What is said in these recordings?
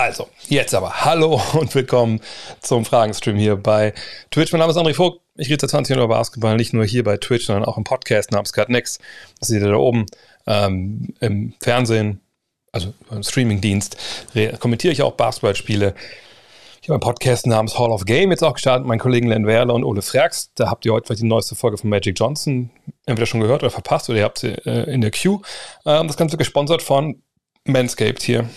Also, jetzt aber hallo und willkommen zum Fragenstream hier bei Twitch. Mein Name ist André Vogt. Ich rede seit 20 Jahren über Basketball, nicht nur hier bei Twitch, sondern auch im Podcast namens Cut Next. Das seht ihr da oben ähm, im Fernsehen, also im Streamingdienst. Kommentiere ich auch Basketballspiele. Ich habe einen Podcast namens Hall of Game jetzt auch gestartet, mein Kollegen Len Werler und Ole Freaks. Da habt ihr heute vielleicht die neueste Folge von Magic Johnson entweder schon gehört oder verpasst oder ihr habt sie äh, in der Queue. Ähm, das Ganze gesponsert von Manscaped hier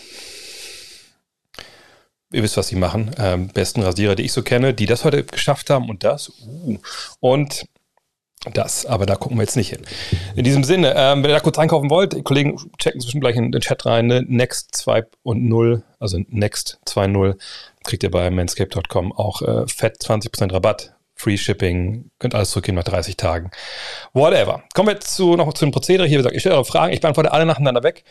ihr wisst, was sie machen. Ähm, besten Rasierer, die ich so kenne, die das heute geschafft haben und das. Uh, und das, aber da gucken wir jetzt nicht hin. In diesem Sinne, ähm, wenn ihr da kurz einkaufen wollt, Kollegen checken zwischen gleich in den Chat rein, ne? Next 2 und 0, also Next 2.0, kriegt ihr bei manscape.com auch äh, fett 20% Rabatt, Free Shipping, könnt alles zurückgehen nach 30 Tagen. Whatever. Kommen wir zu, noch zu dem Prozedere hier. Wie gesagt, ich stelle eure Fragen, ich beantworte alle nacheinander weg.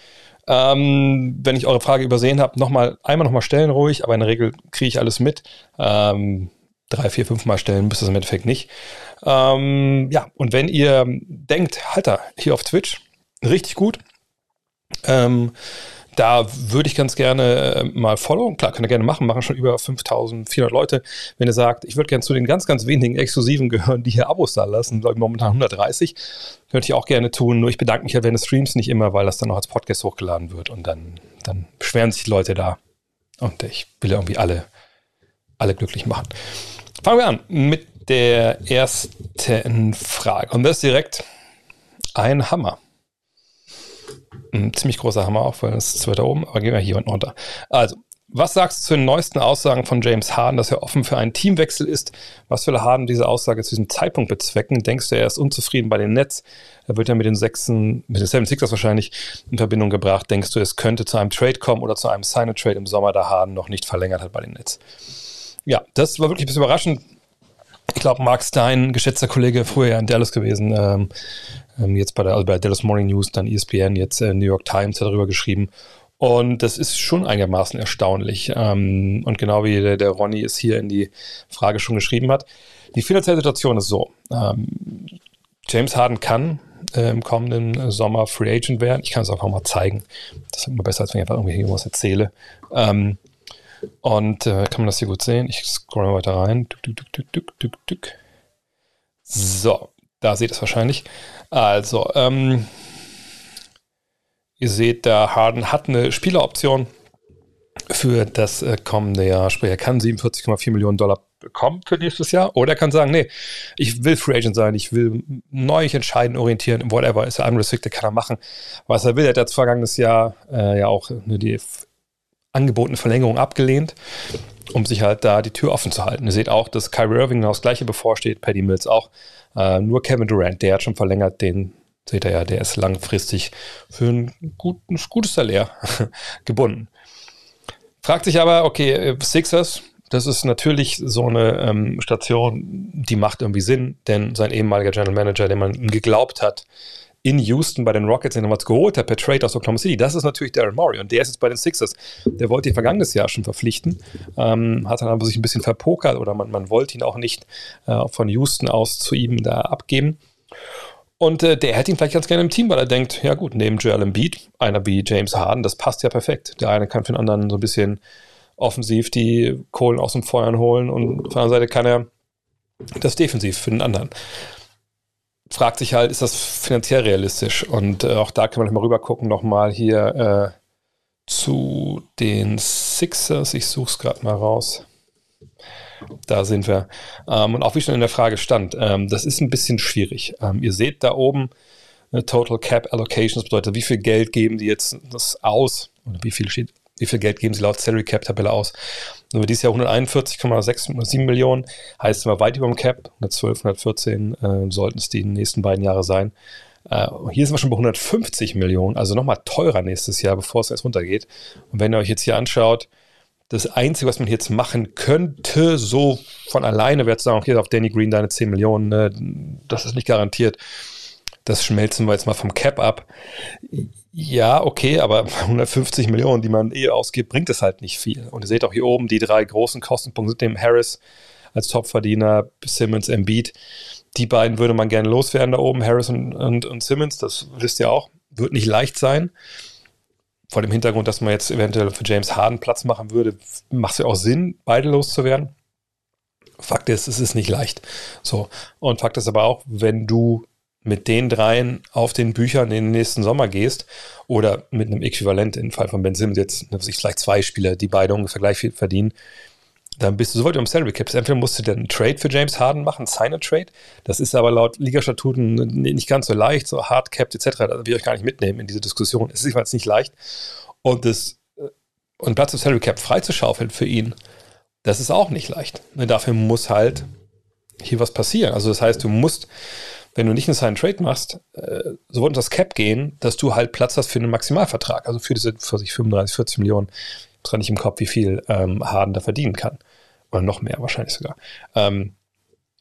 Ähm, wenn ich eure Frage übersehen habe, noch mal, einmal nochmal stellen ruhig, aber in der Regel kriege ich alles mit. Ähm, drei, vier, fünf Mal stellen müsst ihr es im Endeffekt nicht. Ähm, ja, und wenn ihr denkt, Halter, hier auf Twitch, richtig gut, ähm, da würde ich ganz gerne äh, mal followen. Klar, könnt ihr gerne machen, machen schon über 5400 Leute. Wenn ihr sagt, ich würde gerne zu den ganz, ganz wenigen Exklusiven gehören, die hier Abos da lassen, glaube ich momentan 130, könnte ich auch gerne tun. Nur ich bedanke mich ja während des Streams nicht immer, weil das dann noch als Podcast hochgeladen wird und dann, dann beschweren sich die Leute da. Und ich will irgendwie alle, alle glücklich machen. Fangen wir an mit der ersten Frage. Und das ist direkt ein Hammer. Ein ziemlich großer Hammer auch, weil das ist weiter oben, aber gehen wir hier unten runter. Also, was sagst du zu den neuesten Aussagen von James Harden, dass er offen für einen Teamwechsel ist? Was will Harden diese Aussage zu diesem Zeitpunkt bezwecken? Denkst du, er ist unzufrieden bei den Nets? Er wird ja mit den Sechsen, mit den Seven Sixers wahrscheinlich in Verbindung gebracht. Denkst du, es könnte zu einem Trade kommen oder zu einem Sign-a-Trade im Sommer, da Harden noch nicht verlängert hat bei den Nets? Ja, das war wirklich ein bisschen überraschend. Ich glaube, Mark Stein, geschätzter Kollege, früher ja in Dallas gewesen, ähm, ähm, jetzt bei der, also bei Dallas Morning News, dann ESPN, jetzt äh, New York Times hat darüber geschrieben. Und das ist schon einigermaßen erstaunlich. Ähm, und genau wie der, der Ronny es hier in die Frage schon geschrieben hat. Die finanzielle Situation ist so. Ähm, James Harden kann äh, im kommenden Sommer Free Agent werden. Ich kann es auch mal zeigen. Das ist immer besser, als wenn ich einfach irgendwie irgendwas erzähle. Ähm, und äh, kann man das hier gut sehen? Ich scroll mal weiter rein. So, da seht ihr es wahrscheinlich. Also, ähm, ihr seht, da Harden hat eine Spieleroption für das äh, kommende Jahr. Sprich, er kann 47,4 Millionen Dollar bekommen für nächstes Jahr. Oder er kann sagen, nee, ich will Free Agent sein, ich will neu entscheiden, orientieren, whatever, ist er unrestricted, kann er machen, was er will. Er hat jetzt vergangenes Jahr äh, ja auch nur die angebotene Verlängerung abgelehnt, um sich halt da die Tür offen zu halten. Ihr seht auch, dass Kyrie Irving genau das gleiche bevorsteht, Paddy Mills auch. Äh, nur Kevin Durant, der hat schon verlängert, den seht ihr ja, der ist langfristig für ein guten, gutes Salär gebunden. Fragt sich aber, okay, Sixers, das ist natürlich so eine ähm, Station, die macht irgendwie Sinn, denn sein ehemaliger General Manager, dem man geglaubt hat, in Houston bei den Rockets den was geholt hat per Trade aus Oklahoma City. Das ist natürlich Daryl Morey und der ist jetzt bei den Sixers. Der wollte ihn vergangenes Jahr schon verpflichten, ähm, hat dann aber sich ein bisschen verpokert oder man, man wollte ihn auch nicht äh, von Houston aus zu ihm da abgeben. Und äh, der hätte ihn vielleicht ganz gerne im Team, weil er denkt, ja gut, neben Joel Embiid, einer wie James Harden, das passt ja perfekt. Der eine kann für den anderen so ein bisschen offensiv die Kohlen aus dem Feuern holen und auf der anderen Seite kann er das defensiv für den anderen fragt sich halt, ist das finanziell realistisch? Und äh, auch da können wir mal rüber gucken, nochmal hier äh, zu den Sixers. Ich suche es gerade mal raus. Da sind wir. Ähm, und auch wie schon in der Frage stand, ähm, das ist ein bisschen schwierig. Ähm, ihr seht da oben eine Total Cap Allocation, das bedeutet, wie viel Geld geben die jetzt das aus? Oder wie viel steht wie viel Geld geben sie laut Salary Cap Tabelle aus. Und wir dieses Jahr 141,7 Millionen, heißt immer weit über dem Cap, 112, 114 äh, sollten es die nächsten beiden Jahre sein. Äh, hier sind wir schon bei 150 Millionen, also nochmal teurer nächstes Jahr, bevor es jetzt runtergeht. Und wenn ihr euch jetzt hier anschaut, das Einzige, was man jetzt machen könnte, so von alleine, wäre zu sagen, okay, auf Danny Green deine 10 Millionen, ne, das ist nicht garantiert. Das schmelzen wir jetzt mal vom Cap ab. Ja, okay, aber 150 Millionen, die man eh ausgibt, bringt es halt nicht viel. Und ihr seht auch hier oben, die drei großen Kostenpunkte dem Harris als Topverdiener, Simmons, Embiid. Die beiden würde man gerne loswerden da oben, Harris und, und, und Simmons, das wisst ihr auch. Wird nicht leicht sein. vor dem Hintergrund, dass man jetzt eventuell für James Harden Platz machen würde, macht es ja auch Sinn, beide loszuwerden. Fakt ist, es ist nicht leicht. So. Und Fakt ist aber auch, wenn du mit den dreien auf den Büchern in den nächsten Sommer gehst oder mit einem Äquivalent im Fall von Ben Simmons jetzt sich vielleicht zwei Spieler, die beide ungefähr gleich viel verdienen, dann bist du so weit um Salary Caps. Entweder musst du dann einen Trade für James Harden machen, Sign a Trade. Das ist aber laut Ligastatuten nicht ganz so leicht, so hard capped etc. Da will ich euch gar nicht mitnehmen in diese Diskussion. Es ist jedenfalls nicht leicht. Und das äh, und Platz im Salary Cap freizuschaufeln für ihn, das ist auch nicht leicht. Und dafür muss halt hier was passieren. Also das heißt, du musst, wenn du nicht einen Sign Trade machst, äh, so unter das Cap gehen, dass du halt Platz hast für einen Maximalvertrag. Also für diese für sich 35, 40 Millionen dran nicht im Kopf, wie viel ähm, Harden da verdienen kann. Oder noch mehr wahrscheinlich sogar. Ähm,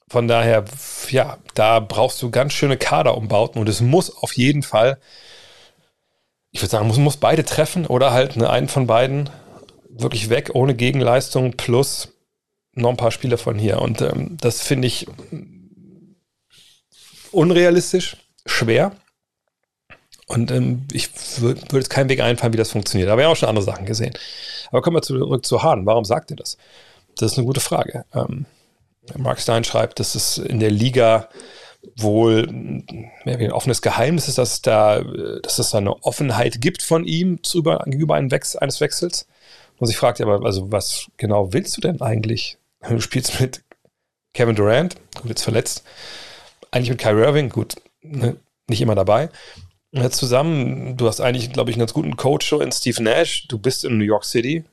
von daher, ja, da brauchst du ganz schöne Kaderumbauten und es muss auf jeden Fall, ich würde sagen, muss, muss beide treffen oder halt eine, einen von beiden wirklich weg, ohne Gegenleistung plus noch ein paar Spieler von hier. Und ähm, das finde ich unrealistisch, schwer. Und ähm, ich würde würd jetzt keinen Weg einfallen, wie das funktioniert. Aber wir haben auch schon andere Sachen gesehen. Aber kommen wir zurück zu Hahn. Warum sagt er das? Das ist eine gute Frage. Ähm, Mark Stein schreibt, dass es in der Liga wohl ein offenes Geheimnis ist, dass, da, dass es da eine Offenheit gibt von ihm gegenüber einem Wechsel, eines Wechsels. Und sich fragt aber, also was genau willst du denn eigentlich? Du spielst mit Kevin Durant, gut, jetzt verletzt, eigentlich mit Kyrie Irving, gut, ne, nicht immer dabei zusammen. Du hast eigentlich, glaube ich, einen ganz guten Coach schon in Steve Nash. Du bist in New York City.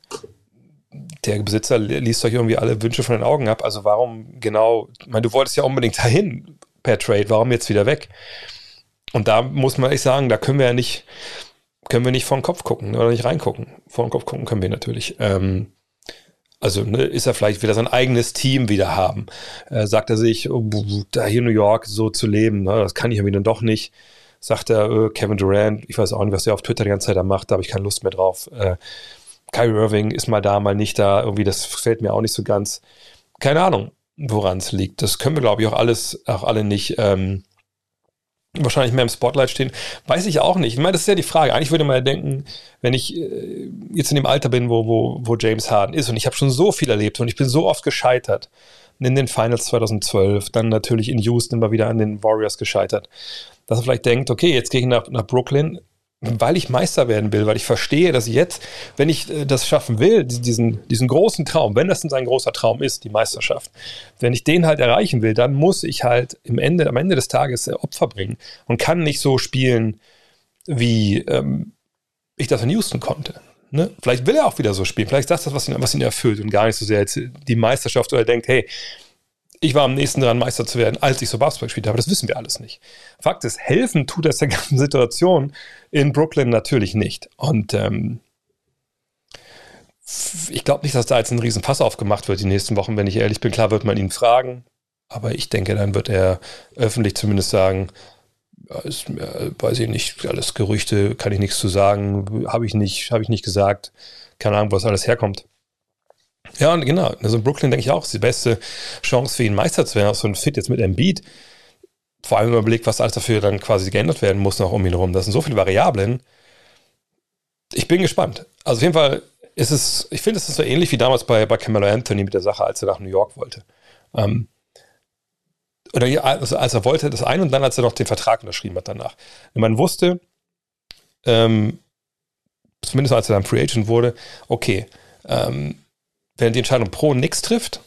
Der Besitzer liest euch irgendwie alle Wünsche von den Augen ab. Also warum genau, ich meine, du wolltest ja unbedingt dahin per Trade, warum jetzt wieder weg? Und da muss man echt sagen, da können wir ja nicht, können wir nicht vor den Kopf gucken oder nicht reingucken. Vor den Kopf gucken können wir natürlich. Ähm, also ne, ist er vielleicht wieder sein eigenes Team wieder haben. Äh, sagt er sich, oh, da hier in New York so zu leben, ne, das kann ich irgendwie dann doch nicht sagt er, äh, Kevin Durant, ich weiß auch nicht, was er auf Twitter die ganze Zeit da macht, da habe ich keine Lust mehr drauf. Äh, Kyrie Irving ist mal da, mal nicht da, irgendwie, das gefällt mir auch nicht so ganz. Keine Ahnung, woran es liegt. Das können wir, glaube ich, auch alles, auch alle nicht ähm, wahrscheinlich mehr im Spotlight stehen. Weiß ich auch nicht. Ich meine, das ist ja die Frage. Eigentlich würde man ja denken, wenn ich äh, jetzt in dem Alter bin, wo, wo, wo James Harden ist und ich habe schon so viel erlebt und ich bin so oft gescheitert in den Finals 2012, dann natürlich in Houston immer wieder an den Warriors gescheitert dass er vielleicht denkt, okay, jetzt gehe ich nach, nach Brooklyn, weil ich Meister werden will, weil ich verstehe, dass jetzt, wenn ich äh, das schaffen will, diesen, diesen großen Traum, wenn das denn sein großer Traum ist, die Meisterschaft, wenn ich den halt erreichen will, dann muss ich halt im Ende, am Ende des Tages äh, Opfer bringen und kann nicht so spielen, wie ähm, ich das in Houston konnte. Ne? Vielleicht will er auch wieder so spielen, vielleicht ist das das, was ihn, was ihn erfüllt und gar nicht so sehr jetzt die Meisterschaft oder er denkt, hey, ich war am nächsten dran, Meister zu werden, als ich so Basketball gespielt habe. Das wissen wir alles nicht. Fakt ist, helfen tut das der ganzen Situation in Brooklyn natürlich nicht. Und ähm, ich glaube nicht, dass da jetzt ein Riesenfass aufgemacht wird die nächsten Wochen, wenn ich ehrlich bin. Klar wird man ihn fragen, aber ich denke, dann wird er öffentlich zumindest sagen, ist, weiß ich nicht, alles Gerüchte, kann ich nichts zu sagen, habe ich nicht, habe ich nicht gesagt, keine Ahnung, was alles herkommt. Ja, genau. Also in Brooklyn denke ich auch, ist die beste Chance für ihn Meister zu werden. So ein Fit jetzt mit Embiid. Vor allem überlegt, was alles dafür dann quasi geändert werden muss noch um ihn herum. Das sind so viele Variablen. Ich bin gespannt. Also auf jeden Fall ist es, ich finde, es ist so ähnlich wie damals bei, bei Camelo Anthony mit der Sache, als er nach New York wollte. Ähm, oder also als er wollte, das eine und dann, als er noch den Vertrag unterschrieben hat danach. Und man wusste, ähm, zumindest als er dann Free Agent wurde, okay, ähm, wenn die Entscheidung pro nix trifft,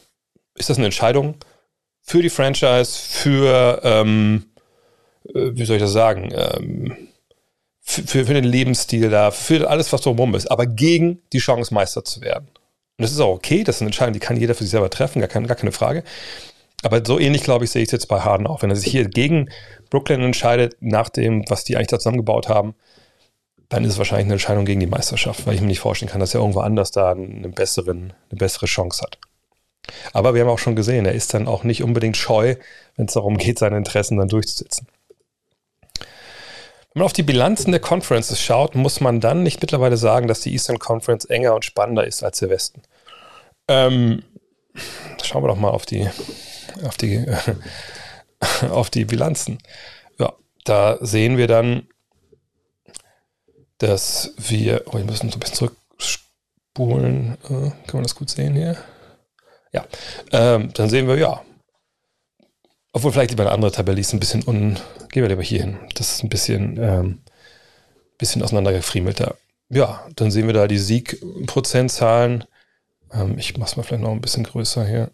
ist das eine Entscheidung für die Franchise, für, ähm, äh, wie soll ich das sagen, ähm, für, für, den Lebensstil da, für alles, was drumherum ist, aber gegen die Chance, Meister zu werden. Und das ist auch okay, das ist eine Entscheidung, die kann jeder für sich selber treffen, gar, kein, gar keine Frage. Aber so ähnlich, glaube ich, sehe ich es jetzt bei Harden auch. Wenn er sich hier gegen Brooklyn entscheidet, nach dem, was die eigentlich da zusammengebaut haben, dann ist es wahrscheinlich eine Entscheidung gegen die Meisterschaft, weil ich mir nicht vorstellen kann, dass er irgendwo anders da eine, besseren, eine bessere Chance hat. Aber wir haben auch schon gesehen, er ist dann auch nicht unbedingt scheu, wenn es darum geht, seine Interessen dann durchzusetzen. Wenn man auf die Bilanzen der Conferences schaut, muss man dann nicht mittlerweile sagen, dass die Eastern Conference enger und spannender ist als der Westen. Ähm, schauen wir doch mal auf die, auf die, auf die Bilanzen. Ja, da sehen wir dann, dass wir, oh, wir müssen so ein bisschen zurückspulen. Äh, kann man das gut sehen hier? Ja, ähm, dann sehen wir, ja, obwohl vielleicht lieber eine andere Tabelle, die ist ein bisschen un. Gehen wir lieber hier hin. Das ist ein bisschen, ähm, bisschen auseinandergefriemelter. Ja, dann sehen wir da die Siegprozentzahlen. Ähm, ich mache es mal vielleicht noch ein bisschen größer hier.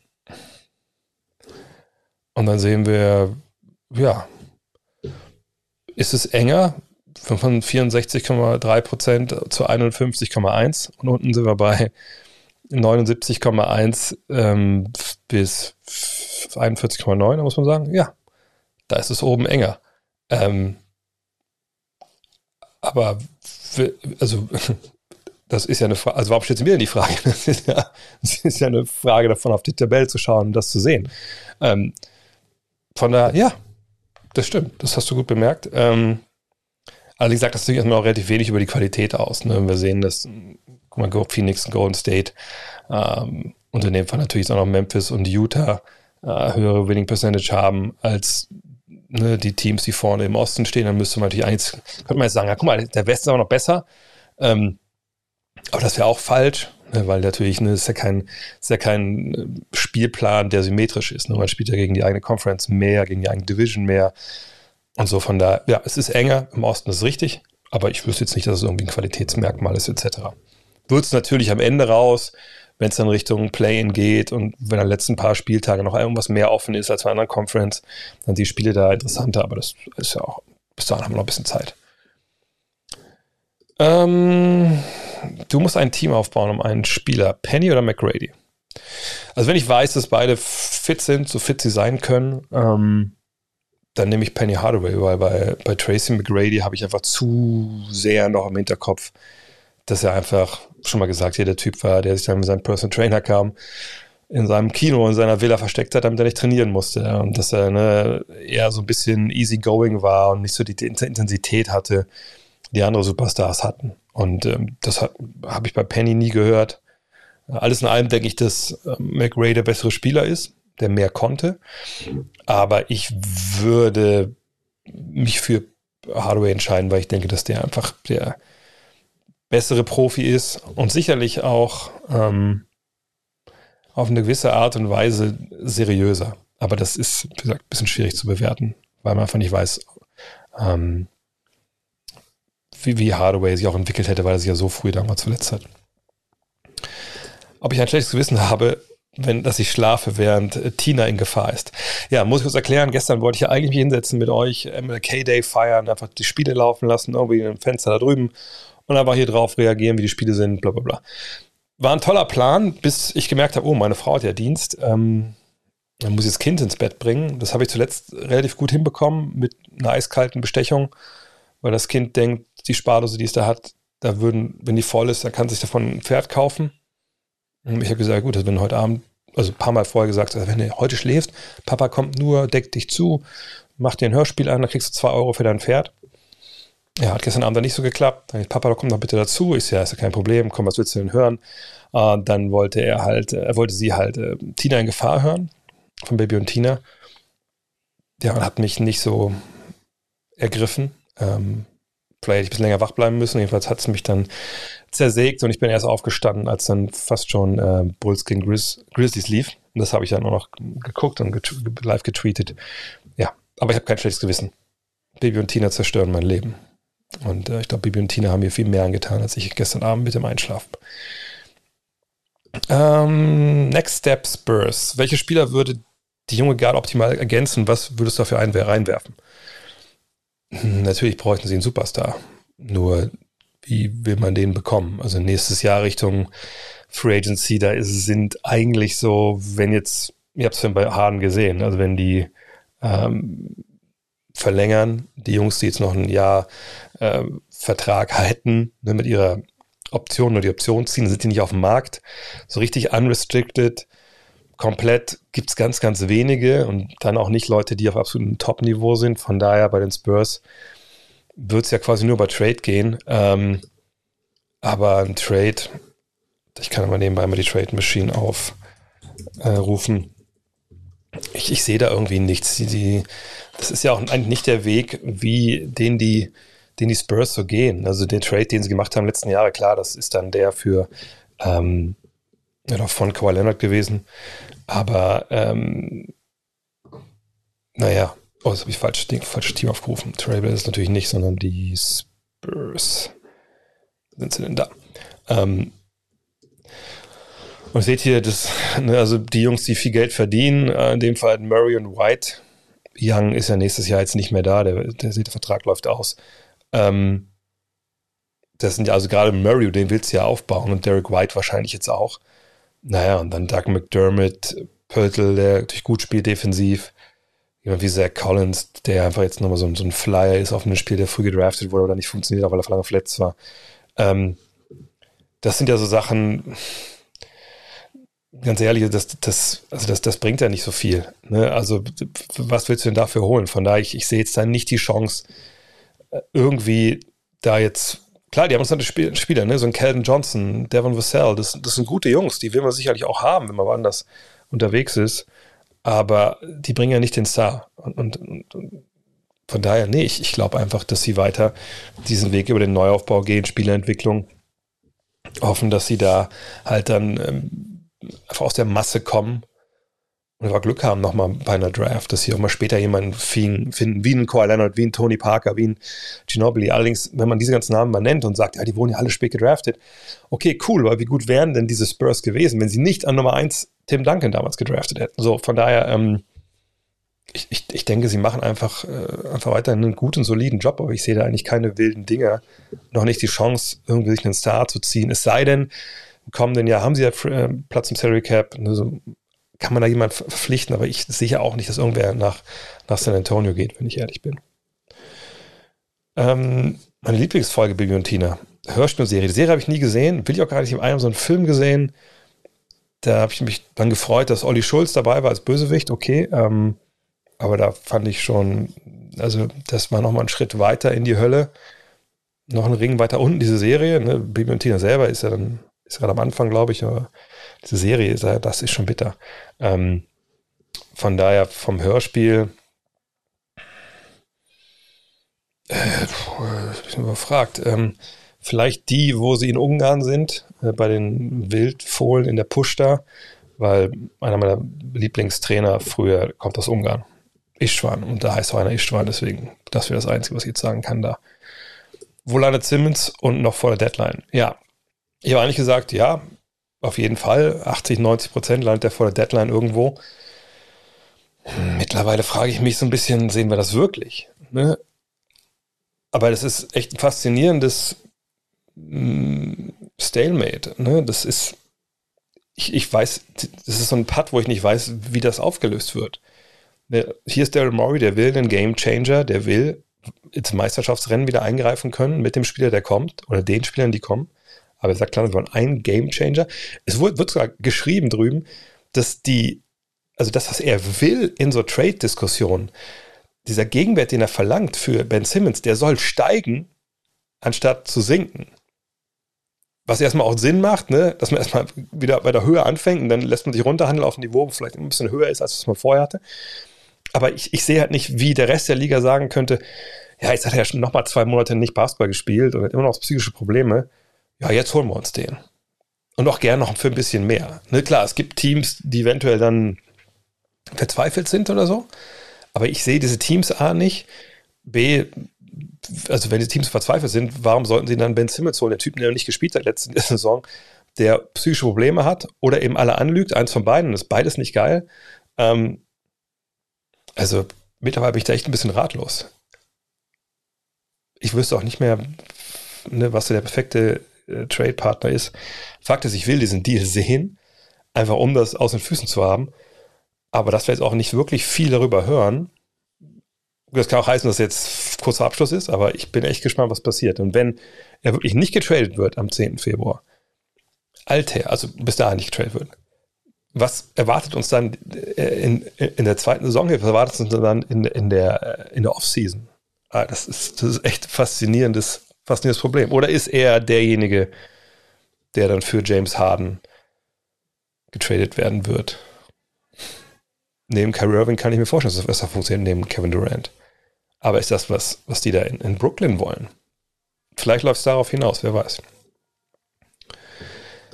Und dann sehen wir, ja, ist es enger von 64,3% zu 51,1 und unten sind wir bei 79,1 ähm, bis 41,9, da muss man sagen, ja, da ist es oben enger. Ähm, aber, also, das ist ja eine Frage, also warum stellt sie mir denn die Frage? Das ist, ja, das ist ja eine Frage davon, auf die Tabelle zu schauen und das zu sehen. Ähm, von daher, ja, das stimmt, das hast du gut bemerkt. Ähm, allerdings sagt das natürlich erstmal auch relativ wenig über die Qualität aus. Ne? Wir sehen das, mal, Phoenix und Golden State ähm, und in dem Fall natürlich auch noch Memphis und Utah äh, höhere Winning Percentage haben als ne, die Teams, die vorne im Osten stehen, dann müsste man natürlich eigentlich, könnte man jetzt sagen, ja, guck mal, der Westen ist aber noch besser. Ähm, aber das wäre auch falsch, ne, weil natürlich ne, ist, ja kein, ist ja kein äh, Spielplan, der symmetrisch ist. Ne? Man spielt ja gegen die eigene Conference mehr, gegen die eigene Division mehr. Und so von da, ja, es ist enger, im Osten ist richtig, aber ich wüsste jetzt nicht, dass es irgendwie ein Qualitätsmerkmal ist, etc. Wird es natürlich am Ende raus, wenn es dann Richtung Play-In geht und wenn an letzten paar Spieltage noch irgendwas mehr offen ist als bei anderen Conference, dann die Spiele da interessanter, aber das ist ja auch, bis dahin haben wir noch ein bisschen Zeit. Ähm, du musst ein Team aufbauen um einen Spieler, Penny oder McGrady. Also wenn ich weiß, dass beide fit sind, so fit sie sein können, ähm, dann nehme ich Penny Hardaway, weil bei, bei Tracy McGrady habe ich einfach zu sehr noch im Hinterkopf, dass er einfach schon mal gesagt, hier der Typ war, der sich dann mit seinem Personal Trainer kam, in seinem Kino in seiner Villa versteckt hat, damit er nicht trainieren musste. Und dass er ne, eher so ein bisschen easygoing war und nicht so die Intensität hatte, die andere Superstars hatten. Und ähm, das habe ich bei Penny nie gehört. Alles in allem denke ich, dass äh, McRae der bessere Spieler ist, der mehr konnte. Aber ich würde mich für Hardaway entscheiden, weil ich denke, dass der einfach der bessere Profi ist und sicherlich auch ähm, auf eine gewisse Art und Weise seriöser. Aber das ist, wie gesagt, ein bisschen schwierig zu bewerten, weil man einfach nicht weiß, ähm, wie, wie Hardaway sich auch entwickelt hätte, weil er sich ja so früh damals verletzt hat. Ob ich ein schlechtes Gewissen habe, wenn, dass ich schlafe, während äh, Tina in Gefahr ist. Ja, muss ich kurz erklären. Gestern wollte ich ja eigentlich hinsetzen mit euch, MLK Day feiern, einfach die Spiele laufen lassen, irgendwie im Fenster da drüben und einfach hier drauf reagieren, wie die Spiele sind, bla bla bla. War ein toller Plan, bis ich gemerkt habe, oh, meine Frau hat ja Dienst. Ähm, dann muss ich das Kind ins Bett bringen. Das habe ich zuletzt relativ gut hinbekommen mit einer eiskalten Bestechung, weil das Kind denkt, die Spardose, die es da hat, da würden, wenn die voll ist, dann kann sich davon ein Pferd kaufen. Und ich habe gesagt, gut, wenn heute Abend, also ein paar Mal vorher gesagt, also wenn du heute schläfst, Papa kommt nur, deckt dich zu, macht dir ein Hörspiel an, dann kriegst du zwei Euro für dein Pferd. Ja, hat gestern Abend dann nicht so geklappt. Dann Papa, komm doch bitte dazu. Ich ja, ist ja kein Problem. Komm, was willst du denn hören? Äh, dann wollte er halt, er wollte sie halt äh, Tina in Gefahr hören. Von Baby und Tina. Ja, und hat mich nicht so ergriffen. Ähm, vielleicht hätte ich ein bisschen länger wach bleiben müssen. Jedenfalls hat es mich dann zersägt und ich bin erst aufgestanden, als dann fast schon äh, Bulls gegen Grizz Grizzlies lief. Und das habe ich dann auch noch geguckt und get live getweetet. Ja, aber ich habe kein schlechtes Gewissen. Baby und Tina zerstören mein Leben. Und äh, ich glaube, Bibi und Tina haben mir viel mehr angetan, als ich gestern Abend mit dem Einschlafen. Ähm, Next Step Spurs. Welche Spieler würde die junge Garde optimal ergänzen? Was würdest du dafür ein reinwerfen? Hm, natürlich bräuchten sie einen Superstar. Nur, wie will man den bekommen? Also nächstes Jahr Richtung Free Agency, da ist, sind eigentlich so, wenn jetzt, ihr habt es bei Harden gesehen, also wenn die ähm, verlängern. Die Jungs, die jetzt noch ein Jahr äh, Vertrag halten, ne, mit ihrer Option oder die Option ziehen, sind die nicht auf dem Markt. So richtig unrestricted, komplett gibt es ganz, ganz wenige und dann auch nicht Leute, die auf absolutem Top-Niveau sind. Von daher bei den Spurs wird es ja quasi nur über Trade gehen. Ähm, aber ein Trade, ich kann aber nebenbei mal die Trade Machine aufrufen. Äh, ich, ich sehe da irgendwie nichts. Die, die, das ist ja auch eigentlich nicht der Weg, wie den die den die Spurs so gehen. Also den Trade, den sie gemacht haben letzten Jahre, klar, das ist dann der für ähm, ja, von Kawhi Leonard gewesen. Aber ähm, naja, oh, jetzt habe ich falsch, falsches Team aufgerufen. Trailblazer ist natürlich nicht, sondern die Spurs. Sind sie denn da? Ähm, und seht hier, das, ne, also die Jungs, die viel Geld verdienen, äh, in dem Fall Murray und White. Young ist ja nächstes Jahr jetzt nicht mehr da, der, der, der Vertrag läuft aus. Ähm, das sind ja also gerade Murray, den willst du ja aufbauen und Derek White wahrscheinlich jetzt auch. Naja, und dann Doug McDermott, Pöltl, der natürlich gut spielt defensiv. Jemand wie Zach Collins, der einfach jetzt nochmal so, so ein Flyer ist auf einem Spiel, der früh gedraftet wurde oder nicht funktioniert weil er lange verletzt war. Ähm, das sind ja so Sachen, ganz ehrlich, das, das, also das, das bringt ja nicht so viel. Ne? Also, was willst du denn dafür holen? Von daher, ich, ich sehe jetzt da nicht die Chance, äh, irgendwie da jetzt. Klar, die haben uns Spiel, Spieler, ne? so ein Calvin Johnson, Devon Vassell, das, das sind gute Jungs, die will man sicherlich auch haben, wenn man woanders unterwegs ist. Aber die bringen ja nicht den Star. Und, und, und von daher, nee, ich, ich glaube einfach, dass sie weiter diesen Weg über den Neuaufbau gehen, Spielerentwicklung, hoffen, dass sie da halt dann ähm, einfach aus der Masse kommen und einfach Glück haben nochmal bei einer Draft, dass sie auch mal später jemanden finden, wie ein Kawhi Leonard, wie ein Tony Parker, wie ein Ginobili. Allerdings, wenn man diese ganzen Namen mal nennt und sagt, ja, die wurden ja alle spät gedraftet, okay, cool, aber wie gut wären denn diese Spurs gewesen, wenn sie nicht an Nummer 1 Tim Duncan damals gedraftet hätten? So, von daher, ähm, ich, ich, ich denke, sie machen einfach, äh, einfach weiter einen guten, soliden Job, aber ich sehe da eigentlich keine wilden Dinger, noch nicht die Chance, irgendwie sich einen Star zu ziehen. Es sei denn, kommenden Jahr haben sie ja äh, Platz im Salary Cap. Also kann man da jemand verpflichten, aber ich sehe auch nicht, dass irgendwer nach, nach San Antonio geht, wenn ich ehrlich bin. Ähm, meine Lieblingsfolge Bibi und Tina. Hörspielserie. Die Serie habe ich nie gesehen, will ich auch gar nicht. Ich habe so einen Film gesehen. Da habe ich mich dann gefreut, dass Olli Schulz dabei war als Bösewicht. Okay, ähm, aber da fand ich schon, also das war nochmal ein Schritt weiter in die Hölle. Noch ein Ring weiter unten, diese Serie. Ne? Bibi und Tina selber ist ja dann ist gerade am Anfang, glaube ich, aber diese Serie, ist, das ist schon bitter. Ähm, von daher vom Hörspiel, äh, bin überfragt, ähm, vielleicht die, wo sie in Ungarn sind, äh, bei den Wildfohlen in der Pushta, weil einer meiner Lieblingstrainer früher kommt aus Ungarn. Istvan. Und da heißt auch einer Istvan, deswegen, das wäre das Einzige, was ich jetzt sagen kann da. Wo landet Simmons und noch vor der Deadline? Ja, ich habe eigentlich gesagt, ja, auf jeden Fall. 80, 90 Prozent landet er vor der Deadline irgendwo. Mittlerweile frage ich mich so ein bisschen, sehen wir das wirklich? Ne? Aber das ist echt ein faszinierendes mm, Stalemate. Ne? Das ist, ich, ich weiß, das ist so ein Putt, wo ich nicht weiß, wie das aufgelöst wird. Ne? Hier ist Daryl Morey, der will einen Game Changer, der will ins Meisterschaftsrennen wieder eingreifen können mit dem Spieler, der kommt, oder den Spielern, die kommen aber er sagt klar, wollen einen Game Changer. Es wird, wird sogar geschrieben drüben, dass die, also das, was er will in so Trade-Diskussionen, dieser Gegenwert, den er verlangt für Ben Simmons, der soll steigen, anstatt zu sinken. Was erstmal auch Sinn macht, ne? dass man erstmal wieder bei der Höhe anfängt und dann lässt man sich runterhandeln auf ein Niveau, wo vielleicht ein bisschen höher ist, als was man vorher hatte. Aber ich, ich sehe halt nicht, wie der Rest der Liga sagen könnte, ja, jetzt hat er ja schon nochmal zwei Monate nicht Basketball gespielt und hat immer noch psychische Probleme ja, jetzt holen wir uns den. Und auch gerne noch für ein bisschen mehr. Ne, klar, es gibt Teams, die eventuell dann verzweifelt sind oder so. Aber ich sehe diese Teams A nicht. B, also wenn die Teams verzweifelt sind, warum sollten sie dann Ben Simmons holen, der Typ, der noch nicht gespielt hat letzte Saison, der psychische Probleme hat oder eben alle anlügt, eins von beiden, das ist beides nicht geil. Ähm, also mittlerweile bin ich da echt ein bisschen ratlos. Ich wüsste auch nicht mehr, ne, was so der perfekte äh, Trade-Partner ist. Fakt ist, ich will diesen Deal sehen, einfach um das aus den Füßen zu haben. Aber dass wir jetzt auch nicht wirklich viel darüber hören, das kann auch heißen, dass jetzt kurzer Abschluss ist, aber ich bin echt gespannt, was passiert. Und wenn er wirklich nicht getradet wird am 10. Februar, Alter, also bis dahin nicht getradet wird, was erwartet uns dann äh, in, in der zweiten Saison? Was erwartet uns dann in, in der, äh, in der Offseason? Ah, das ist, das ist echt faszinierendes faszinierendes Problem. Oder ist er derjenige, der dann für James Harden getradet werden wird? Neben Kyrie Irving kann ich mir vorstellen, dass das besser funktioniert, neben Kevin Durant. Aber ist das was, was die da in, in Brooklyn wollen? Vielleicht läuft es darauf hinaus, wer weiß.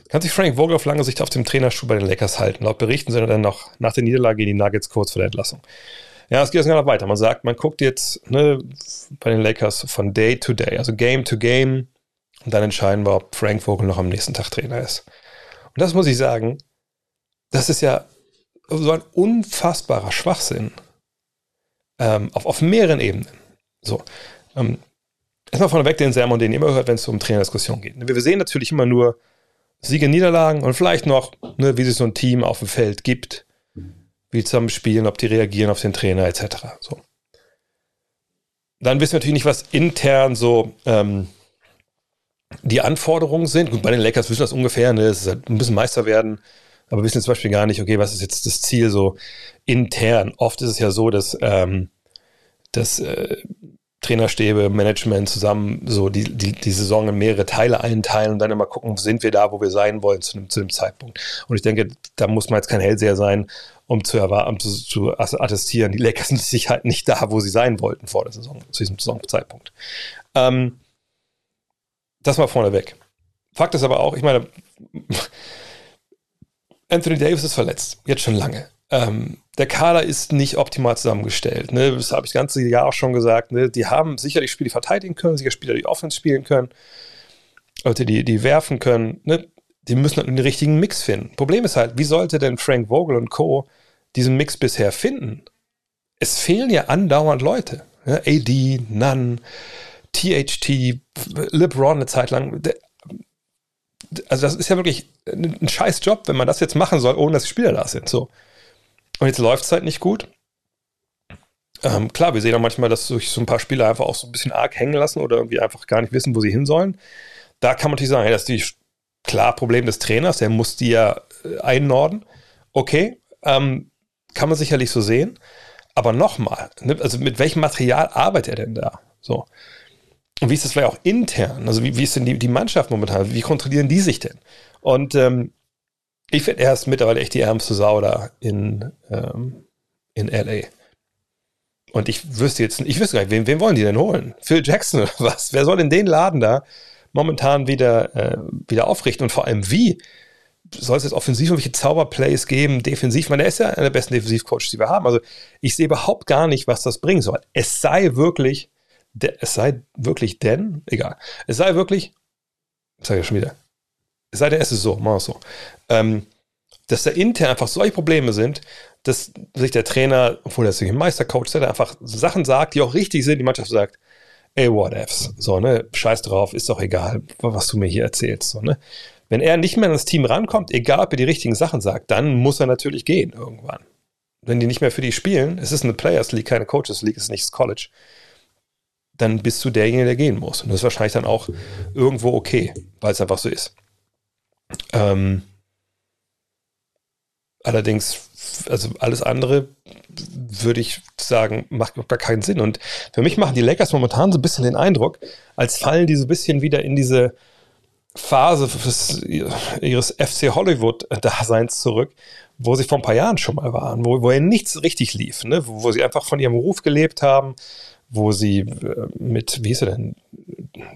Kann sich Frank Vogel auf lange Sicht auf dem Trainerstuhl bei den Lakers halten? Laut Berichten sind er dann noch nach der Niederlage gegen die Nuggets kurz vor der Entlassung. Ja, es geht jetzt noch weiter. Man sagt, man guckt jetzt ne, bei den Lakers von Day to Day, also Game to Game, und dann entscheiden wir, ob Frank Vogel noch am nächsten Tag Trainer ist. Und das muss ich sagen, das ist ja so ein unfassbarer Schwachsinn. Ähm, auf, auf mehreren Ebenen. So. Ähm, erstmal vorneweg den Sermon, den ihr immer hört, wenn es um Trainerdiskussion geht. Wir sehen natürlich immer nur Siege, Niederlagen und vielleicht noch, ne, wie sich so ein Team auf dem Feld gibt, wie zusammen spielen, ob die reagieren auf den Trainer etc. So. Dann wissen wir natürlich nicht, was intern so ähm, die Anforderungen sind. Gut, bei den Lakers wissen wir das ungefähr, ne? Es ist halt ein bisschen Meister werden, aber wir wissen zum Beispiel gar nicht, okay, was ist jetzt das Ziel so intern? Oft ist es ja so, dass, ähm, dass äh, Trainerstäbe, Management zusammen so die, die, die Saison in mehrere Teile einteilen und dann immer gucken, sind wir da, wo wir sein wollen zu einem, zu einem Zeitpunkt. Und ich denke, da muss man jetzt kein Hellseher sein, um zu, um zu, zu attestieren, die Lakers sind sich halt nicht da, wo sie sein wollten vor der Saison, zu diesem Saisonzeitpunkt. Ähm, das mal vorneweg. Fakt ist aber auch, ich meine, Anthony Davis ist verletzt, jetzt schon lange. Ähm, der Kader ist nicht optimal zusammengestellt. Ne? Das habe ich das ganze Jahr auch schon gesagt. Ne? Die haben sicherlich Spiele verteidigen können, sicher Spieler, die Offense spielen können, Leute, die, die werfen können. Ne? Die müssen halt den richtigen Mix finden. Problem ist halt, wie sollte denn Frank Vogel und Co. diesen Mix bisher finden? Es fehlen ja andauernd Leute. Ja? AD, Nunn, THT, LeBron eine Zeit lang. Also das ist ja wirklich ein scheiß Job, wenn man das jetzt machen soll, ohne dass die Spieler da sind. So. Und jetzt läuft es halt nicht gut. Ähm, klar, wir sehen auch manchmal, dass sich so ein paar Spieler einfach auch so ein bisschen arg hängen lassen oder irgendwie einfach gar nicht wissen, wo sie hin sollen. Da kann man natürlich sagen, hey, das ist die klar Problem des Trainers, der muss die ja äh, einnorden. Okay, ähm, kann man sicherlich so sehen. Aber nochmal, ne, also mit welchem Material arbeitet er denn da? So. Und wie ist das vielleicht auch intern? Also wie, wie ist denn die, die Mannschaft momentan? Wie kontrollieren die sich denn? Und ähm, ich finde, er ist mittlerweile echt die ärmste Sau da in, ähm, in LA. Und ich wüsste jetzt, ich wüsste gar nicht, wen, wen wollen die denn holen? Phil Jackson oder was? Wer soll in den Laden da momentan wieder, äh, wieder aufrichten? Und vor allem wie? Soll es jetzt offensiv irgendwelche Zauberplays geben, defensiv? Ich meine, er ist ja einer der besten Defensivcoaches, die wir haben. Also ich sehe überhaupt gar nicht, was das bringen soll. Es sei wirklich, es sei wirklich denn, egal, es sei wirklich, sage ich schon wieder, es sei denn, es ist so, mach es so, ähm, dass da intern einfach solche Probleme sind, dass sich der Trainer, obwohl er ist ein Meistercoach, der einfach Sachen sagt, die auch richtig sind, die Mannschaft sagt, ey, what ifs, so, ne, scheiß drauf, ist doch egal, was du mir hier erzählst, so, ne. Wenn er nicht mehr ins Team rankommt, egal ob er die richtigen Sachen sagt, dann muss er natürlich gehen irgendwann. Wenn die nicht mehr für die spielen, es ist eine Players League, keine Coaches League, es ist nicht das College, dann bist du derjenige, der gehen muss. Und das ist wahrscheinlich dann auch irgendwo okay, weil es einfach so ist. Ähm, allerdings, also alles andere würde ich sagen, macht gar keinen Sinn. Und für mich machen die Lakers momentan so ein bisschen den Eindruck, als fallen die so ein bisschen wieder in diese Phase ihres FC Hollywood-Daseins zurück, wo sie vor ein paar Jahren schon mal waren, wo, wo ja nichts richtig lief, ne? wo, wo sie einfach von ihrem Ruf gelebt haben, wo sie äh, mit, wie ist er denn,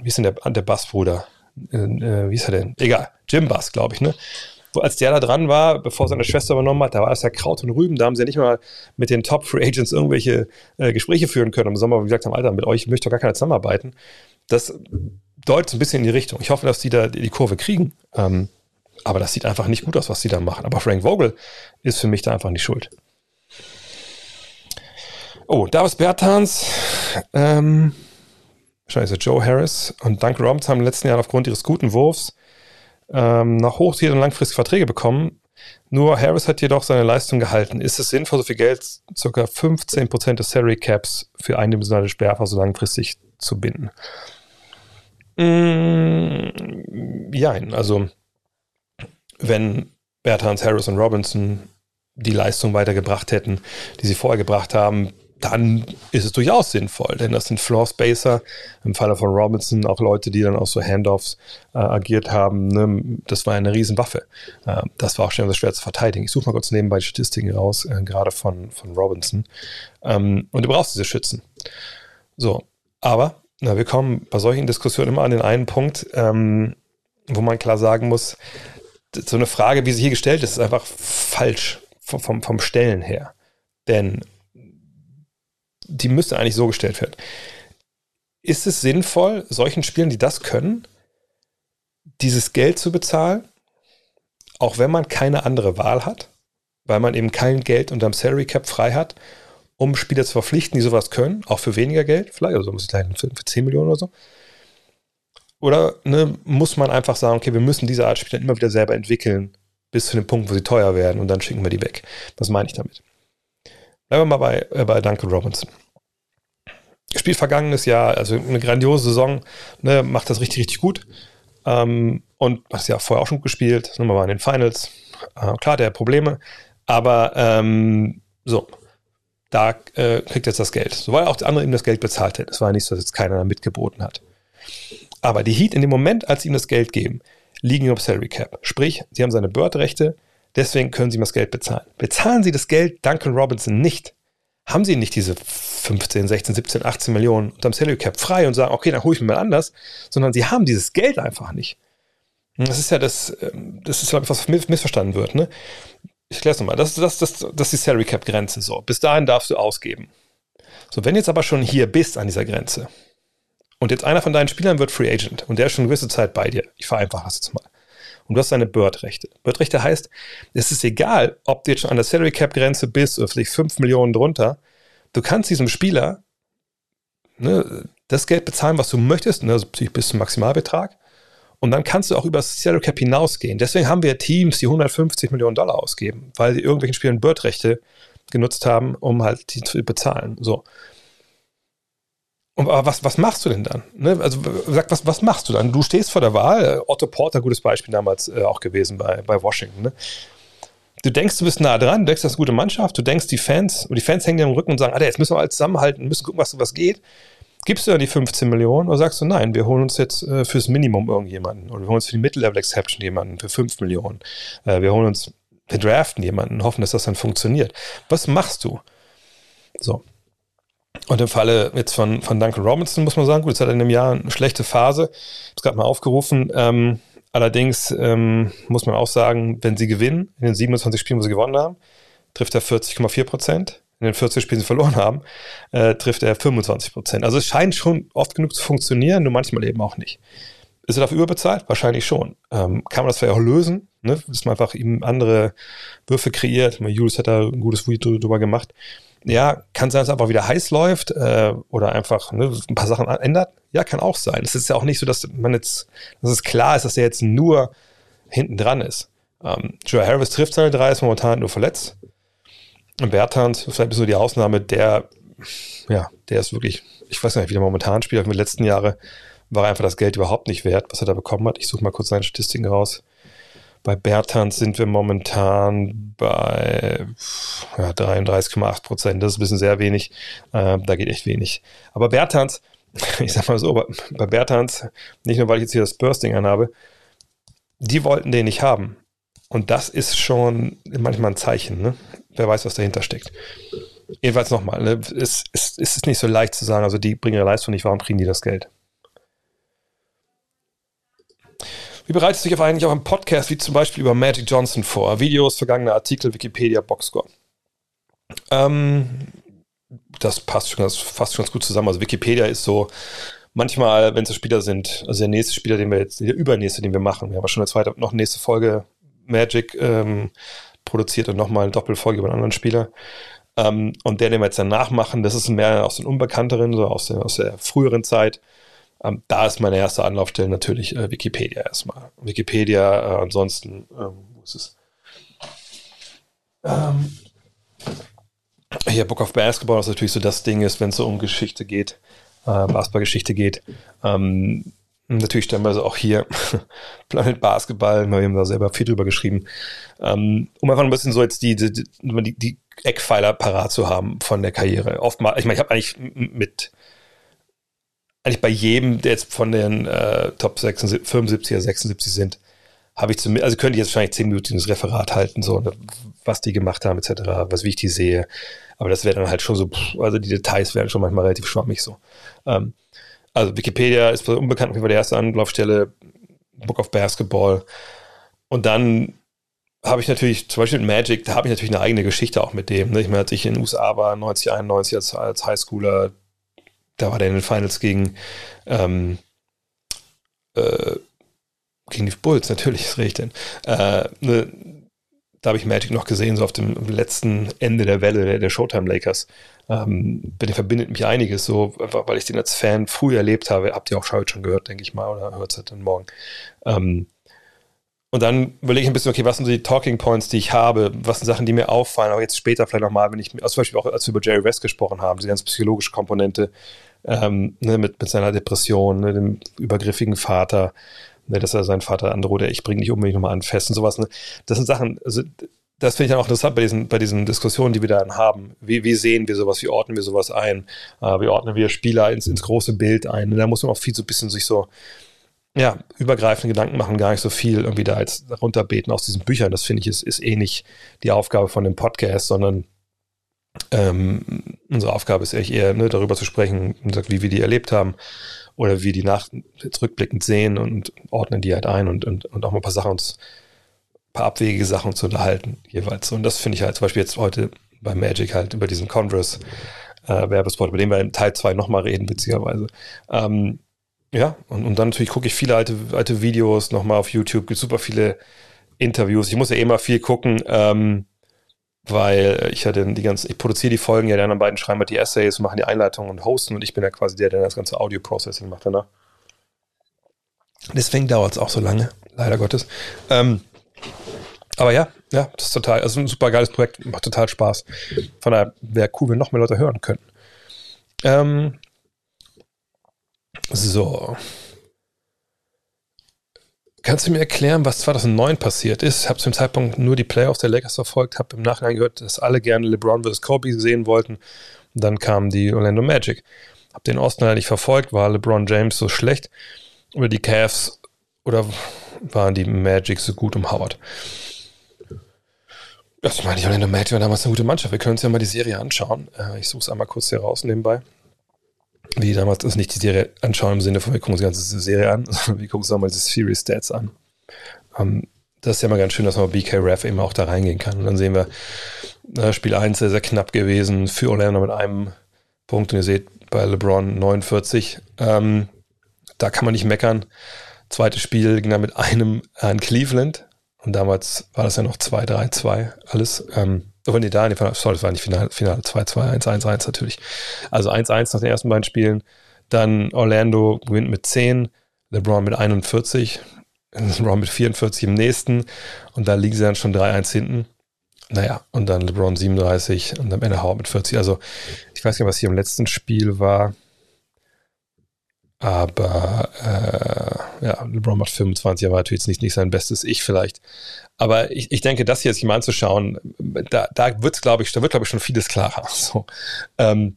wie ist denn der, der Bassbruder? Äh, wie ist er denn? Egal, Jim Bass, glaube ich, ne? Als der da dran war, bevor seine Schwester übernommen hat, da war es ja Kraut und Rüben, da haben sie ja nicht mal mit den Top Free Agents irgendwelche äh, Gespräche führen können im Sommer, wie gesagt haben, Alter, mit euch möchte doch gar keine zusammenarbeiten. Das deutet ein bisschen in die Richtung. Ich hoffe, dass die da die Kurve kriegen. Ähm, aber das sieht einfach nicht gut aus, was sie da machen. Aber Frank Vogel ist für mich da einfach nicht schuld. Oh, Davis Bertans, ähm, scheiße, Joe Harris und Duncan Robinson haben den letzten Jahren aufgrund ihres guten Wurfs ähm, nach hochziehen und langfristig Verträge bekommen. Nur Harris hat jedoch seine Leistung gehalten. Ist es sinnvoll, so viel Geld, ca. 15% des Salary Caps für eindimensionale Sperrfach so langfristig zu binden? Mm, ja, also wenn Bertans, Harris und Robinson die Leistung weitergebracht hätten, die sie vorher gebracht haben, dann ist es durchaus sinnvoll, denn das sind Floor Spacer, im Falle von Robinson auch Leute, die dann auch so Handoffs äh, agiert haben. Ne? Das war eine Riesenwaffe. Äh, das war auch schnell schwer zu verteidigen. Ich suche mal kurz nebenbei die Statistiken raus, äh, gerade von, von Robinson. Ähm, und du brauchst diese Schützen. So, aber na, wir kommen bei solchen Diskussionen immer an den einen Punkt, ähm, wo man klar sagen muss, so eine Frage, wie sie hier gestellt ist, ist einfach falsch vom, vom, vom Stellen her. Denn die müsste eigentlich so gestellt werden. Ist es sinnvoll, solchen Spielen, die das können, dieses Geld zu bezahlen, auch wenn man keine andere Wahl hat, weil man eben kein Geld unterm Salary Cap frei hat, um Spieler zu verpflichten, die sowas können, auch für weniger Geld, vielleicht, also muss ich gleich für 10 Millionen oder so. Oder ne, muss man einfach sagen, okay, wir müssen diese Art Spieler immer wieder selber entwickeln, bis zu dem Punkt, wo sie teuer werden und dann schicken wir die weg. Was meine ich damit? Bleiben wir mal bei, äh, bei Duncan Robinson. Spielt vergangenes Jahr, also eine grandiose Saison, ne, macht das richtig, richtig gut. Ähm, und hat ja vorher auch schon gespielt, sind wir mal in den Finals. Äh, klar, der hat Probleme, aber ähm, so, da äh, kriegt jetzt das Geld. So, weil auch der andere ihm das Geld bezahlt hat. Es war nicht so, dass jetzt keiner mitgeboten hat. Aber die Heat in dem Moment, als sie ihm das Geld geben, liegen auf Salary Cap. Sprich, sie haben seine Bird-Rechte, deswegen können sie ihm das Geld bezahlen. Bezahlen sie das Geld Duncan Robinson nicht, haben sie nicht diese 15, 16, 17, 18 Millionen unterm Salary Cap frei und sagen, okay, dann hole ich mir mal anders, sondern sie haben dieses Geld einfach nicht. Das ist ja das, ähm, das ist, glaube ich, was missverstanden wird. Ne? Ich erkläre es nochmal. Das, das, das, das ist die Salary Cap Grenze. So, bis dahin darfst du ausgeben. So, wenn jetzt aber schon hier bist an dieser Grenze und jetzt einer von deinen Spielern wird Free Agent und der ist schon eine gewisse Zeit bei dir, ich vereinfache das jetzt mal, und du hast deine Bird-Rechte. Bird-Rechte heißt, es ist egal, ob du jetzt schon an der Salary Cap Grenze bist oder vielleicht 5 Millionen drunter, du kannst diesem Spieler ne, das Geld bezahlen, was du möchtest, ne, also bis zum Maximalbetrag. Und dann kannst du auch über das Salary Cap hinausgehen. Deswegen haben wir Teams, die 150 Millionen Dollar ausgeben, weil sie irgendwelchen Spielern Bird-Rechte genutzt haben, um halt die zu bezahlen. So. Aber was, was machst du denn dann? Ne? Also sag, was, was machst du dann? Du stehst vor der Wahl. Otto Porter, gutes Beispiel damals äh, auch gewesen bei, bei Washington. Ne? Du denkst, du bist nah dran, du denkst, das ist eine gute Mannschaft, du denkst, die Fans, und die Fans hängen dir im Rücken und sagen, Alter, jetzt müssen wir alle zusammenhalten, müssen gucken, was, was geht. Gibst du dann die 15 Millionen oder sagst du, nein, wir holen uns jetzt äh, fürs Minimum irgendjemanden oder wir holen uns für die Mid-Level-Exception jemanden für 5 Millionen. Äh, wir holen uns, wir draften jemanden, hoffen, dass das dann funktioniert. Was machst du? So. Und im Falle jetzt von, von Duncan Robinson muss man sagen, gut, jetzt hat in einem Jahr eine schlechte Phase. Ich habe es gerade mal aufgerufen. Ähm, allerdings ähm, muss man auch sagen, wenn sie gewinnen, in den 27 Spielen, wo sie gewonnen haben, trifft er 40,4 Prozent in den 40 Spielen verloren haben, äh, trifft er 25 Prozent. Also es scheint schon oft genug zu funktionieren, nur manchmal eben auch nicht. Ist er dafür überbezahlt? Wahrscheinlich schon. Ähm, kann man das vielleicht auch lösen, ne? dass man einfach ihm andere Würfe kreiert. Julius hat da ein gutes Video drüber gemacht. Ja, kann sein, dass es einfach wieder heiß läuft äh, oder einfach ne, ein paar Sachen ändert. Ja, kann auch sein. Es ist ja auch nicht so, dass man jetzt, dass es klar ist, dass er jetzt nur hinten dran ist. Ähm, Joe Harris trifft seine drei, ist momentan nur verletzt. Bertans, vielleicht ist so die Ausnahme, der, ja, der ist wirklich, ich weiß nicht, wie der momentan spielt, aber in den letzten Jahren war einfach das Geld überhaupt nicht wert, was er da bekommen hat. Ich suche mal kurz seine Statistiken raus. Bei Bertans sind wir momentan bei ja, 33,8 Prozent. Das ist ein bisschen sehr wenig. Äh, da geht echt wenig. Aber Bertans, ich sag mal so, bei, bei Bertans, nicht nur weil ich jetzt hier das Bursting anhabe, die wollten den nicht haben. Und das ist schon manchmal ein Zeichen. Ne? wer weiß, was dahinter steckt. Jedenfalls nochmal, ne, es, es, es ist nicht so leicht zu sagen, also die bringen ihre Leistung nicht, warum kriegen die das Geld? Wie bereitet sich auf eigentlich auch im Podcast, wie zum Beispiel über Magic Johnson vor? Videos, vergangene Artikel, Wikipedia, Boxscore. Ähm, das passt schon, das fasst schon ganz gut zusammen. Also Wikipedia ist so, manchmal, wenn es Spieler sind, also der nächste Spieler, den wir jetzt, der übernächste, den wir machen, wir haben schon eine zweite, noch nächste Folge Magic, ähm, produziert und nochmal eine Doppelfolge über einen anderen Spieler. Ähm, und der, den wir jetzt danach machen, das ist mehr aus den Unbekannteren, so aus der, aus der früheren Zeit. Ähm, da ist meine erste Anlaufstelle natürlich äh, Wikipedia erstmal. Wikipedia, äh, ansonsten, ähm, wo ist es? Ähm, hier Book of Basketball, was natürlich so das Ding ist, wenn es so um Geschichte geht, äh, Basketballgeschichte geht. Ähm, Natürlich stellenweise auch hier Planet Basketball, wir haben da selber viel drüber geschrieben, ähm, um einfach ein bisschen so jetzt die, die, die, die Eckpfeiler parat zu haben von der Karriere. Oftmals, ich meine, ich habe eigentlich mit, eigentlich bei jedem, der jetzt von den äh, Top 76, 75 oder 76 sind, habe ich zumindest, also könnte ich jetzt wahrscheinlich 10 Minuten das Referat halten, so, ne, was die gemacht haben, etc., was wie ich die sehe. Aber das wäre dann halt schon so, also die Details wären schon manchmal relativ schwammig so. Ähm, Also Wikipedia ist unbekannt, war die erste Anlaufstelle, Book of Basketball. Und dann habe ich natürlich, zum Beispiel mit Magic, da habe ich natürlich eine eigene Geschichte auch mit dem. Ne? Ich meine, als ich in den USA war, 90, 91 als, als Highschooler, da war der in den Finals gegen, ähm, äh, gegen die Bulls, natürlich, ich denn. Äh, ne, da habe ich Magic noch gesehen, so auf dem letzten Ende der Welle der, der Showtime Lakers. Ähm, bei dem verbindet mich einiges, so, weil ich den als Fan früh erlebt habe. Habt ihr auch schon gehört, denke ich mal, oder hört es dann morgen. Ähm, und dann überlege ich ein bisschen, okay, was sind die Talking Points, die ich habe? Was sind Sachen, die mir auffallen? Aber jetzt später vielleicht nochmal, wenn ich, also zum Beispiel auch, als wir über Jerry West gesprochen haben, diese ganz psychologische Komponente ähm, ne, mit, mit seiner Depression, ne, dem übergriffigen Vater, ne, dass er seinen Vater androht, ich bringe dich unbedingt nochmal an fest und sowas. Ne? Das sind Sachen, also das finde ich dann auch interessant bei diesen, bei diesen Diskussionen, die wir dann haben. Wie, wie sehen wir sowas? Wie ordnen wir sowas ein? Äh, wie ordnen wir Spieler ins, ins große Bild ein? Und da muss man auch viel so ein bisschen sich so ja, übergreifende Gedanken machen, gar nicht so viel irgendwie da als runterbeten aus diesen Büchern. Das finde ich ist, ist eh nicht die Aufgabe von dem Podcast, sondern ähm, unsere Aufgabe ist echt eher ne, darüber zu sprechen, wie wir die erlebt haben oder wie die nach rückblickend sehen und ordnen die halt ein und, und, und auch mal ein paar Sachen uns, ein paar abwegige Sachen zu unterhalten jeweils. Und das finde ich halt zum Beispiel jetzt heute bei Magic halt über diesen Converse äh, Werbespot, über den wir in Teil 2 nochmal reden, witzigerweise. Ähm, ja, und, und dann natürlich gucke ich viele alte, alte Videos nochmal auf YouTube, gibt super viele Interviews. Ich muss ja eh mal viel gucken, ähm, weil ich ja dann die ganzen, ich produziere die Folgen, ja, die anderen beiden schreiben halt die Essays, machen die Einleitungen und hosten und ich bin ja quasi der, der das ganze Audio-Processing macht danach. Deswegen dauert es auch so lange, leider Gottes. Ähm, aber ja, ja, das ist total, also ein super geiles Projekt, macht total Spaß. Von daher wäre cool, wenn noch mehr Leute hören könnten. Ähm, so. Kannst du mir erklären, was 2009 passiert ist? Ich habe zu dem Zeitpunkt nur die Playoffs der Lakers verfolgt, habe im Nachhinein gehört, dass alle gerne LeBron vs. Kobe sehen wollten. Und dann kam die Orlando Magic. Habe den Osten halt nicht verfolgt, war LeBron James so schlecht oder die Cavs oder waren die Magic so gut um Howard? Das meine ich, Orlando Magic war damals eine gute Mannschaft. Wir können uns ja mal die Serie anschauen. Äh, ich suche es einmal kurz hier raus nebenbei wie damals ist nicht die Serie anschauen im Sinne von, wir gucken uns die ganze Serie an, sondern wir gucken uns mal die Series Stats an. Um, ähm, das ist ja mal ganz schön, dass man bei BK Ref eben auch da reingehen kann. Und dann sehen wir, äh, Spiel 1 sehr, sehr knapp gewesen für Orlando mit einem Punkt. Und ihr seht bei LeBron 49. Ähm, da kann man nicht meckern. Zweites Spiel ging dann mit einem an Cleveland. Und damals war das ja noch 2-3-2 alles. Ähm, Oh, nee, da, nee, sorry, das war nicht Finale, Finale 2-2, 1-1-1 natürlich. Also 1-1 nach den ersten beiden Spielen. Dann Orlando gewinnt mit 10, LeBron mit 41, LeBron mit 44 im nächsten. Und da liegen sie dann schon 3-1 hinten. Naja, und dann LeBron 37 und am Ende Howard mit 40. Also ich weiß nicht, was hier im letzten Spiel war. Aber äh, ja, LeBron macht 25, aber natürlich jetzt nicht, nicht sein bestes Ich vielleicht. Aber ich, ich denke, das hier sich mal anzuschauen, da, da wird glaube ich, da wird, glaube ich, schon vieles klarer. So. Ähm,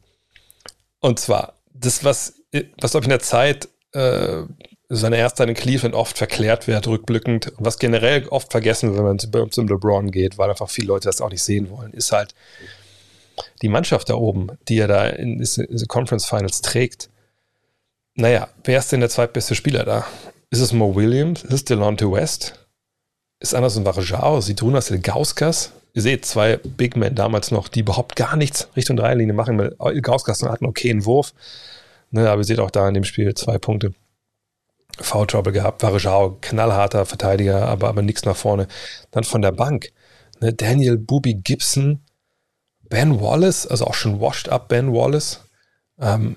und zwar, das, was, was glaube ich in der Zeit äh, seine erste in Cleveland oft verklärt wird, rückblickend, was generell oft vergessen wird, wenn man zum LeBron geht, weil einfach viele Leute das auch nicht sehen wollen, ist halt die Mannschaft da oben, die er da in diese Conference Finals trägt. Naja, wer ist denn der zweitbeste Spieler da? Ist es Mo Williams? Ist es Delonte West? ist Anderson Varejao, Sidrunas Ilgauskas. Ihr seht zwei Big Men damals noch, die überhaupt gar nichts Richtung Dreierlinie machen. Ilgauskas hat einen okayen Wurf. Ne, aber ihr seht auch da in dem Spiel zwei Punkte. Foul Trouble gehabt. Varejao, knallharter Verteidiger, aber, aber nichts nach vorne. Dann von der Bank. Ne, Daniel Bubi Gibson, Ben Wallace, also auch schon washed up Ben Wallace. Ähm,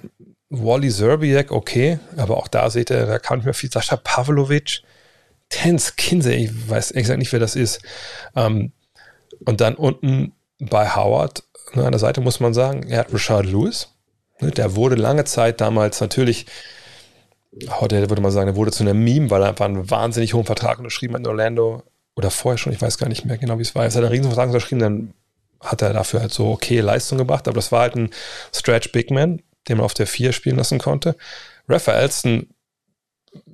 Wally Zerbiak, okay, aber auch da seht ihr, da kann ich mir viel. Sascha Pavlovic, Tens Kinsey, ich weiß exakt nicht, wer das ist. Ähm, und dann unten bei Howard, ne, an der Seite muss man sagen, er hat Richard Lewis. Ne, der wurde lange Zeit damals natürlich, heute würde man sagen, er wurde zu einem Meme, weil er einfach einen wahnsinnig hohen Vertrag unterschrieben hat in Orlando. Oder vorher schon, ich weiß gar nicht mehr genau, wie es war. Er hat einen riesen Vertrag unterschrieben, dann hat er dafür halt so okay Leistung gebracht. Aber das war halt ein Stretch Big Man, den man auf der 4 spielen lassen konnte. Raphael Elston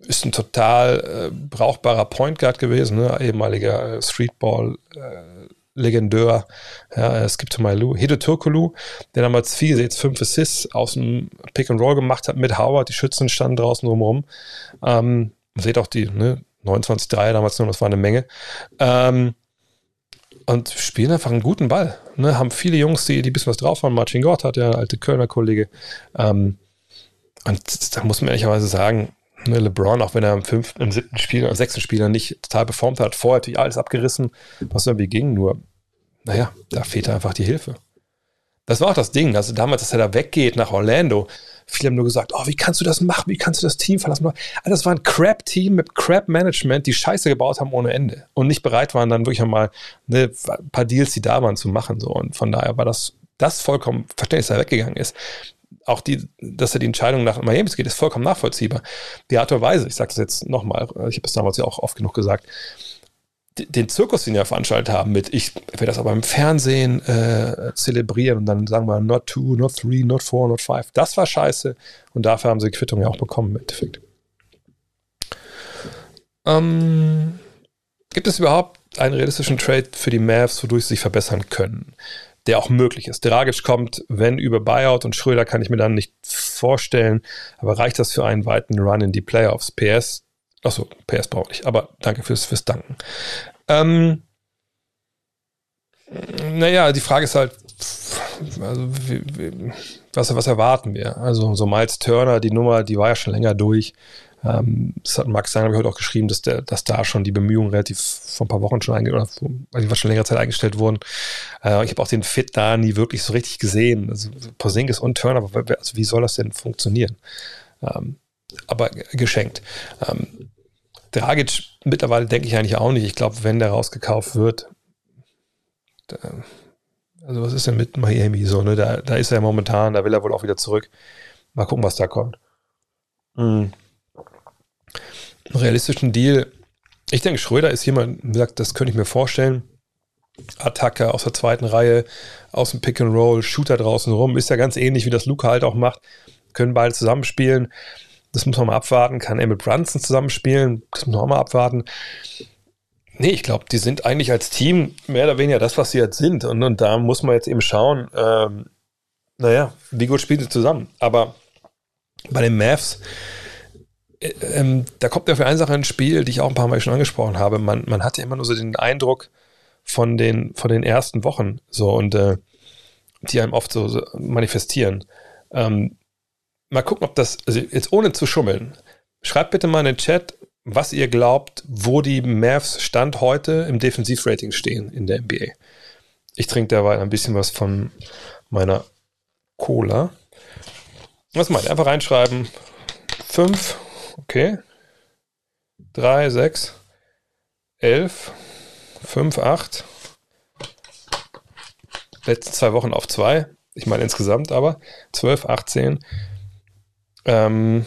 ist ein total äh, brauchbarer Point Guard gewesen, ne? ehemaliger äh, Streetball, äh, legendär. Ja, es gibt zum Beispiel Hede Türkulu, der damals vier, jetzt fünf Assists aus dem Pick and Roll gemacht hat mit Howard. Die Schützen standen draußen drumherum. Ähm, seht auch die ne, 29-3 damals nur, das war eine Menge. Ähm, und spielen einfach einen guten Ball. Ne? Haben viele Jungs, die, die ein bisschen was drauf haben. Martin Gott hat ja alte Kölner Kollege. Ähm, und da muss man ehrlicherweise sagen, ne, LeBron, auch wenn er im fünften, im siebten Spiel, im sechsten Spieler nicht total performt hat, vorher natürlich alles abgerissen, was irgendwie ging, nur, naja, da fehlte einfach die Hilfe. Das war auch das Ding, also damals, dass er da weggeht nach Orlando, viele haben nur gesagt, oh, wie kannst du das machen, wie kannst du das Team verlassen? Also das war ein Crap-Team mit Crap-Management, die Scheiße gebaut haben ohne Ende und nicht bereit waren, dann wirklich einmal ne, ein paar Deals, die da waren, zu machen. So. Und von daher war das, das vollkommen verständlich, dass er weggegangen ist auch die, dass er die Entscheidung nach Miami geht, ist vollkommen nachvollziehbar. Die Art und Weise, ich sage das jetzt nochmal, ich habe es damals ja auch oft genug gesagt, den Zirkus, den wir veranstaltet haben, mit ich werde das aber im Fernsehen äh, zelebrieren und dann sagen wir not two, not three, not four, not five. Das war scheiße und dafür haben sie die Quittung ja auch bekommen im Endeffekt. Ähm, gibt es überhaupt einen realistischen Trade für die Mavs, wodurch sie sich verbessern können? der auch möglich ist. Dragic kommt, wenn über Buyout und Schröder kann ich mir dann nicht vorstellen, aber reicht das für einen weiten Run in die Playoffs? PS, achso, PS brauche ich, aber danke fürs, fürs Danken. Ähm, naja, die Frage ist halt, also, wie, wie, was, was erwarten wir? Also so Miles Turner, die Nummer, die war ja schon länger durch. Ähm, das hat Max Steiner heute auch geschrieben, dass, der, dass da schon die Bemühungen relativ vor ein paar Wochen schon eingestellt oder war schon längere Zeit eingestellt wurden. Äh, ich habe auch den Fit da nie wirklich so richtig gesehen. Also Porzingis und Turner, also wie soll das denn funktionieren? Ähm, aber geschenkt. Ähm, Dragic mittlerweile denke ich eigentlich auch nicht. Ich glaube, wenn der rausgekauft wird, da, also was ist denn mit Miami so? Ne? Da, da ist er momentan, da will er wohl auch wieder zurück. Mal gucken, was da kommt. Mhm realistischen Deal. Ich denke, Schröder ist jemand, wie gesagt, das könnte ich mir vorstellen. Attacke aus der zweiten Reihe, aus dem Pick and Roll, Shooter draußen rum. Ist ja ganz ähnlich, wie das Luca halt auch macht. Können beide zusammenspielen. Das muss man mal abwarten. Kann mit Brunson zusammenspielen? Das muss man auch mal abwarten. Nee, ich glaube, die sind eigentlich als Team mehr oder weniger das, was sie jetzt sind. Und, und da muss man jetzt eben schauen, ähm, naja, wie gut spielen sie zusammen. Aber bei den Mavs, ähm, da kommt ja für eine Sache ins Spiel, die ich auch ein paar Mal schon angesprochen habe. Man, man hatte immer nur so den Eindruck von den, von den ersten Wochen, so und äh, die einem oft so, so manifestieren. Ähm, mal gucken, ob das, also jetzt ohne zu schummeln, schreibt bitte mal in den Chat, was ihr glaubt, wo die Mavs Stand heute im Defensivrating stehen in der NBA. Ich trinke derweil ein bisschen was von meiner Cola. Was meint ihr? Einfach reinschreiben. 5, Okay. 3, 6, 11, 5, 8. Letzte zwei Wochen auf 2. Ich meine insgesamt aber. 12, 18. Ähm,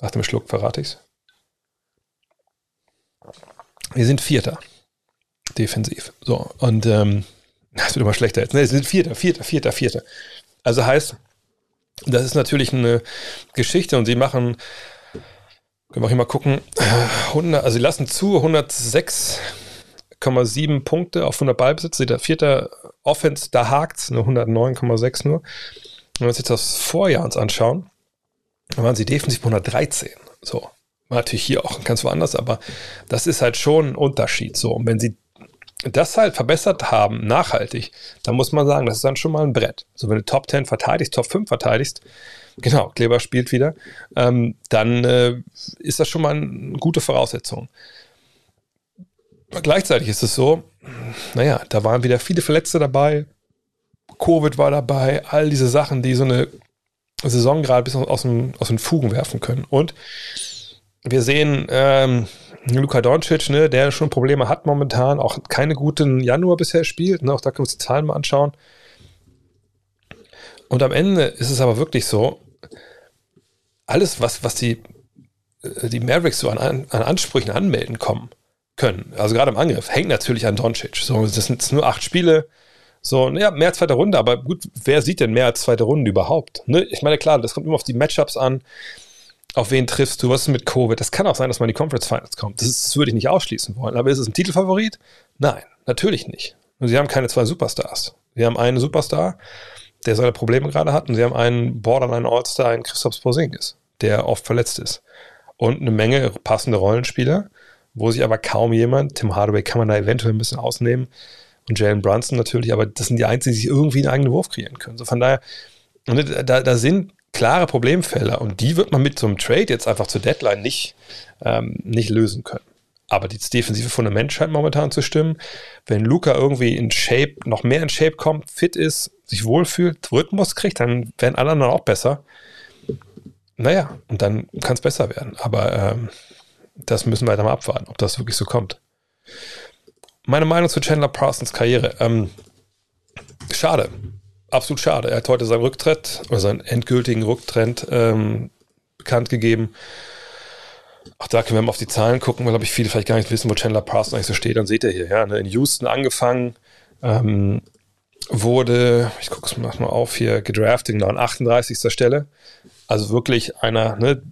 nach dem Schluck verrate ich es. Wir sind Vierter. Defensiv. So, und ähm, das wird immer schlechter jetzt. Ne, wir sind Vierter, Vierter, Vierter, Vierter. Also heißt, das ist natürlich eine Geschichte und sie machen können wir hier mal gucken. 100, also sie lassen zu 106,7 Punkte auf 100 Ballbesitz. Der vierte Offense, da hakt es, nur 109,6 nur. Wenn wir uns jetzt das Vorjahr uns anschauen, dann waren sie defensiv 113. So. War natürlich hier auch ganz woanders, aber das ist halt schon ein Unterschied. So. Und wenn sie das halt verbessert haben, nachhaltig, dann muss man sagen, das ist dann schon mal ein Brett. So, wenn du Top 10 verteidigst, Top 5 verteidigst, Genau, Kleber spielt wieder. Ähm, dann äh, ist das schon mal eine gute Voraussetzung. Gleichzeitig ist es so, naja, da waren wieder viele Verletzte dabei. Covid war dabei, all diese Sachen, die so eine Saison gerade bis aus, dem, aus den Fugen werfen können. Und wir sehen ähm, Luka Doncic, ne, der schon Probleme hat momentan, auch keine guten Januar bisher spielt. Ne, auch da können wir uns die Zahlen mal anschauen. Und am Ende ist es aber wirklich so, alles, was, was die, äh, die Mavericks so an, an Ansprüchen anmelden kommen können, also gerade im Angriff, hängt natürlich an Doncic. So, das sind nur acht Spiele. So, naja, mehr als zweite Runde, aber gut, wer sieht denn mehr als zweite Runde überhaupt? Ne? Ich meine, klar, das kommt immer auf die Matchups an. Auf wen triffst du? Was ist mit Covid? Das kann auch sein, dass man in die Conference Finals kommt. Das, ist, das würde ich nicht ausschließen wollen. Aber ist es ein Titelfavorit? Nein, natürlich nicht. Und sie haben keine zwei Superstars. Sie haben einen Superstar, der seine Probleme gerade hat, und sie haben einen Borderline All-Star in Christoph Porzingis, der oft verletzt ist. Und eine Menge passende Rollenspieler, wo sich aber kaum jemand, Tim Hardaway kann man da eventuell ein bisschen ausnehmen, und Jalen Brunson natürlich, aber das sind die Einzigen, die sich irgendwie einen eigenen Wurf kreieren können. So von daher, da, da sind klare Problemfelder und die wird man mit so einem Trade jetzt einfach zur Deadline nicht, ähm, nicht lösen können. Aber das defensive Fundament scheint momentan zu stimmen. Wenn Luca irgendwie in Shape, noch mehr in Shape kommt, fit ist, sich wohlfühlt, Rhythmus kriegt, dann werden alle anderen auch besser. Naja, und dann kann es besser werden. Aber ähm, das müssen wir weiter mal abwarten, ob das wirklich so kommt. Meine Meinung zu Chandler Parsons Karriere. Ähm, schade. Absolut schade. Er hat heute seinen Rücktritt oder seinen endgültigen Rücktritt ähm, bekannt gegeben. Auch da können wir mal auf die Zahlen gucken, weil, glaube ich, viele vielleicht gar nicht wissen, wo Chandler Parsons eigentlich so steht. Dann seht ihr hier, ja, ne, in Houston angefangen, ähm, wurde, ich gucke es mal auf hier, gedraftet, genau, an 38. Stelle. Also wirklich einer, ne,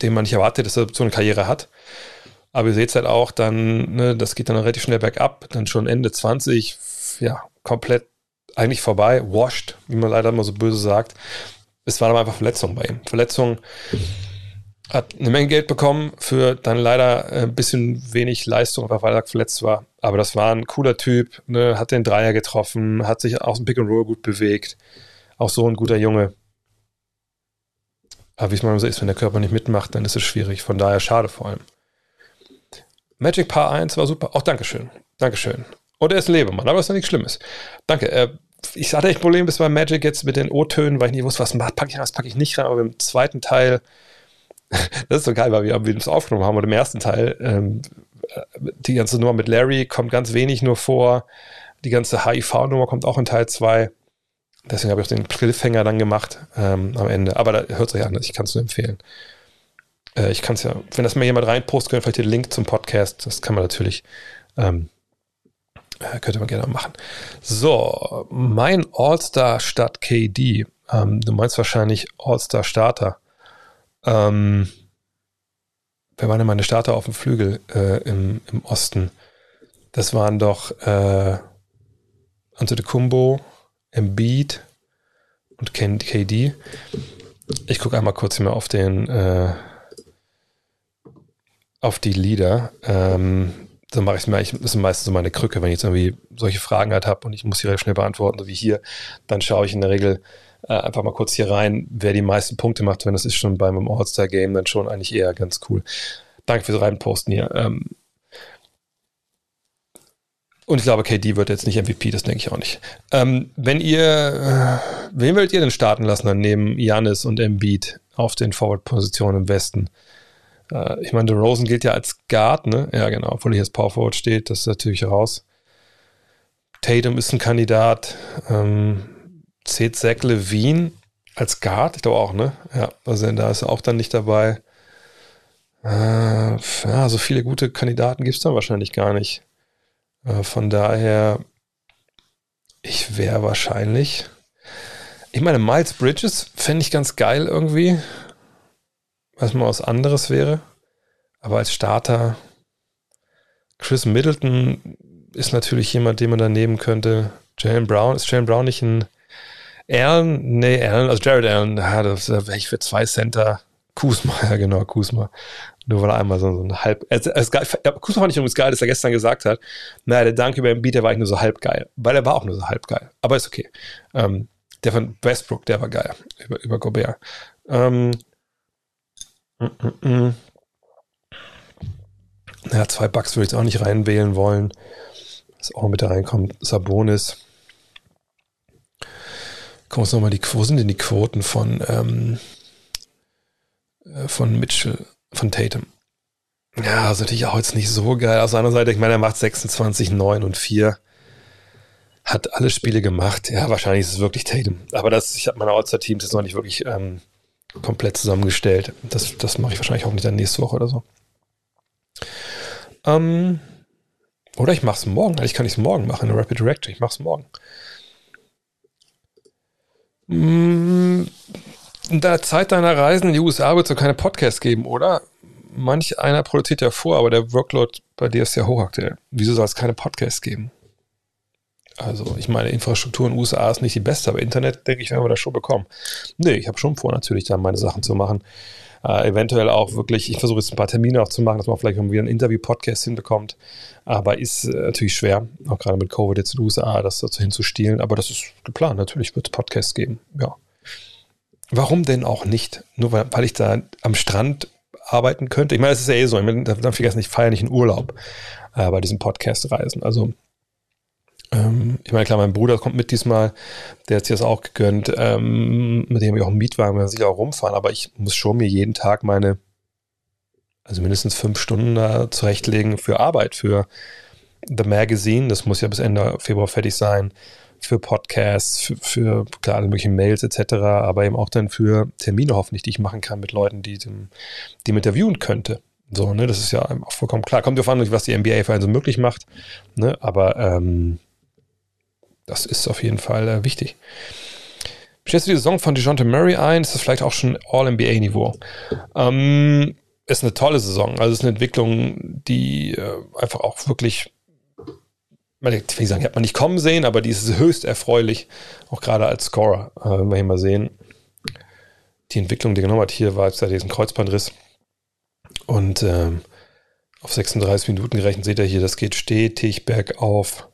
den man nicht erwartet, dass er so eine Karriere hat. Aber ihr seht es halt auch, dann, ne, das geht dann relativ schnell bergab, dann schon Ende 20, ja, komplett eigentlich vorbei, washed, wie man leider immer so böse sagt. Es war aber einfach Verletzung bei ihm. Verletzung hat eine Menge Geld bekommen für dann leider ein bisschen wenig Leistung, weil er verletzt war. Aber das war ein cooler Typ, ne, hat den Dreier getroffen, hat sich aus dem Pick and Roll gut bewegt. Auch so ein guter Junge. Aber wie es mal so ist, wenn der Körper nicht mitmacht, dann ist es schwierig. Von daher schade vor allem. Magic Paar 1 war super. Auch Dankeschön. Dankeschön. Und er ist ein Lebemann, aber das ist ja nichts Schlimmes. Danke. Äh, ich hatte echt Probleme bis bei Magic jetzt mit den O-Tönen, weil ich nicht wusste, was packe ich was packe ich nicht rein. Aber im zweiten Teil, das ist so geil, weil wir, wir das aufgenommen haben. Und im ersten Teil, ähm, die ganze Nummer mit Larry kommt ganz wenig nur vor. Die ganze HIV-Nummer kommt auch in Teil 2. Deswegen habe ich auch den Cliffhanger dann gemacht ähm, am Ende. Aber da hört sich an, ich kann es nur empfehlen. Äh, ich kann es ja, wenn das mal jemand reinpostet, können vielleicht den Link zum Podcast. Das kann man natürlich, ähm, äh, könnte man gerne machen. So, mein All-Star statt KD. Ähm, du meinst wahrscheinlich All-Star Starter. Ähm, wer waren denn meine Starter auf dem Flügel äh, im, im Osten? Das waren doch äh, Antetokounmpo, Embiid und KD. Ich gucke einmal kurz hier mal auf den äh, auf die Lieder. Ähm, so mache ich es mir, ich, das ist meistens so meine Krücke, wenn ich jetzt irgendwie solche Fragen halt habe und ich muss sie relativ schnell beantworten, so wie hier, dann schaue ich in der Regel äh, einfach mal kurz hier rein, wer die meisten Punkte macht, wenn das ist schon beim All-Star-Game dann schon eigentlich eher ganz cool. Danke fürs Reinposten hier. Ähm, und ich glaube, KD wird jetzt nicht MVP, das denke ich auch nicht. Ähm, wenn ihr, äh, wen wollt ihr denn starten lassen dann neben Janis und Embiid auf den Forward-Positionen im Westen? Äh, ich meine, Rosen gilt ja als Guard, ne? Ja, genau, obwohl hier als Power Forward steht, das ist natürlich raus. Tatum ist ein Kandidat. Ähm, zählt Zach Levine als Guard? Ich glaube auch, ne? Ja, also da ist er auch dann nicht dabei. Äh, ja, so viele gute Kandidaten gibt es dann wahrscheinlich gar nicht. Äh, von daher, ich wäre wahrscheinlich. Ich meine, Miles Bridges fände ich ganz geil irgendwie was mal was anderes wäre. Aber als Starter, Chris Middleton ist natürlich jemand, den man da nehmen könnte. Jalen Brown, ist Jalen Brown nicht ein Allen? Nee, Allen, also Jared Allen, ja, das wäre ich für zwei Center. Kusma, ja genau, Kusma. Nur weil er einmal so, so ein halb. Es, Kusma fand ich übrigens geil, dass er gestern gesagt hat, naja, der Dank über den Beat, der war eigentlich nur so halb geil. Weil er war auch nur so halb geil. Aber ist okay. Ähm, der von Westbrook, der war geil. Über, über Gobert. Ähm, ja, zwei Bugs würde ich jetzt auch nicht reinwählen wollen. Was auch mit da reinkommt. Sabonis. Gucken wir uns nochmal die Wo sind denn die Quoten von, ähm, äh, von Mitchell, von Tatum? Ja, ist natürlich auch jetzt nicht so geil. Auf seiner Seite, ich meine, er macht 26, 9 und 4. Hat alle Spiele gemacht. Ja, wahrscheinlich ist es wirklich Tatum. Aber das, ich habe meine Outside-Teams jetzt noch nicht wirklich ähm, komplett zusammengestellt. Das, das mache ich wahrscheinlich auch nicht dann nächste Woche oder so. Ähm, oder ich mache es morgen. Eigentlich kann ich es morgen machen, eine Rapid Directory. Ich mache es morgen. Mm, in der Zeit deiner Reisen in die USA wird es keine Podcasts geben, oder? Manch einer produziert ja vor, aber der Workload bei dir ist ja hochaktuell. Wieso soll es keine Podcasts geben? Also ich meine, Infrastruktur in den USA ist nicht die beste, aber Internet, denke ich, werden wir das schon bekommen. Nee, ich habe schon vor, natürlich dann meine Sachen zu machen. Äh, eventuell auch wirklich, ich versuche jetzt ein paar Termine auch zu machen, dass man vielleicht mal wieder einen Interview-Podcast hinbekommt. Aber ist äh, natürlich schwer, auch gerade mit Covid jetzt in den USA, das dazu hinzustielen. Aber das ist geplant. Natürlich wird es Podcasts geben. Ja. Warum denn auch nicht? Nur weil, weil ich da am Strand arbeiten könnte. Ich meine, es ist ja eh so. Ich meine, dann vergessen, ich feiere nicht in Urlaub äh, bei diesen Podcast-Reisen. Also ähm, ich meine, klar, mein Bruder kommt mit diesmal, der hat sich das auch gegönnt, ähm, mit dem ich auch einen Mietwagen, wir sicher auch rumfahren, aber ich muss schon mir jeden Tag meine, also mindestens fünf Stunden da zurechtlegen für Arbeit, für The Magazine, das muss ja bis Ende Februar fertig sein, für Podcasts, für, für klar, alle möglichen Mails etc., aber eben auch dann für Termine hoffentlich, die ich machen kann mit Leuten, die, die interviewen könnte. So, ne, das ist ja auch vollkommen klar. Kommt darauf an, was die NBA für einen so möglich macht, ne, aber ähm, das ist auf jeden Fall äh, wichtig. Stellst du die Saison von DeJounte Murray ein? Ist das vielleicht auch schon All-NBA-Niveau? Ähm, ist eine tolle Saison. Also es ist eine Entwicklung, die äh, einfach auch wirklich, ich will hat man nicht kommen sehen, aber die ist höchst erfreulich, auch gerade als Scorer, äh, wenn wir hier mal sehen. Die Entwicklung, die genommen hat, hier war jetzt diesen Kreuzbandriss. Und ähm, auf 36 Minuten gerechnet seht ihr hier, das geht stetig bergauf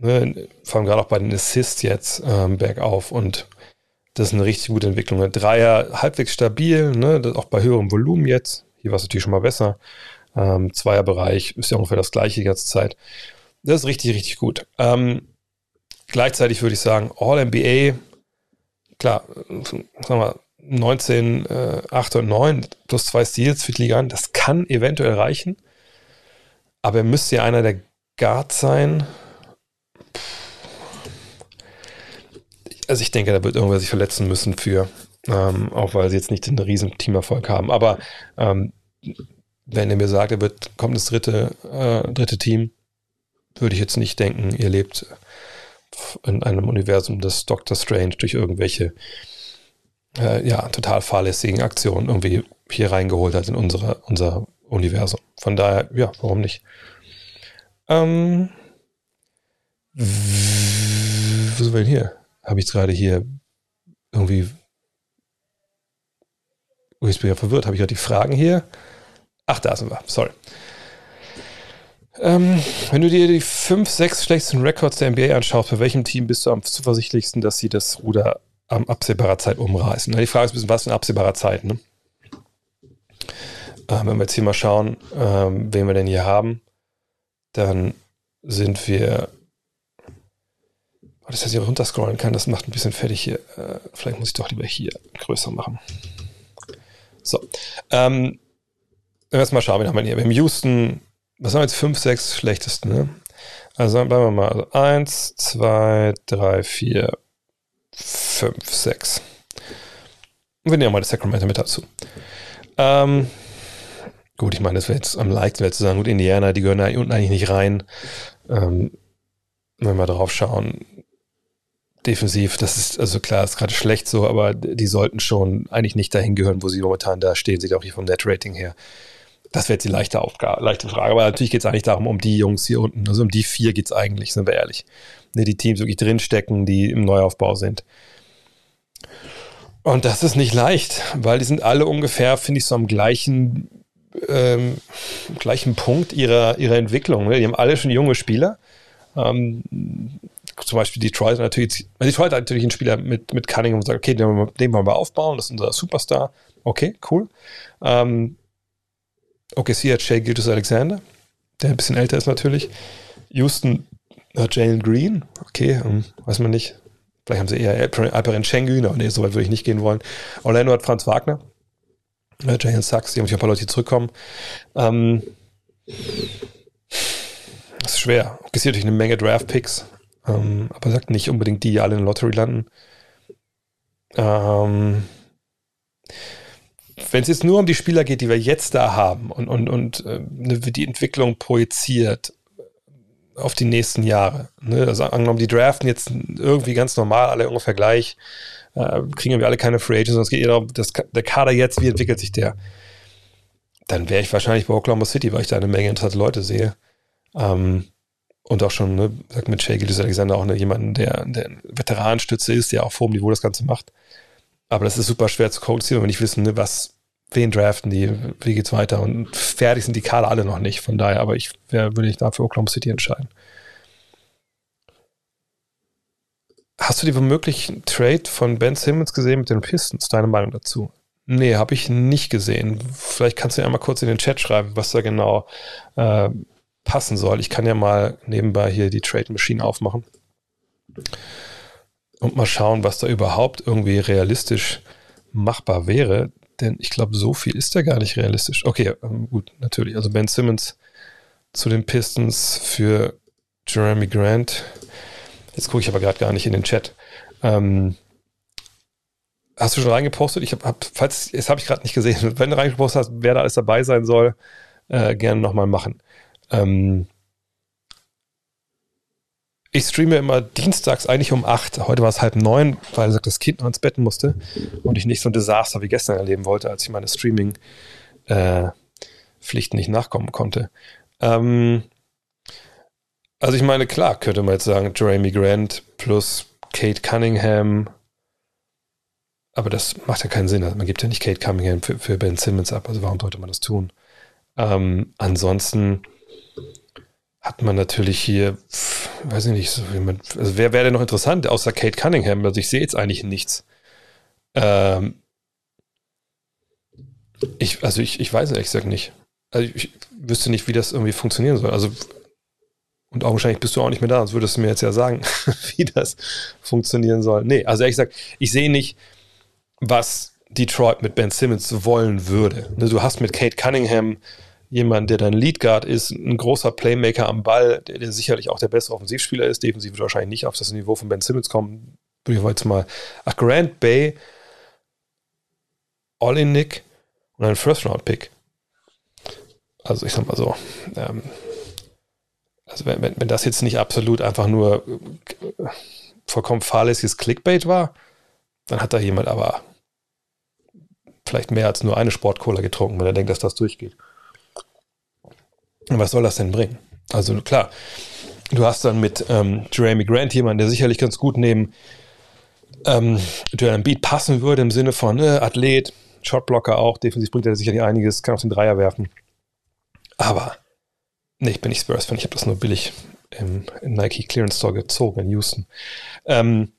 ne, vor allem gerade auch bei den Assists jetzt ähm, bergauf und das ist eine richtig gute Entwicklung. Der Dreier halbwegs stabil, ne, auch bei höherem Volumen jetzt. Hier war es natürlich schon mal besser. Ähm, Zweierbereich ist ja ungefähr das gleiche die ganze Zeit. Das ist richtig, richtig gut. Ähm, gleichzeitig würde ich sagen, All-NBA, klar, sagen wir 19, äh, 8 und 9 plus zwei Steals für die Liga an, das kann eventuell reichen. Aber er müsste ja einer der Guards sein, also ich denke, da wird irgendwer sich verletzen müssen für, ähm, auch weil sie jetzt nicht den riesen Teamerfolg haben. Aber ähm, wenn er mir sagt, er wird, kommt ins dritte, äh, dritte Team, würde ich jetzt nicht denken, ihr lebt in einem Universum des Doctor Strange durch irgendwelche äh, ja, total fahrlässigen Aktionen irgendwie hier reingeholt hat in unsere, unser Universum. Von daher, ja, warum nicht? Ähm, wo sind wir denn hier? Habe ich gerade hier irgendwie. Oh, jetzt bin ich ja verwirrt. Habe ich gerade die Fragen hier? Ach, da sind wir. Sorry. Ähm, wenn du dir die fünf, sechs schlechtesten Records der NBA anschaust, bei welchem Team bist du am zuversichtlichsten, dass sie das Ruder am absehbarer Zeit umreißen? Die Frage ist ein bisschen, was in absehbarer Zeit, ne? Ähm, wenn wir jetzt hier mal schauen, ähm, wen wir denn hier haben, dann sind wir das heißt, ich runterscrollen kann, das macht ein bisschen fertig hier. Äh, vielleicht muss ich doch lieber hier größer machen. So. Ähm, wenn wir jetzt schauen, haben wir hier? Wir haben Houston, was haben wir jetzt? 5, 6 schlechtesten, ne? Also bleiben wir mal. Also 1, 2, 3, 4, 5, 6. Und wir nehmen mal das Sacramento mit dazu. Ähm, gut, ich meine, das wäre jetzt am leichtesten zu sagen, gut, Indiana, die gehören da unten eigentlich nicht rein. Ähm, wenn wir drauf schauen, defensiv, das ist, also klar, ist gerade schlecht so, aber die sollten schon eigentlich nicht dahin gehören, wo sie momentan da stehen, sieht auch hier vom Net-Rating her. Das wäre jetzt die leichte Aufgabe, leichte Frage. Aber natürlich geht es eigentlich darum, um die Jungs hier unten. Also um die vier geht es eigentlich, sind wir ehrlich. Ne, die Teams wirklich drinstecken, die im Neuaufbau sind. Und das ist nicht leicht, weil die sind alle ungefähr, finde ich, so am gleichen, ähm, gleichen Punkt ihrer, ihrer Entwicklung. Ne? Die haben alle schon junge Spieler. Ähm, zum Beispiel Detroit natürlich, Detroit hat natürlich einen Spieler mit, mit Cunningham und sagt, okay, den, wollen wir aufbauen, das ist unser Superstar. Okay, cool. Ähm, OKC hat Shea Giltus Alexander, der ein bisschen älter ist natürlich. Houston hat Jalen Green, okay, ähm, weiß man nicht. Vielleicht haben sie eher Alperen Schengen, aber nee, so weit würde ich nicht gehen wollen. Orlando hat Franz Wagner, äh, Jalen Sachs, die haben sich ein paar Leute, die zurückkommen. Ähm, das ist schwer. OKC hat natürlich eine Menge Draft-Picks. Ähm, aber sagt nicht unbedingt die, die alle in der Lottery landen. Ähm, wenn es jetzt nur um die Spieler geht, die wir jetzt da haben und, und, und äh, die Entwicklung projiziert auf die nächsten Jahre. Ne? Also angenommen, die draften jetzt irgendwie ganz normal, alle ungefähr gleich, äh, kriegen wir alle keine Free Agents, sondern es geht eher darum, das, der Kader jetzt, wie entwickelt sich der? Dann wäre ich wahrscheinlich bei Oklahoma City, weil ich da eine Menge interessante Leute sehe. Ähm, und auch schon, ne, sagt mit Shea Gilles Alexander auch ne, jemanden, der, der Veteranenstütze ist, der auf hohem Niveau das Ganze macht. Aber das ist super schwer zu coachen, wenn wir nicht wissen, ne, was, wen draften die, wie geht's weiter und fertig sind die Kader alle noch nicht. Von daher, aber ich wär, würde ich da für Oklahoma City entscheiden. Hast du die womöglich einen Trade von Ben Simmons gesehen mit den Pistons? Deine Meinung dazu? Nee, habe ich nicht gesehen. Vielleicht kannst du ja mal kurz in den Chat schreiben, was da genau äh, passen soll. Ich kann ja mal nebenbei hier die Trade Machine aufmachen und mal schauen, was da überhaupt irgendwie realistisch machbar wäre. Denn ich glaube, so viel ist da gar nicht realistisch. Okay, ähm, gut, natürlich. Also Ben Simmons zu den Pistons für Jeremy Grant Jetzt gucke ich aber gerade gar nicht in den Chat. Ähm, hast du schon reingepostet? Ich habe, hab, falls, jetzt habe ich gerade nicht gesehen. Wenn du reingepostet hast, wer da alles dabei sein soll, äh, gerne nochmal machen. Ähm, ich streame immer dienstags eigentlich um 8. Heute war es halb neun, weil das Kind noch ins Bett musste und ich nicht so ein Desaster wie gestern erleben wollte, als ich meine Streaming-Pflichten äh, nicht nachkommen konnte. Ähm, also ich meine, klar, könnte man jetzt sagen, Jeremy Grant plus Kate Cunningham. Aber das macht ja keinen Sinn. Also man gibt ja nicht Kate Cunningham für, für Ben Simmons ab. Also warum sollte man das tun? Ähm, ansonsten hat man natürlich hier, weiß ich nicht, so wie man, also wer wäre denn noch interessant außer Kate Cunningham? Also ich sehe jetzt eigentlich nichts. Ähm, ich, also ich, ich weiß ehrlich gesagt nicht. Also ich, ich wüsste nicht, wie das irgendwie funktionieren soll. Also und augenscheinlich bist du auch nicht mehr da, sonst würdest du mir jetzt ja sagen, wie das funktionieren soll. Nee, also ehrlich gesagt, ich sehe nicht, was Detroit mit Ben Simmons wollen würde. Ne, du hast mit Kate Cunningham jemanden, der dein Lead Guard ist, ein großer Playmaker am Ball, der, der sicherlich auch der bessere Offensivspieler ist. Defensiv wird wahrscheinlich nicht auf das Niveau von Ben Simmons kommen. Würde ich jetzt mal. Ach, Grant Bay, Nick und ein First-Round-Pick. Also ich sag mal so, ähm, also wenn, wenn, wenn das jetzt nicht absolut einfach nur äh, vollkommen fahrlässiges Clickbait war, dann hat da jemand aber vielleicht mehr als nur eine Sportcola getrunken, wenn er denkt, dass das durchgeht. Was soll das denn bringen? Also klar, du hast dann mit ähm, Jeremy Grant jemanden, der sicherlich ganz gut neben ähm, Joel Beat passen würde im Sinne von äh, Athlet, Shotblocker auch, defensiv bringt er sicherlich einiges, kann auch den Dreier werfen. Aber Nee, ich bin nicht Spurs-Fan, ich habe das nur billig im, im, Nike Clearance Store gezogen in Houston. Ähm,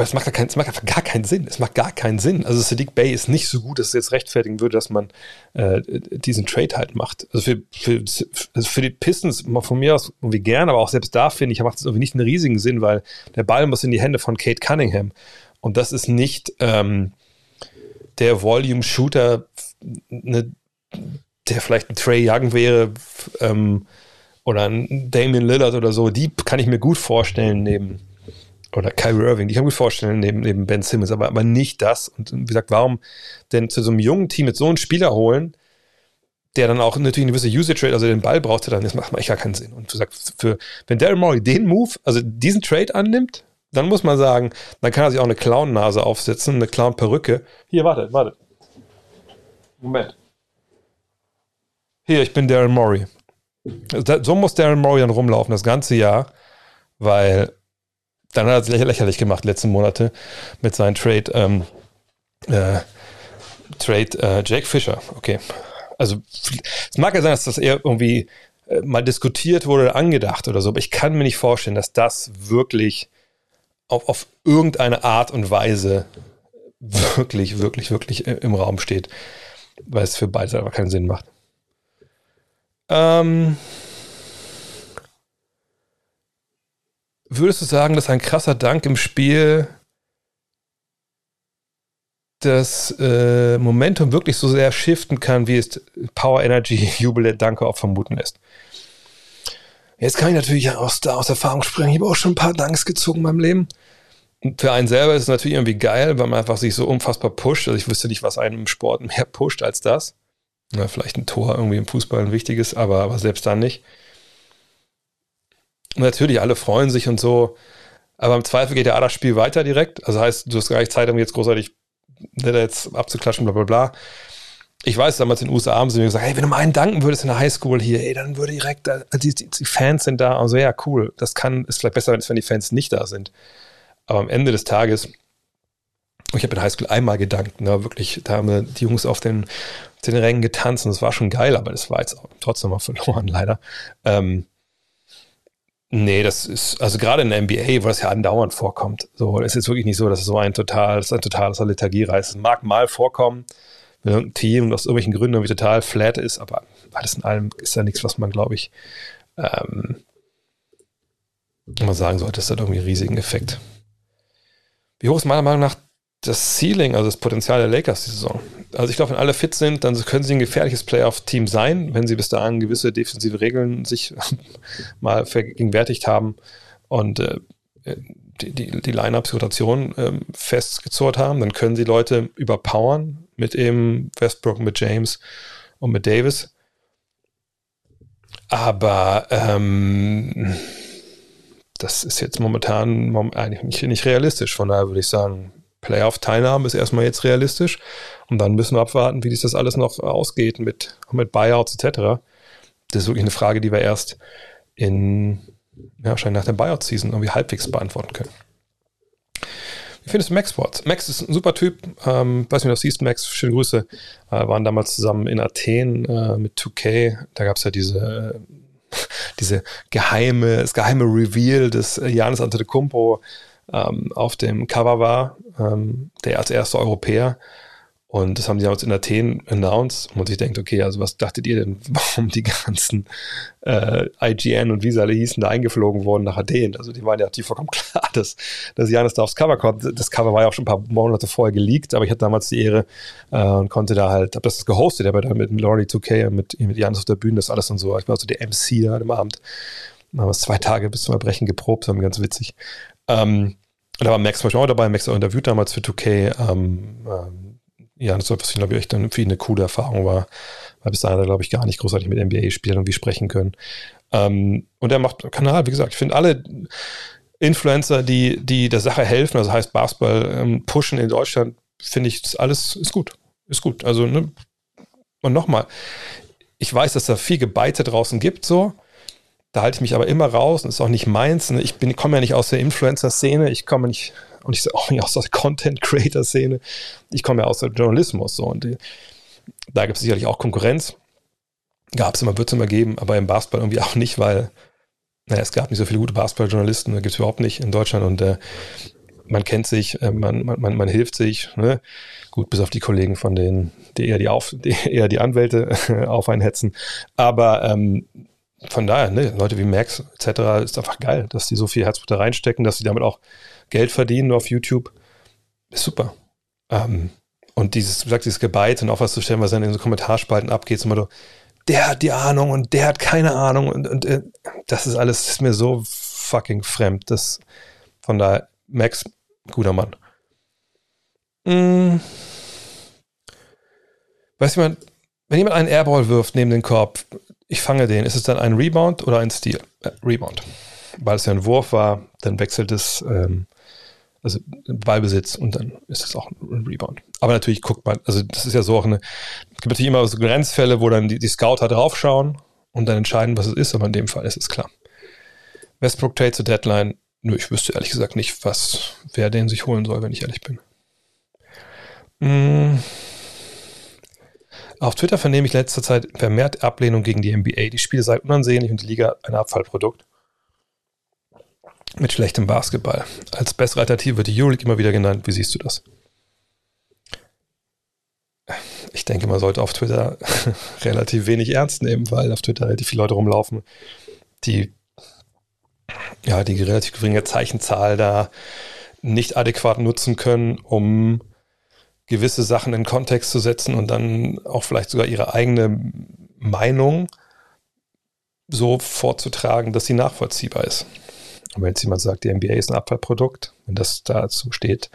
aber es macht, gar keinen, es macht einfach gar keinen Sinn. Es macht gar keinen Sinn. Also Sadiq Bay ist nicht so gut, dass es jetzt rechtfertigen würde, dass man äh, diesen Trade halt macht. Also für, für, also für die Pistons von mir aus irgendwie gern, aber auch selbst da finde ich, macht es irgendwie nicht einen riesigen Sinn, weil der Ball muss in die Hände von Kate Cunningham. Und das ist nicht ähm, der Volume-Shooter, ne, der vielleicht ein Trey Young wäre ähm, oder ein Damian Lillard oder so, die kann ich mir gut vorstellen neben oder Kyrie Irving, die kann ich mir vorstellen neben, neben Ben Simmons, aber, aber nicht das. Und wie gesagt, warum denn zu so einem jungen Team mit so einem Spieler holen, der dann auch natürlich eine gewisse Usage Rate, also den Ball braucht, dann das macht echt gar keinen Sinn. Und wie gesagt, für, wenn Daryl Morey den Move, also diesen Trade annimmt, dann muss man sagen, dann kann er sich auch eine Clown-Nase aufsetzen, eine Clown-Perücke. Hier, warte, warte. Moment. Hier, ich bin Darren Murray. So muss Darren Murray dann rumlaufen, das ganze Jahr, weil dann hat er sich lächerlich gemacht letzten Monate mit seinem Trade, ähm, äh, Trade äh, Jake Fisher. Okay. Also, es mag ja sein, dass das eher irgendwie äh, mal diskutiert wurde oder angedacht oder so, aber ich kann mir nicht vorstellen, dass das wirklich auf, auf irgendeine Art und Weise wirklich, wirklich, wirklich im Raum steht, weil es für beide aber keinen Sinn macht. Ähm, würdest du sagen, dass ein krasser Dank im Spiel das äh, Momentum wirklich so sehr shiften kann, wie es Power Energy Jubiläet Danke auch vermuten lässt? Jetzt kann ich natürlich aus, aus Erfahrung sprechen. Ich habe auch schon ein paar Danks gezogen in meinem Leben. Für einen selber ist es natürlich irgendwie geil, weil man einfach sich so unfassbar pusht. Also ich wüsste nicht, was einem im Sport mehr pusht als das. Ja, vielleicht ein Tor irgendwie im Fußball ein wichtiges, aber, aber selbst dann nicht. Und natürlich, alle freuen sich und so. Aber im Zweifel geht ja das Spiel weiter direkt. Also heißt, du hast gar nicht Zeit, um jetzt großartig jetzt abzuklatschen, bla bla bla. ich weiß, damals in den USA haben sie mir gesagt, hey, wenn du mal einen danken würdest in der Highschool hier, ey, dann würde direkt, da, die, die, die, Fans sind da. Also ja, cool. Das kann, ist vielleicht besser, wenn die Fans nicht da sind. Aber am Ende des Tages, ich habe in der Highschool einmal gedankt, ne, wirklich, da haben die Jungs auf den, den Rängen getanzt und das war schon geil, aber das war jetzt trotzdem mal verloren, leider. Ähm, Nee, das ist, also gerade in der NBA, wo das ja andauernd vorkommt. So, es ist wirklich nicht so, dass es so ein total, das ist ein totales Lethargiereis. Es mag mal vorkommen, wenn irgendein Team aus irgendwelchen Gründen irgendwie total flat ist, aber alles in allem ist da nichts, was man, glaube ich, ähm, mal sagen sollte, das hat irgendwie einen riesigen Effekt. Wie hoch ist meiner Meinung nach das Ceiling, also das Potenzial der Lakers die Saison. Also ich glaube, wenn alle fit sind, dann können sie ein gefährliches Playoff-Team sein, wenn sie bis dahin gewisse defensive Regeln sich mal vergegenwärtigt haben und äh, die, die, die Line-Up-Situation äh, festgezurrt haben, dann können sie Leute überpowern mit eben Westbrook, mit James und mit Davis. Aber ähm, das ist jetzt momentan eigentlich nicht realistisch. Von daher würde ich sagen, Playoff-Teilnahme ist erstmal jetzt realistisch. Und dann müssen wir abwarten, wie sich das alles noch ausgeht mit, mit Buyouts etc. Das ist wirklich eine Frage, die wir erst in, ja, wahrscheinlich nach der Buyout-Season irgendwie halbwegs beantworten können. Wie findest du Max Sports? Max ist ein super Typ. Ähm, weiß nicht, ob du siehst, Max, schöne Grüße. Äh, waren damals zusammen in Athen äh, mit 2K. Da gab es ja diese, äh, diese geheime, das geheime Reveal des Janis Antetokounmpo ähm, auf dem Cover war, ähm, der als erster Europäer. Und das haben sie damals in Athen announced. Und ich denkt, okay, also was dachtet ihr denn, warum die ganzen äh, IGN und wie sie alle hießen, da eingeflogen wurden nach Athen? Also die waren ja die vollkommen klar, dass, dass Janis da aufs Cover kommt. Das Cover war ja auch schon ein paar Monate vorher geleakt, aber ich hatte damals die Ehre äh, und konnte da halt, hab das gehostet, aber da mit Laurie 2K und mit, mit Janis auf der Bühne, das alles und so. Ich war so der MC da am Abend. Dann haben wir es zwei Tage bis zum Erbrechen geprobt, das ganz witzig. Ähm, und da war Max zum Beispiel auch dabei. Max auch interviewt damals für 2K. Ähm, ähm, ja, das war, was, glaube ich, echt dann für ihn eine coole Erfahrung war. Weil bis dahin hat er, glaube ich, gar nicht großartig mit NBA-Spielern irgendwie sprechen können. Ähm, und er macht Kanal, wie gesagt, ich finde alle Influencer, die, die der Sache helfen, also heißt Basketball ähm, pushen in Deutschland, finde ich, das alles ist gut. Ist gut. Also, ne? Und nochmal, ich weiß, dass da viel Gebeite draußen gibt, so. Da halte ich mich aber immer raus und ist auch nicht meins. Ne? Ich bin, komme ja nicht aus der Influencer-Szene, ich komme nicht, und ich auch nicht aus der Content-Creator-Szene, ich komme ja aus der Journalismus. So. Und die, da gibt es sicherlich auch Konkurrenz. Gab es immer, wird es immer geben, aber im Basketball irgendwie auch nicht, weil naja, es gab nicht so viele gute Basketball-Journalisten, da gibt es überhaupt nicht in Deutschland und äh, man kennt sich, äh, man, man, man, man hilft sich. Ne? Gut, bis auf die Kollegen von denen, die eher die, auf, die, eher die Anwälte auf einen hetzen. Aber ähm, von daher, ne, Leute wie Max etc. ist einfach geil, dass die so viel Herzblut da reinstecken, dass sie damit auch Geld verdienen auf YouTube. Ist super. Ähm, und dieses, wie gesagt, dieses Gebeite und auch was zu stellen, was dann in so Kommentarspalten abgeht, immer so, der hat die Ahnung und der hat keine Ahnung und, und äh, das ist alles, ist mir so fucking fremd. Das, von daher, Max, guter Mann. Hm. Weiß jemand, wenn jemand einen Airball wirft neben den Korb, ich fange den. Ist es dann ein Rebound oder ein Steal? Äh, Rebound. Weil es ja ein Wurf war, dann wechselt es, ähm, also Ballbesitz und dann ist es auch ein Rebound. Aber natürlich guckt man, also das ist ja so auch eine, es gibt natürlich immer so Grenzfälle, wo dann die, die Scouter draufschauen und dann entscheiden, was es ist, aber in dem Fall ist es klar. Westbrook Trade zur Deadline, nö, ich wüsste ehrlich gesagt nicht, was, wer den sich holen soll, wenn ich ehrlich bin. Mmh. Auf Twitter vernehme ich letzter Zeit vermehrt Ablehnung gegen die NBA. Die Spiele seien unansehnlich und die Liga ein Abfallprodukt. Mit schlechtem Basketball. Als bessere Alternative wird die Euroleague immer wieder genannt. Wie siehst du das? Ich denke, man sollte auf Twitter relativ wenig ernst nehmen, weil auf Twitter relativ viele Leute rumlaufen, die ja die relativ geringe Zeichenzahl da nicht adäquat nutzen können, um gewisse Sachen in Kontext zu setzen und dann auch vielleicht sogar ihre eigene Meinung so vorzutragen, dass sie nachvollziehbar ist. Und wenn jetzt jemand sagt, die NBA ist ein Abfallprodukt, wenn das dazu steht,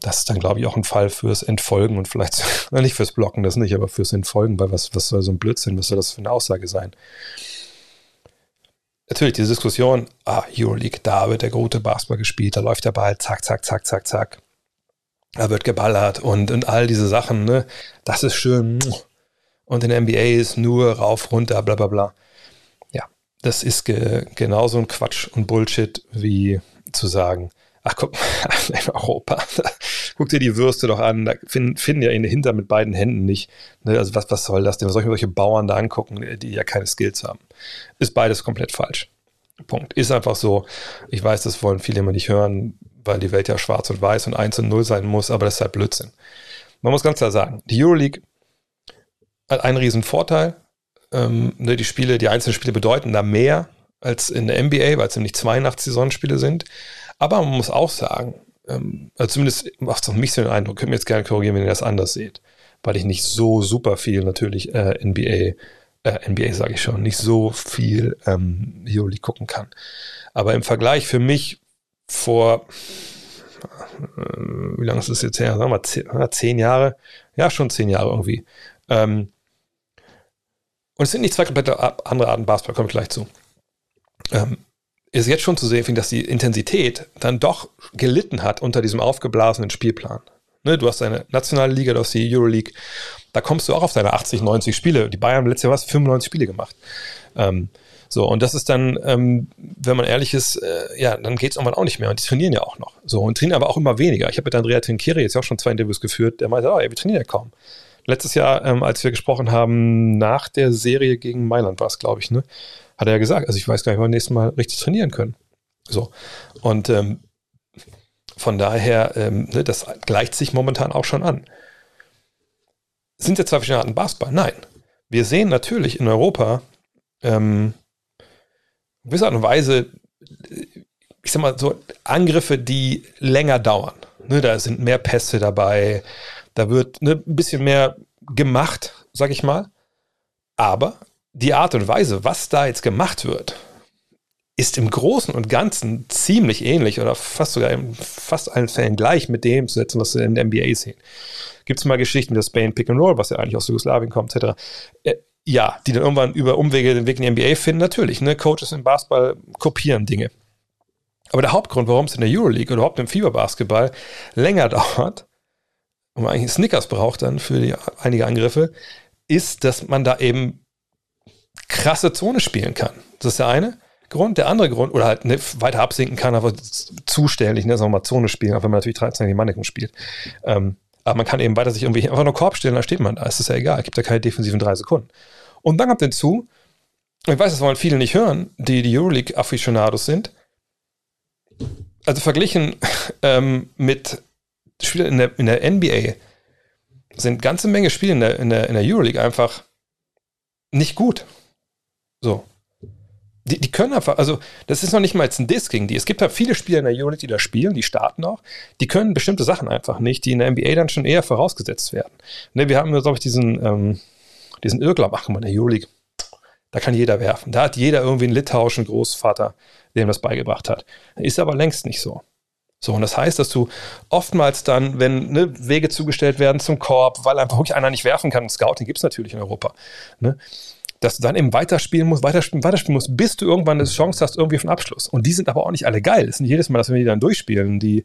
das ist dann, glaube ich, auch ein Fall fürs Entfolgen und vielleicht, nicht fürs Blocken, das nicht, aber fürs Entfolgen, weil was, was soll so ein Blödsinn, was soll das für eine Aussage sein? Natürlich, diese Diskussion, ah, Euroleague, da wird der gute Basketball gespielt, da läuft der Ball, zack, zack, zack, zack, zack da wird geballert und, und all diese Sachen, ne? Das ist schön. Und in der NBA ist nur rauf, runter, bla bla bla. Ja, das ist ge genauso ein Quatsch und Bullshit, wie zu sagen, ach guck mal, in Europa, guck dir die Würste doch an, da finden, finden ja in Hinter mit beiden Händen nicht. Ne? Also was, was soll das denn? Was soll ich mir solche Bauern da angucken, die ja keine Skills haben? Ist beides komplett falsch. Punkt. Ist einfach so. Ich weiß, das wollen viele immer nicht hören, weil die Welt ja schwarz und weiß und 1 und 0 sein muss, aber das ist halt Blödsinn. Man muss ganz klar sagen, die Euroleague hat einen riesen Vorteil. Ähm, ne, die Spiele, die einzelnen Spiele bedeuten da mehr als in der NBA, weil es nämlich 82 Saisonspiele sind. Aber man muss auch sagen, ähm, also zumindest macht es auf mich so den Eindruck, könnt mir jetzt gerne korrigieren, wenn ihr das anders seht, weil ich nicht so super viel natürlich äh, NBA, äh, NBA sage ich schon, nicht so viel ähm, Euroleague gucken kann. Aber im Vergleich für mich vor, äh, wie lange ist das jetzt her? Sagen wir zehn, zehn Jahre, ja schon zehn Jahre irgendwie. Ähm, und es sind nicht zwei komplett andere Arten Basketball, komme ich gleich zu. Ähm, ist jetzt schon zu sehen, dass die Intensität dann doch gelitten hat unter diesem aufgeblasenen Spielplan. Ne, du hast eine nationale Liga, du hast die Euroleague, da kommst du auch auf deine 80, 90 Spiele. Die Bayern haben letztes Jahr was, 95 Spiele gemacht. Ähm, so, und das ist dann, ähm, wenn man ehrlich ist, äh, ja, dann geht es irgendwann auch nicht mehr. Und die trainieren ja auch noch. So, und trainieren aber auch immer weniger. Ich habe mit Andrea Tinkiri jetzt auch schon zwei Interviews geführt, der meinte, oh, ja, wir trainieren ja kaum. Letztes Jahr, ähm, als wir gesprochen haben, nach der Serie gegen Mailand war es, glaube ich, ne? Hat er ja gesagt. Also ich weiß gar nicht, wann wir nächstes Mal richtig trainieren können. So. Und ähm, von daher, ähm, ne, das gleicht sich momentan auch schon an. Sind jetzt zwei verschiedene Arten Basketball? Nein. Wir sehen natürlich in Europa ähm, gewisser Art und Weise, ich sag mal so, Angriffe, die länger dauern. Ne, da sind mehr Pässe dabei, da wird ne, ein bisschen mehr gemacht, sag ich mal. Aber die Art und Weise, was da jetzt gemacht wird, ist im Großen und Ganzen ziemlich ähnlich oder fast sogar in fast allen Fällen gleich mit dem zu setzen, was wir in der NBA sehen. Gibt es mal Geschichten wie das Spain Pick and Roll, was ja eigentlich aus Jugoslawien kommt, etc. Ja, die dann irgendwann über Umwege den Weg in die NBA finden, natürlich. Ne? Coaches im Basketball kopieren Dinge. Aber der Hauptgrund, warum es in der Euroleague oder überhaupt im Fieberbasketball länger dauert, und man eigentlich Snickers braucht dann für die, einige Angriffe, ist, dass man da eben krasse Zone spielen kann. Das ist der eine Grund. Der andere Grund, oder halt ne, weiter absinken kann, aber zuständig, ne, sagen wir mal Zone spielen, auch wenn man natürlich 13 die Mannequin spielt. Ähm, aber man kann eben weiter sich irgendwie einfach nur Korb stellen, da steht man da. Es ist ja egal, gibt ja keine defensiven drei Sekunden. Und dann kommt hinzu, ich weiß, das wollen viele nicht hören, die die Euroleague-Afficionados sind. Also verglichen ähm, mit Spielen in der, in der NBA sind ganze Menge Spiele in der, in der, in der Euroleague einfach nicht gut. So. Die, die können einfach, also das ist noch nicht mal jetzt ein Diss gegen die. Es gibt halt viele Spieler in der Euroleague, die da spielen, die starten auch. Die können bestimmte Sachen einfach nicht, die in der NBA dann schon eher vorausgesetzt werden. Ne, wir haben, glaube ich, diesen, ähm, diesen Irrglaub, ach, in der Euroleague, da kann jeder werfen. Da hat jeder irgendwie einen litauischen Großvater, der ihm das beigebracht hat. Ist aber längst nicht so. So, und das heißt, dass du oftmals dann, wenn ne, Wege zugestellt werden zum Korb, weil einfach wirklich einer nicht werfen kann, Scouting gibt es natürlich in Europa, ne, dass du dann eben weiterspielen musst, weiterspielen, weiterspielen musst, bis du irgendwann eine Chance hast, irgendwie auf einen Abschluss. Und die sind aber auch nicht alle geil. Es ist nicht jedes Mal, dass wir die dann durchspielen, die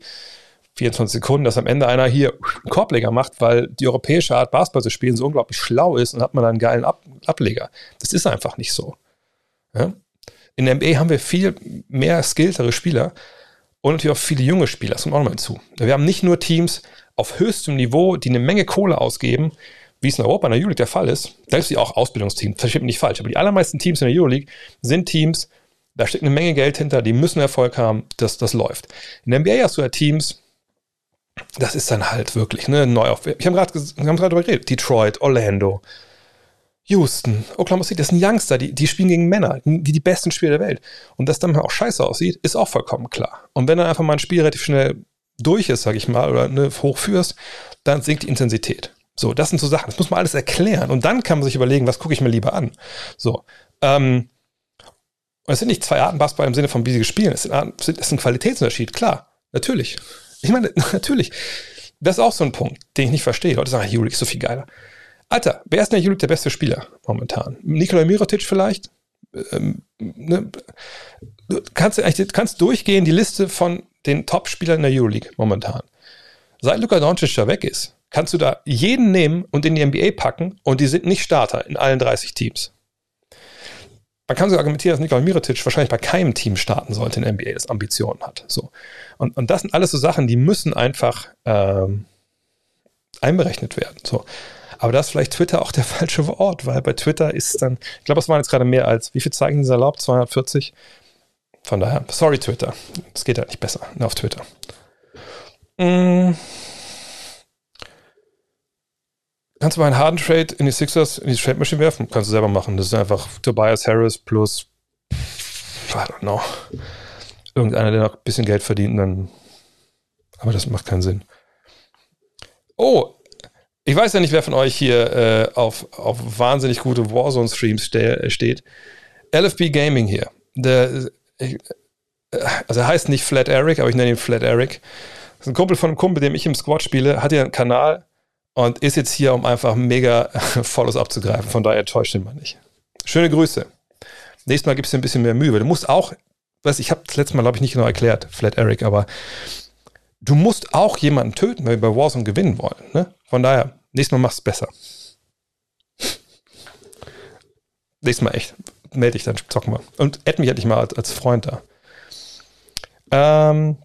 24 Sekunden, dass am Ende einer hier einen Korbleger macht, weil die europäische Art Basketball zu spielen so unglaublich schlau ist und hat man dann einen geilen Ab Ableger. Das ist einfach nicht so. Ja? In der NBA haben wir viel mehr skilltere Spieler und natürlich auch viele junge Spieler, das kommt auch noch mal hinzu. Wir haben nicht nur Teams auf höchstem Niveau, die eine Menge Kohle ausgeben, wie es in Europa in der Euroleague der Fall ist, selbst die auch Ausbildungsteams, versteht mich nicht falsch, aber die allermeisten Teams in der Euroleague sind Teams, da steckt eine Menge Geld hinter, die müssen Erfolg haben, dass das läuft. In der NBA hast du ja Teams, das ist dann halt wirklich ne, neu auf. Ich habe gerade hab darüber geredet. Detroit, Orlando, Houston, Oklahoma City, das sind Youngster, die, die spielen gegen Männer, wie die besten Spieler der Welt. Und dass dann auch scheiße aussieht, ist auch vollkommen klar. Und wenn dann einfach mal ein Spiel relativ schnell durch ist, sag ich mal, oder ne, hochführst, dann sinkt die Intensität. So, das sind so Sachen, das muss man alles erklären. Und dann kann man sich überlegen, was gucke ich mir lieber an. So, ähm, und es sind nicht zwei Arten Basketball im Sinne von wie sie spielen, es, ist ein Qualitätsunterschied, klar, natürlich. Ich meine, natürlich. Das ist auch so ein Punkt, den ich nicht verstehe. Leute sagen, Julik ist so viel geiler. Alter, wer ist denn der Julik der beste Spieler momentan? Nikola Mirotic vielleicht? Ähm, ne? Du kannst, kannst durchgehen die Liste von den Top-Spielern in der Euroleague momentan. Seit Luka Doncic da weg ist, kannst du da jeden nehmen und in die NBA packen und die sind nicht Starter in allen 30 Teams. Man kann so argumentieren, dass Nikola Mirotic wahrscheinlich bei keinem Team starten sollte in der NBA, das Ambitionen hat. So. Und, und das sind alles so Sachen, die müssen einfach ähm, einberechnet werden. So. Aber da ist vielleicht Twitter auch der falsche Ort, weil bei Twitter ist dann, ich glaube, es waren jetzt gerade mehr als, wie viel zeigen sie erlaubt? 240? Von daher, sorry Twitter. Es geht halt nicht besser ne, auf Twitter. Mm. Kannst du mal einen harten Trade in die Sixers, in die Trade Machine werfen? Kannst du selber machen. Das ist einfach Tobias Harris plus, I don't know, irgendeiner, der noch ein bisschen Geld verdient. Dann, aber das macht keinen Sinn. Oh, ich weiß ja nicht, wer von euch hier äh, auf, auf wahnsinnig gute Warzone-Streams ste steht. LFB Gaming hier. Der, ich, also er heißt nicht Flat Eric, aber ich nenne ihn Flat Eric. Das ist ein Kumpel von einem Kumpel, dem ich im Squad spiele, hat ja einen Kanal und ist jetzt hier, um einfach mega Follows abzugreifen. Von daher täuscht ihn mal nicht. Schöne Grüße. Nächstes Mal es dir ein bisschen mehr Mühe. Du musst auch, weiß ich habe das letzte Mal, glaube ich, nicht genau erklärt, Flat Eric, aber du musst auch jemanden töten, wenn wir bei Warzone gewinnen wollen. Ne? Von daher, nächstes Mal machst du es besser. nächstes Mal echt. Melde dich, dann zocken wir. Und add mich endlich mal als, als Freund da. Ähm,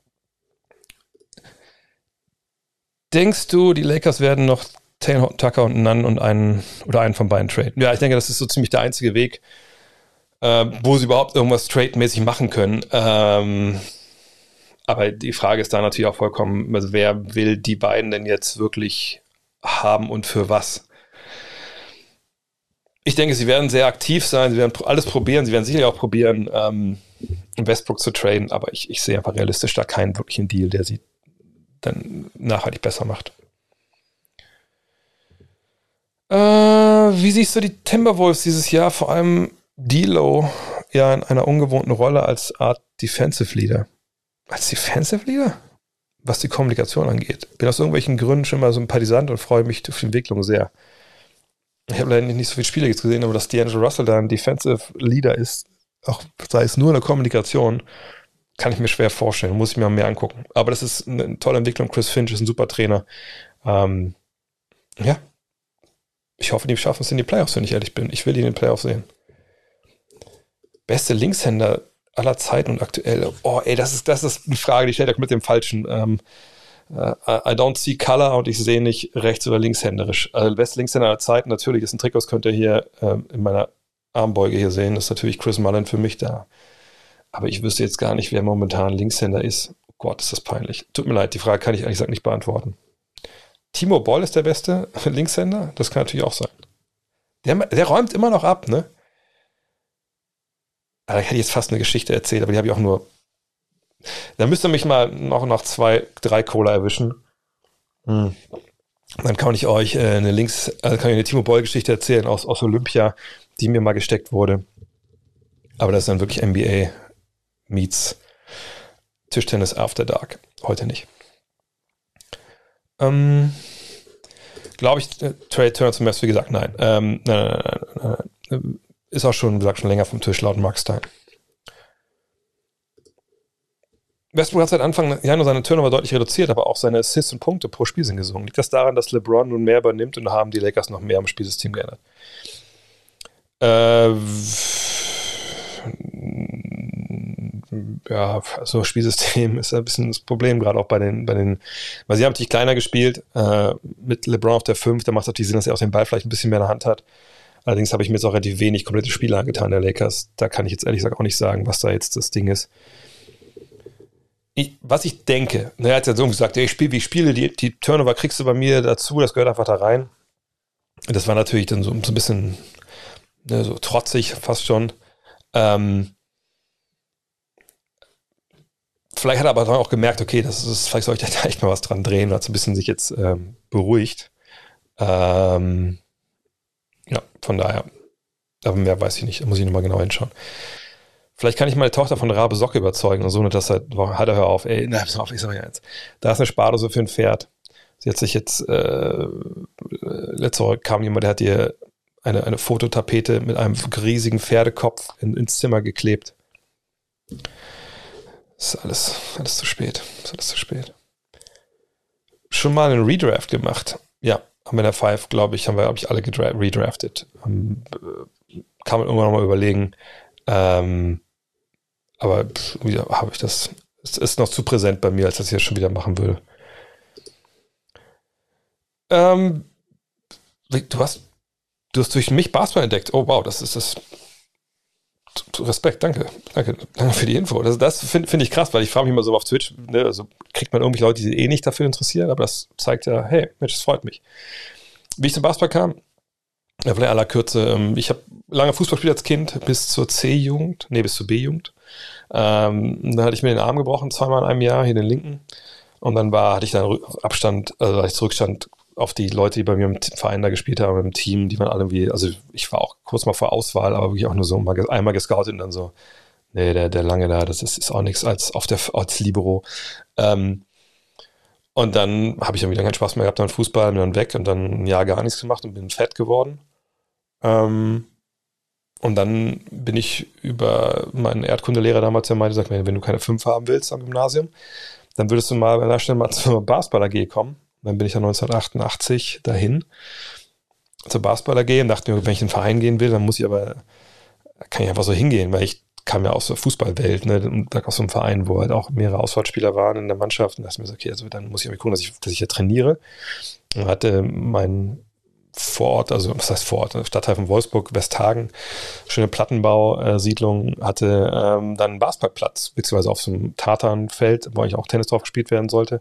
Denkst du, die Lakers werden noch Taylor Tucker und Nunn und einen oder einen von beiden traden? Ja, ich denke, das ist so ziemlich der einzige Weg, äh, wo sie überhaupt irgendwas trade-mäßig machen können. Ähm, aber die Frage ist da natürlich auch vollkommen, also wer will die beiden denn jetzt wirklich haben und für was? Ich denke, sie werden sehr aktiv sein, sie werden alles probieren, sie werden sicherlich auch probieren, ähm, Westbrook zu traden, aber ich, ich sehe einfach realistisch da keinen wirklichen Deal, der sie dann nachhaltig besser macht. Äh, wie siehst du die Timberwolves dieses Jahr? Vor allem D'Lo ja in einer ungewohnten Rolle als Art Defensive Leader. Als Defensive Leader? Was die Kommunikation angeht. Bin aus irgendwelchen Gründen schon mal Partisant und freue mich auf die Entwicklung sehr. Ich habe leider nicht so viele Spiele jetzt gesehen, aber dass D'Angelo Russell da ein Defensive Leader ist, auch sei es nur in der Kommunikation, kann ich mir schwer vorstellen, muss ich mir mehr angucken. Aber das ist eine tolle Entwicklung. Chris Finch ist ein super Trainer. Ähm, ja. Ich hoffe, die schaffen es in die Playoffs, wenn ich ehrlich bin. Ich will die in den Playoffs sehen. Beste Linkshänder aller Zeiten und aktuell. Oh, ey, das ist, das ist eine Frage, die stellt euch mit dem falschen. Ähm, uh, I don't see color und ich sehe nicht rechts- oder linkshänderisch. Also, beste Linkshänder aller Zeiten, natürlich ist ein Trick, das könnt ihr hier ähm, in meiner Armbeuge hier sehen. Ist natürlich Chris Mullen für mich da. Aber ich wüsste jetzt gar nicht, wer momentan Linkshänder ist. Oh Gott, ist das peinlich. Tut mir leid, die Frage kann ich ehrlich gesagt nicht beantworten. Timo Boll ist der beste Linkshänder? Das kann natürlich auch sein. Der, der räumt immer noch ab, ne? Da hätte ich jetzt fast eine Geschichte erzählt, aber die habe ich auch nur. Da müsst ihr mich mal noch nach zwei, drei Cola erwischen. Hm. Dann kann ich euch äh, eine Links, also kann ich eine Timo Boll-Geschichte erzählen aus, aus Olympia, die mir mal gesteckt wurde. Aber das ist dann wirklich NBA meets Tischtennis After Dark. Heute nicht. Ähm, Glaube ich, äh, Trade Turner zum Beispiel gesagt, nein. Ähm, nein, nein, nein, nein, Ist auch schon, gesagt, schon länger vom Tisch laut Mark Stein. Westbrook hat seit Anfang Januar seine Turnover deutlich reduziert, aber auch seine Assists und Punkte pro Spiel sind gesungen. Liegt das daran, dass LeBron nun mehr übernimmt und haben die Lakers noch mehr am Spielsystem geändert? Äh, ja, so Spielsystem ist ein bisschen das Problem, gerade auch bei den, bei den, weil sie haben natürlich kleiner gespielt, äh, mit LeBron auf der 5, da macht es natürlich Sinn, dass er auch den Ball vielleicht ein bisschen mehr in der Hand hat. Allerdings habe ich mir jetzt auch relativ wenig komplette Spiele angetan, der Lakers. Da kann ich jetzt ehrlich gesagt auch nicht sagen, was da jetzt das Ding ist. Ich, was ich denke, ne, er hat ja so gesagt, ich spiele, wie ich spiele, die, die Turnover kriegst du bei mir dazu, das gehört einfach da rein. Das war natürlich dann so, so ein bisschen ne, so trotzig fast schon. Ähm, vielleicht hat er aber dann auch gemerkt, okay, das ist, vielleicht soll ich da echt mal was dran drehen, weil es ein bisschen sich jetzt ähm, beruhigt. Ähm, ja, von daher. Aber mehr weiß ich nicht, da muss ich nochmal genau hinschauen. Vielleicht kann ich meine Tochter von Rabe Socke überzeugen und so, dass er, hat er hör auf, ey, na, pass auf, ich sag ja jetzt. Da ist eine Spardose für ein Pferd. Sie hat sich jetzt, äh, letzte Woche kam jemand, der hat ihr eine, eine Fototapete mit einem riesigen Pferdekopf in, ins Zimmer geklebt. Ist alles, alles zu spät. Ist alles zu spät. schon mal einen Redraft gemacht. Ja, haben wir in der Five, glaube ich, haben wir, glaube ich, alle redraftet. Ähm, kann man irgendwann nochmal überlegen. Ähm, aber wieder habe ich das. Es ist noch zu präsent bei mir, als dass ich das schon wieder machen will. Ähm, du hast, du hast durch mich Basketball entdeckt. Oh wow, das ist das. Respekt, danke. Danke, danke für die Info. Das, das finde find ich krass, weil ich frage mich immer so auf Twitch, ne, also kriegt man irgendwelche Leute, die sich eh nicht dafür interessieren, aber das zeigt ja, hey, Mensch, das freut mich. Wie ich zum Basketball kam, ja, vielleicht aller Kürze, ähm, ich habe lange Fußball gespielt als Kind bis zur C-Jugend, nee, bis zur B-Jugend. Ähm, da hatte ich mir den Arm gebrochen, zweimal in einem Jahr, hier den linken. Und dann war, hatte ich dann Abstand, also hatte ich Zurückstand auf die Leute, die bei mir im Verein da gespielt haben, im Team, die waren alle irgendwie, also ich war auch kurz mal vor Auswahl, aber wirklich auch nur so mal, einmal gescoutet und dann so, nee, der, der lange da, das ist, ist auch nichts als auf der als Libero. Ähm, und dann habe ich dann wieder keinen Spaß mehr gehabt an Fußball, bin dann weg und dann ein Jahr gar nichts gemacht und bin fett geworden. Ähm, und dann bin ich über meinen Erdkundelehrer damals, der meinte, sagt, wenn du keine fünf haben willst am Gymnasium, dann würdest du mal an der Stelle mal zur Basketball AG kommen. Dann bin ich dann 1988 dahin zur Basketball AG und dachte mir, wenn ich in den Verein gehen will, dann muss ich aber, kann ich einfach so hingehen, weil ich kam ja aus der Fußballwelt, ne, und aus so einem Verein, wo halt auch mehrere Auswahlspieler waren in der Mannschaft und dachte mir so, okay, also dann muss ich aber gucken, dass ich, dass ich ja trainiere. Und hatte mein Vorort, also was heißt Vorort, Stadtteil von Wolfsburg, Westhagen, schöne Plattenbausiedlung, hatte ähm, dann einen Basketballplatz, beziehungsweise auf so einem Tatanfeld, wo eigentlich auch Tennis drauf gespielt werden sollte.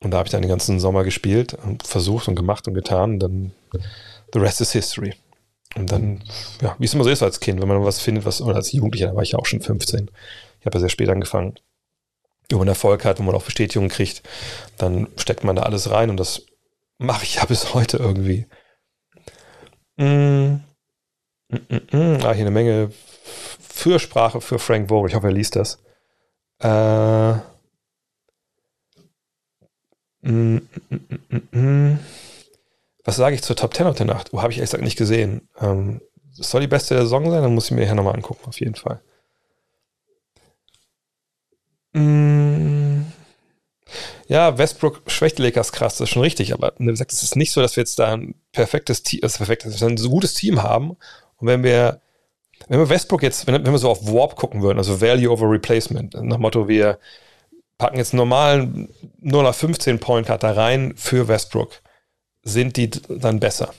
Und da habe ich dann den ganzen Sommer gespielt und versucht und gemacht und getan. Und dann the rest is history. Und dann, ja, wie es immer so ist als Kind, wenn man was findet, was, oder als Jugendlicher, da war ich ja auch schon 15. Ich habe ja sehr spät angefangen. Wenn man Erfolg hat, wo man auch Bestätigung kriegt, dann steckt man da alles rein und das mache ich ja bis heute irgendwie. Mm. Mm, mm, mm. Ah, hier eine Menge Fürsprache für Frank Vogel. Ich hoffe, er liest das. Äh. Mm, mm, Was sage ich zur Top 10 heute Nacht? Oh, habe ich ehrlich gesagt nicht gesehen. Ähm, soll die beste der Saison sein, dann muss ich mir hier nochmal angucken, auf jeden Fall. Ja, Westbrook schwächt die Lakers krass, das ist schon richtig, aber wie gesagt, es ist nicht so, dass wir jetzt da ein perfektes Team, das perfekt, dass wir ein so gutes Team haben. Und wenn wir, wenn wir Westbrook jetzt, wenn, wenn wir so auf Warp gucken würden, also Value over Replacement, nach Motto, wir packen jetzt einen normalen 0 15 Point Card da rein für Westbrook, sind die dann besser?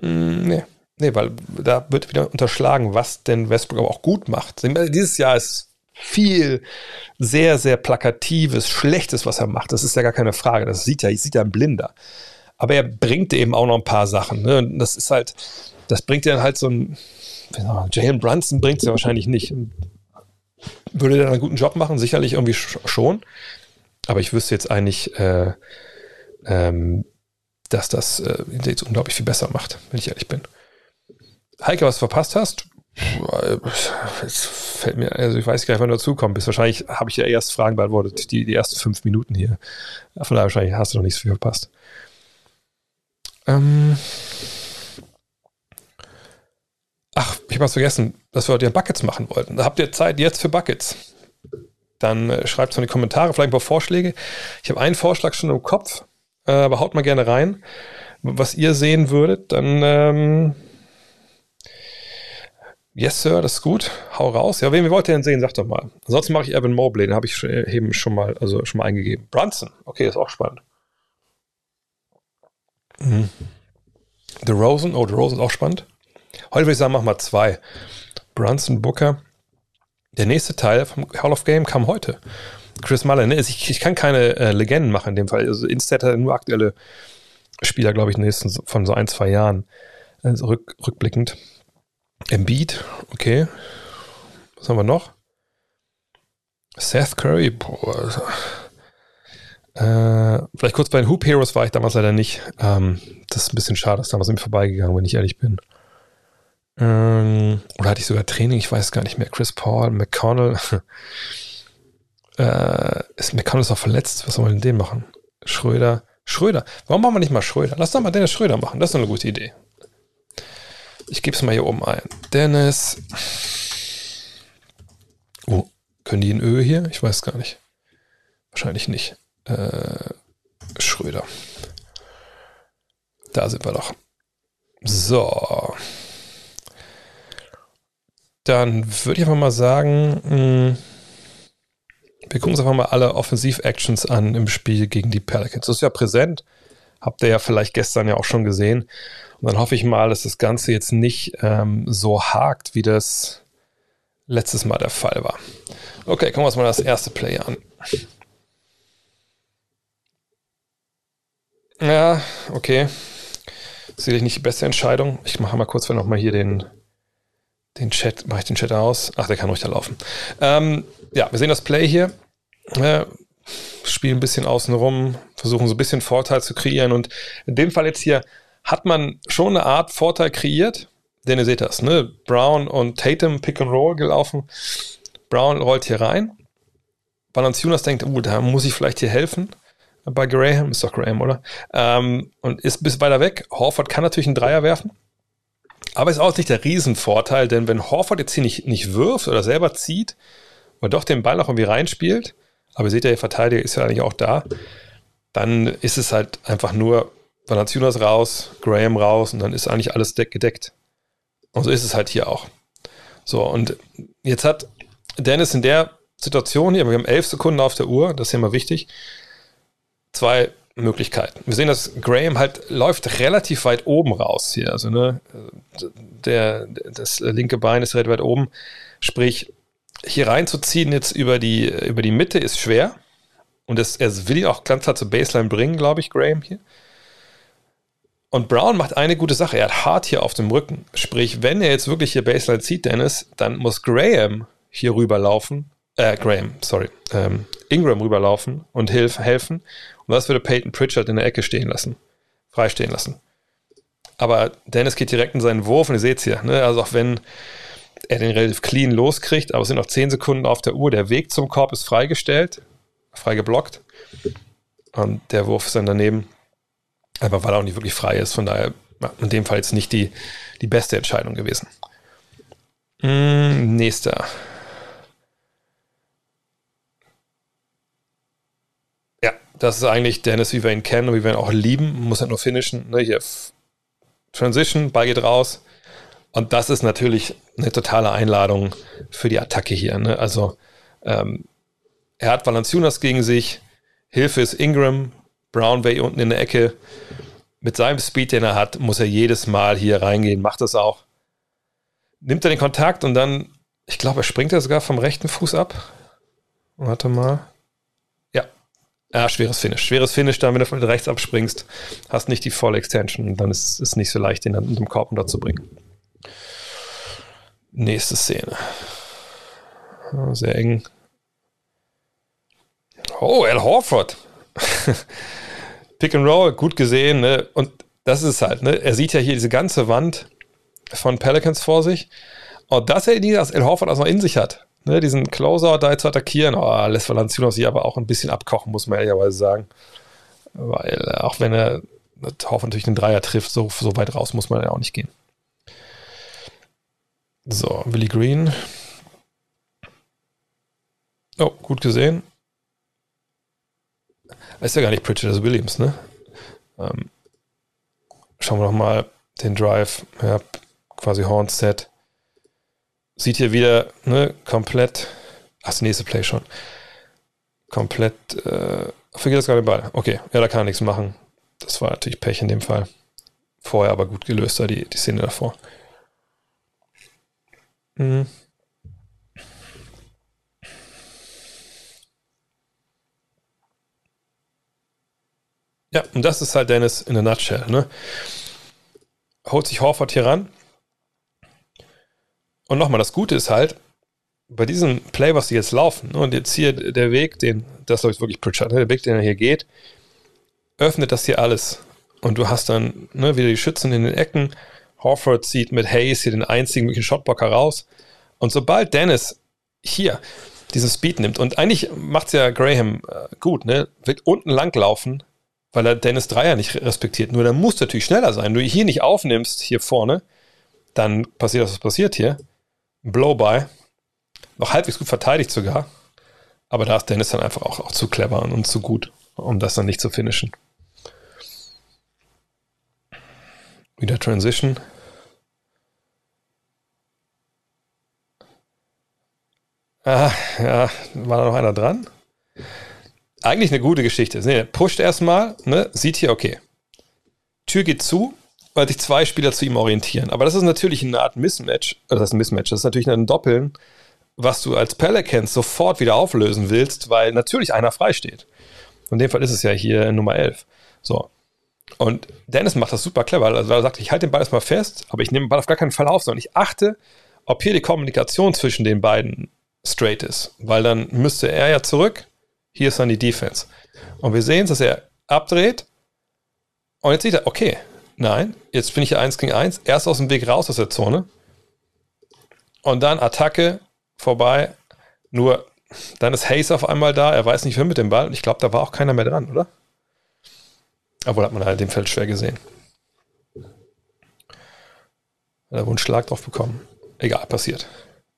Mm, nee. Nee, weil da wird wieder unterschlagen, was denn Westbrook aber auch gut macht. Dieses Jahr ist viel sehr, sehr plakatives, schlechtes, was er macht. Das ist ja gar keine Frage. Das sieht ja, sieht ja ein Blinder. Aber er bringt eben auch noch ein paar Sachen. Ne? Das ist halt, das bringt dann halt so ein, Jalen Brunson bringt es ja wahrscheinlich nicht. Würde der einen guten Job machen? Sicherlich irgendwie schon. Aber ich wüsste jetzt eigentlich, äh, ähm, dass das äh, jetzt unglaublich viel besser macht, wenn ich ehrlich bin. Heike, was du verpasst hast, es fällt mir, also ich weiß gar nicht, wann du dazukommen bist. Wahrscheinlich habe ich ja erst Fragen beantwortet, die, die ersten fünf Minuten hier. Von daher wahrscheinlich hast du noch nichts viel verpasst. Ähm Ach, ich habe was vergessen, dass wir heute ja Buckets machen wollten. Habt ihr Zeit jetzt für Buckets? Dann äh, schreibt es in die Kommentare, vielleicht ein paar Vorschläge. Ich habe einen Vorschlag schon im Kopf, äh, aber haut mal gerne rein, was ihr sehen würdet. Dann ähm, Yes, Sir, das ist gut. Hau raus. Ja, wen wir wollt ihr denn sehen? Sag doch mal. Ansonsten mache ich Evan Mobley, den habe ich eben schon mal, also schon mal eingegeben. Brunson, okay, ist auch spannend. Mhm. The Rosen, oh, The Rosen ist auch spannend. Heute würde ich sagen, mach mal zwei. Brunson, Booker. Der nächste Teil vom Hall of Game kam heute. Chris Mullin. Ne? Ich, ich kann keine äh, Legenden machen in dem Fall. Also Instat hat nur aktuelle Spieler, glaube ich, nächsten von so ein, zwei Jahren. Also rück, rückblickend. Embiid, okay. Was haben wir noch? Seth Curry, boah. Äh, vielleicht kurz bei den Hoop Heroes war ich damals leider nicht. Ähm, das ist ein bisschen schade, dass damals mir vorbeigegangen, wenn ich ehrlich bin. Ähm, oder hatte ich sogar Training, ich weiß gar nicht mehr. Chris Paul, McConnell. äh, ist McConnell ist auch verletzt. Was soll man denn den machen? Schröder. Schröder. Warum machen wir nicht mal Schröder? Lass doch mal Dennis Schröder machen. Das ist eine gute Idee. Ich gebe es mal hier oben ein. Dennis. Oh, können die in Ö hier? Ich weiß gar nicht. Wahrscheinlich nicht. Äh, Schröder. Da sind wir doch. So. Dann würde ich einfach mal sagen, mh, hm, wir gucken uns einfach mal alle Offensiv-Actions an im Spiel gegen die Pelicans. Das ist ja präsent. Habt ihr ja vielleicht gestern ja auch schon gesehen. Und dann hoffe ich mal, dass das Ganze jetzt nicht ähm, so hakt, wie das letztes Mal der Fall war. Okay, gucken wir uns mal das erste Play an. Ja, okay. Sicherlich nicht die beste Entscheidung. Ich mache mal kurz noch mal hier den, den Chat, mache ich den Chat aus. Ach, der kann ruhig da laufen. Ähm, ja, wir sehen das Play hier. Ja, spielen ein bisschen außen rum, versuchen so ein bisschen Vorteil zu kreieren. Und in dem Fall jetzt hier hat man schon eine Art Vorteil kreiert. Denn ihr seht das, ne? Brown und Tatum Pick and Roll gelaufen. Brown rollt hier rein. Valanciunas denkt, oh, da muss ich vielleicht hier helfen. Bei Graham, ist doch Graham, oder? Ähm, und ist bis weiter weg. Horford kann natürlich einen Dreier werfen. Aber ist auch nicht der Riesenvorteil, denn wenn Horford jetzt hier nicht, nicht wirft oder selber zieht und doch den Ball noch irgendwie reinspielt, aber ihr seht ja, der Verteidiger ist ja eigentlich auch da, dann ist es halt einfach nur Valanciunas raus, Graham raus und dann ist eigentlich alles gedeckt. Und so ist es halt hier auch. So, und jetzt hat Dennis in der Situation hier, wir haben elf Sekunden auf der Uhr, das ist ja mal wichtig, zwei Möglichkeiten. Wir sehen, dass Graham halt läuft relativ weit oben raus hier. Also ne, der, das linke Bein ist relativ weit oben. Sprich, hier reinzuziehen jetzt über die, über die Mitte ist schwer. Und das, er will ihn auch ganz klar zur Baseline bringen, glaube ich, Graham hier. Und Brown macht eine gute Sache. Er hat Hart hier auf dem Rücken. Sprich, wenn er jetzt wirklich hier Baseline zieht, Dennis, dann muss Graham hier rüberlaufen. Äh, Graham, sorry. Ähm, Ingram rüberlaufen und hilf, helfen. Und das würde Peyton Pritchard in der Ecke stehen lassen. Freistehen lassen. Aber Dennis geht direkt in seinen Wurf und ihr seht es hier. Ne? Also auch wenn er den relativ clean loskriegt, aber es sind noch 10 Sekunden auf der Uhr. Der Weg zum Korb ist freigestellt, frei geblockt. Und der Wurf ist dann daneben. Einfach weil er auch nicht wirklich frei ist. Von daher in dem Fall jetzt nicht die, die beste Entscheidung gewesen. Mm, nächster. Ja, das ist eigentlich Dennis, wie wir ihn kennen und wie wir ihn auch lieben. Muss halt nur finishen. Ne, hier Transition, Ball geht raus. Und das ist natürlich eine totale Einladung für die Attacke hier. Ne? Also ähm, er hat Valanciunas gegen sich. Hilfe ist Ingram. Brown Way unten in der Ecke. Mit seinem Speed, den er hat, muss er jedes Mal hier reingehen. Macht das auch. Nimmt er den Kontakt und dann, ich glaube, er springt ja sogar vom rechten Fuß ab. Warte mal. Ja. Schweres Finish. Schweres Finish, dann, wenn du von rechts abspringst, hast nicht die volle Extension und dann ist es nicht so leicht, den dann in dem Korb unterzubringen. Nächste Szene. Sehr eng. Oh, Al Horford. Pick and Roll, gut gesehen. Ne? Und das ist halt, ne? er sieht ja hier diese ganze Wand von Pelicans vor sich. Und das er nie, dass Al Horford das noch in sich hat. Ne? Diesen Closer da zu attackieren. Oh, lässt Valanciunas hier aber auch ein bisschen abkochen, muss man ehrlicherweise sagen. Weil äh, auch wenn er natürlich den Dreier trifft, so, so weit raus muss man ja auch nicht gehen. So, Willie Green. Oh, gut gesehen. Ist ja gar nicht Pritchard, das ist Williams, ne? Ähm, schauen wir noch mal den Drive. Ja, quasi Hornset. Sieht hier wieder, ne, komplett. Ach, das nächste Play schon. Komplett. Äh, vergiss das gerade den Ball. Okay, ja, da kann er nichts machen. Das war natürlich Pech in dem Fall. Vorher aber gut gelöst, da die, die Szene davor. Mhm. Ja, und das ist halt Dennis in a nutshell. Ne? Holt sich Horford hier ran. Und nochmal, das Gute ist halt, bei diesem Play, was die jetzt laufen, ne, und jetzt hier der Weg, den, das ist wirklich Pritchard, ne, der Weg, den er hier geht, öffnet das hier alles. Und du hast dann ne, wieder die Schützen in den Ecken, Horford zieht mit Hayes hier den einzigen möglichen Shotblocker raus. Und sobald Dennis hier diesen Speed nimmt, und eigentlich macht es ja Graham äh, gut, ne? Wird unten lang laufen, weil er Dennis Dreier nicht respektiert. Nur dann muss natürlich schneller sein. Wenn du hier nicht aufnimmst, hier vorne, dann passiert das, was passiert hier. Blow-by. Noch halbwegs gut verteidigt sogar. Aber da ist Dennis dann einfach auch, auch zu clever und zu gut. um das dann nicht zu finishen. Wieder Transition. Ah, ja, war da noch einer dran? Eigentlich eine gute Geschichte. Nee, pusht erstmal, ne, sieht hier, okay. Tür geht zu, weil sich zwei Spieler zu ihm orientieren. Aber das ist natürlich eine Art Mismatch. Also das ist ein Mismatch. Das ist natürlich ein Doppeln, was du als Pelicans sofort wieder auflösen willst, weil natürlich einer frei steht. In dem Fall ist es ja hier Nummer 11. So. Und Dennis macht das super clever. Also er sagt, ich halte den Ball erstmal fest, aber ich nehme den Ball auf gar keinen Fall auf, sondern ich achte, ob hier die Kommunikation zwischen den beiden straight ist. Weil dann müsste er ja zurück. Hier ist dann die Defense. Und wir sehen, dass er abdreht. Und jetzt sieht er, okay, nein, jetzt bin ich hier 1 gegen 1. Erst aus dem Weg raus aus der Zone. Und dann Attacke vorbei. Nur dann ist Hayes auf einmal da. Er weiß nicht, wer mit dem Ball. Und ich glaube, da war auch keiner mehr dran, oder? Obwohl hat man halt dem Feld schwer gesehen. Er wohl einen Schlag drauf bekommen. Egal, passiert.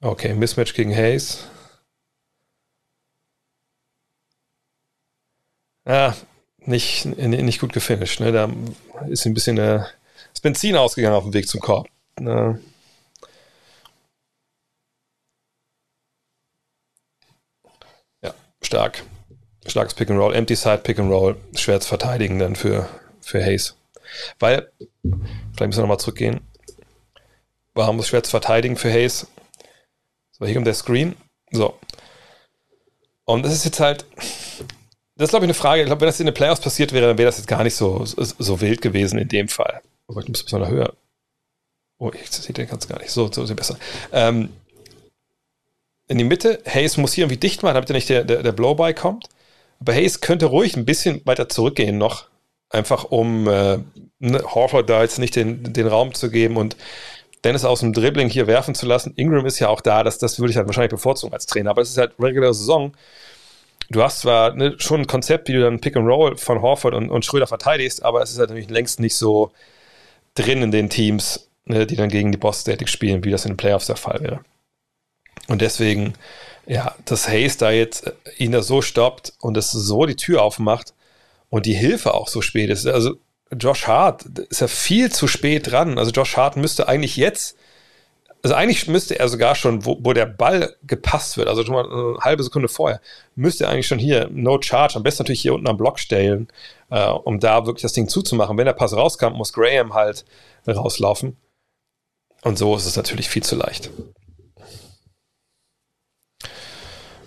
Okay, Mismatch gegen Hayes. Ja, nicht, nicht gut gefinisht. Ne? Da ist ein bisschen äh, das Benzin ausgegangen auf dem Weg zum Korb. Ne? Ja, stark. Starkes Pick and Roll, Empty Side Pick and Roll, schwer zu verteidigen dann für, für Hayes. Weil, vielleicht müssen wir nochmal zurückgehen. Warum ist schwer zu verteidigen für Hayes? So, hier kommt der Screen. So. Und das ist jetzt halt, das ist glaube ich eine Frage. Ich glaube, wenn das in den Playoffs passiert wäre, dann wäre das jetzt gar nicht so, so, so wild gewesen in dem Fall. Aber ich muss ein bisschen höher. Oh, ich sehe den ganz gar nicht. So, so ist besser. Ähm, in die Mitte, Hayes muss hier irgendwie dicht machen, damit nicht der, der, der Blow-by kommt. Aber Hayes könnte ruhig ein bisschen weiter zurückgehen noch. Einfach um äh, ne, Horford da jetzt nicht den, den Raum zu geben und Dennis aus dem Dribbling hier werfen zu lassen. Ingram ist ja auch da, das, das würde ich halt wahrscheinlich bevorzugen als Trainer, aber es ist halt reguläre Saison. Du hast zwar ne, schon ein Konzept, wie du dann Pick and Roll von Horford und, und Schröder verteidigst, aber es ist halt natürlich längst nicht so drin in den Teams, ne, die dann gegen die Boss Static spielen, wie das in den Playoffs der Fall wäre. Und deswegen ja, dass Hayes da jetzt äh, ihn da so stoppt und es so die Tür aufmacht und die Hilfe auch so spät ist. Also Josh Hart ist ja viel zu spät dran. Also Josh Hart müsste eigentlich jetzt, also eigentlich müsste er sogar schon, wo, wo der Ball gepasst wird, also schon mal eine halbe Sekunde vorher, müsste er eigentlich schon hier No Charge, am besten natürlich hier unten am Block stellen, äh, um da wirklich das Ding zuzumachen. Wenn der Pass rauskam, muss Graham halt rauslaufen. Und so ist es natürlich viel zu leicht.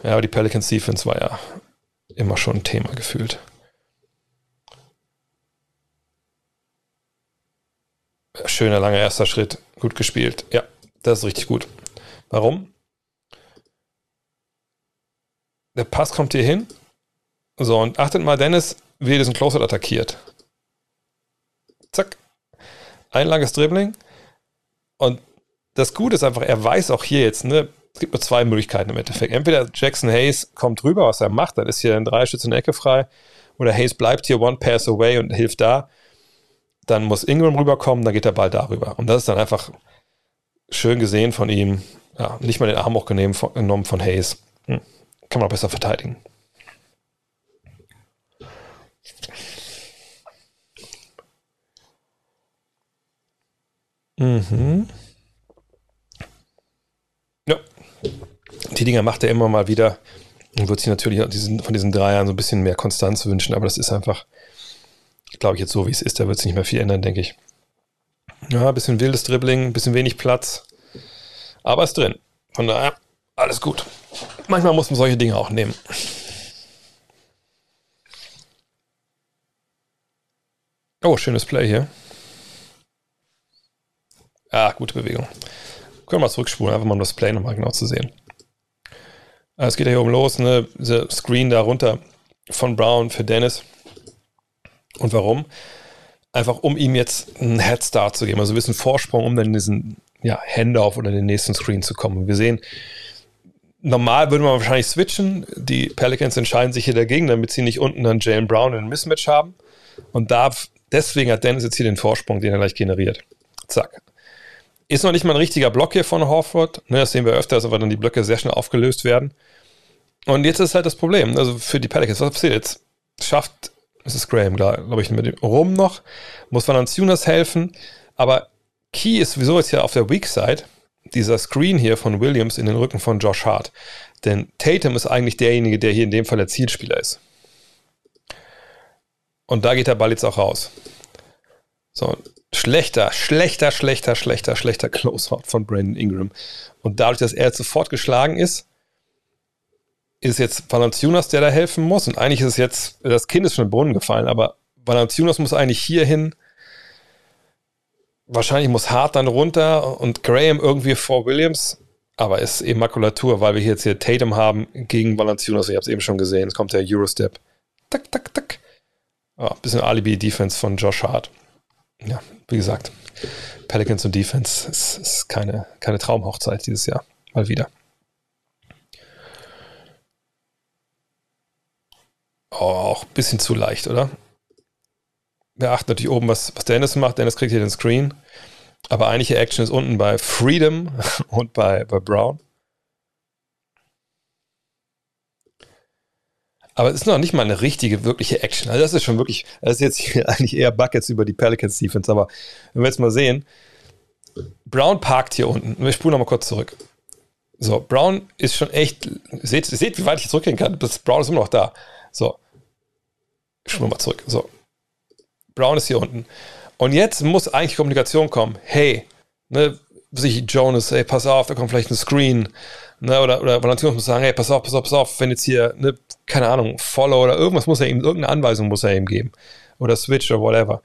Ja, aber die Pelicans Defense war ja immer schon ein Thema gefühlt. Schöner langer erster Schritt, gut gespielt. Ja, das ist richtig gut. Warum? Der Pass kommt hier hin. So, und achtet mal, Dennis, wie er diesen Closer attackiert. Zack. Ein langes Dribbling. Und das Gute ist einfach, er weiß auch hier jetzt, ne, es gibt nur zwei Möglichkeiten im Endeffekt. Entweder Jackson Hayes kommt rüber, was er macht, dann ist hier ein Dreischütze in der Ecke frei, oder Hayes bleibt hier one pass away und hilft da. Dann muss Ingram rüberkommen, dann geht der Ball darüber. Und das ist dann einfach schön gesehen von ihm. Ja, nicht mal den Arm auch genommen von Hayes. Hm. Kann man auch besser verteidigen. Mhm. Die Dinger macht er immer mal wieder und wird sich natürlich von diesen drei Jahren so ein bisschen mehr Konstanz wünschen, aber das ist einfach, glaube ich, jetzt so wie es ist, da wird sich nicht mehr viel ändern, denke ich. Ja, ein bisschen wildes Dribbling, ein bisschen wenig Platz, aber ist drin. Von daher, alles gut. Manchmal muss man solche Dinge auch nehmen. Oh, schönes Play hier. Ah, gute Bewegung. Können wir mal zurückspulen, einfach mal um das Play nochmal genau zu sehen. Ah, es geht ja hier um los, ne? Dieser Screen da runter von Brown für Dennis. Und warum? Einfach um ihm jetzt einen Headstart zu geben, also ein bisschen Vorsprung, um dann in diesen ja, Handoff oder den nächsten Screen zu kommen. Wir sehen, normal würde man wahrscheinlich switchen. Die Pelicans entscheiden sich hier dagegen, damit sie nicht unten dann Jalen Brown in ein Mismatch haben. Und darf, deswegen hat Dennis jetzt hier den Vorsprung, den er gleich generiert. Zack. Ist noch nicht mal ein richtiger Block hier von Horford. Ne, das sehen wir öfter, aber dann die Blöcke sehr schnell aufgelöst werden. Und jetzt ist halt das Problem, also für die Pelicans, was passiert jetzt? schafft Mrs. Graham, glaube ich, mit dem Rum noch, muss Valanciunas helfen, aber Key ist sowieso jetzt hier auf der Weak Side, dieser Screen hier von Williams in den Rücken von Josh Hart. Denn Tatum ist eigentlich derjenige, der hier in dem Fall der Zielspieler ist. Und da geht der Ball jetzt auch raus. So, schlechter, schlechter, schlechter, schlechter, schlechter Closeout von Brandon Ingram. Und dadurch, dass er jetzt sofort geschlagen ist, ist jetzt Valanciunas, der da helfen muss. Und eigentlich ist es jetzt, das Kind ist schon im Brunnen gefallen, aber Valanciunas muss eigentlich hier hin. Wahrscheinlich muss Hart dann runter und Graham irgendwie vor Williams. Aber ist eben Makulatur, weil wir jetzt hier Tatum haben gegen Valanciunas. Ich habe es eben schon gesehen. Es kommt der Eurostep. Tak, tak, tak. Oh, bisschen Alibi-Defense von Josh Hart. Ja, wie gesagt, Pelicans und Defense ist, ist keine, keine Traumhochzeit dieses Jahr. Mal wieder. Auch ein bisschen zu leicht, oder? Wir achten natürlich oben, was, was Dennis macht. Dennis kriegt hier den Screen. Aber eigentliche Action ist unten bei Freedom und bei, bei Brown. Aber es ist noch nicht mal eine richtige, wirkliche Action. Also das ist schon wirklich, das ist jetzt eigentlich eher Buckets über die Pelicans Defense. Aber wenn wir jetzt mal sehen, Brown parkt hier unten. Wir spulen nochmal kurz zurück. So, Brown ist schon echt, seht, seht, wie weit ich zurückgehen kann. Das Brown ist immer noch da. So. Spule mal zurück. So. Brown ist hier unten. Und jetzt muss eigentlich Kommunikation kommen. Hey, ne, sich Jonas, hey, pass auf, da kommt vielleicht ein Screen. Ne, oder, oder Valentinos muss sagen, hey, pass auf, pass auf, pass auf, wenn jetzt hier, ne, keine Ahnung, Follow oder irgendwas muss er ihm, irgendeine Anweisung muss er ihm geben. Oder Switch oder whatever.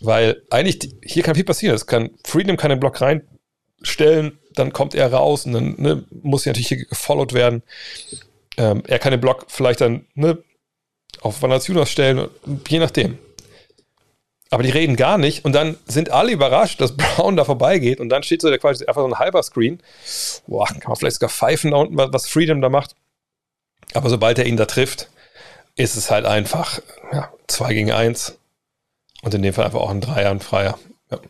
Weil eigentlich, hier kann viel passieren. Es kann, Freedom kann den Block reinstellen, dann kommt er raus und dann ne, muss er natürlich hier gefollowed werden. Ähm, er kann den Block vielleicht dann ne, auf Valanciunas stellen, je nachdem. Aber die reden gar nicht und dann sind alle überrascht, dass Brown da vorbeigeht und dann steht so der quasi einfach so ein halber Screen. Boah, kann man vielleicht sogar pfeifen da unten, was Freedom da macht. Aber sobald er ihn da trifft, ist es halt einfach ja, 2 gegen 1 und in dem Fall einfach auch ein Dreier, ein Freier. Ja.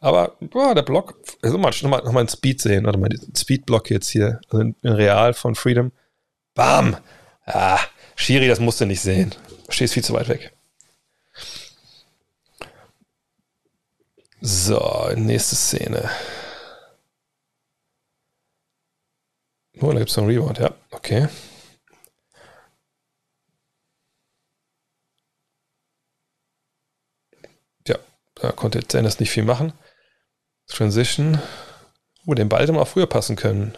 Aber boah, der Block, also mal, nochmal noch mal einen Speed sehen, oder mal den Speed-Block jetzt hier, also in, in Real von Freedom. Bam! Ah, Shiri, das musst du nicht sehen. Stehst viel zu weit weg. So, nächste Szene. Oh, da gibt es noch einen Rebound, ja, okay. Ja, da konnte jetzt nicht viel machen. Transition. Oh, den Ball hätte auch früher passen können.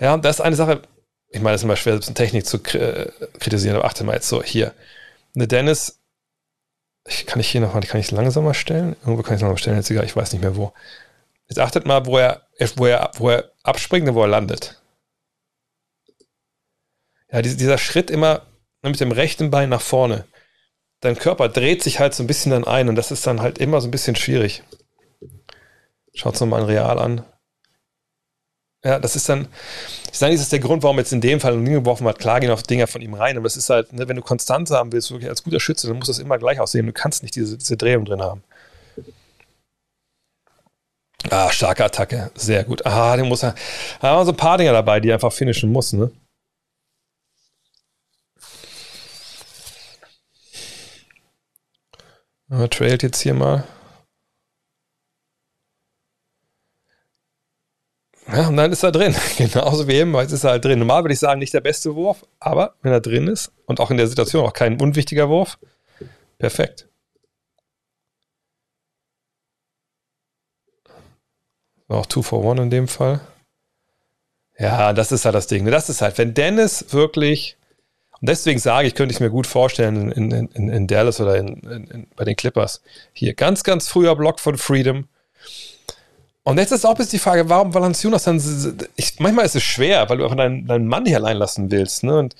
Ja, das ist eine Sache, ich meine, es ist immer schwer, selbst eine Technik zu kritisieren, aber achte mal jetzt so, hier. Eine Dennis ich, kann ich hier nochmal, kann ich es langsamer stellen? Irgendwo kann ich es nochmal stellen, jetzt egal, ich weiß nicht mehr wo. Jetzt achtet mal, wo er, wo er, wo er abspringt und wo er landet. Ja, dieser Schritt immer mit dem rechten Bein nach vorne. Dein Körper dreht sich halt so ein bisschen dann ein und das ist dann halt immer so ein bisschen schwierig. Schaut es nochmal in Real an. Ja, das ist dann, ich sage nicht, das ist der Grund, warum jetzt in dem Fall ein Ding geworfen hat. Klar gehen auch Dinger von ihm rein, aber es ist halt, ne, wenn du Konstanz haben willst, wirklich als guter Schütze, dann muss das immer gleich aussehen. Du kannst nicht diese, diese Drehung drin haben. Ah, starke Attacke. Sehr gut. Ah, den muss er. Da haben wir so ein paar Dinger dabei, die er einfach finishen muss, ne? Er trailt jetzt hier mal. Ja, und dann ist er drin. Genauso wie eben, jetzt ist er halt drin. Normal würde ich sagen, nicht der beste Wurf, aber wenn er drin ist und auch in der Situation auch kein unwichtiger Wurf, perfekt. Auch 2 for 1 in dem Fall. Ja, das ist halt das Ding. Das ist halt, wenn Dennis wirklich, und deswegen sage ich, könnte ich mir gut vorstellen in, in, in, in Dallas oder in, bei den Clippers, hier ganz, ganz früher Block von Freedom, und jetzt ist auch bis die Frage, warum Valanciunas dann. Ich, manchmal ist es schwer, weil du einfach deinen, deinen Mann hier allein lassen willst. Ne? Und,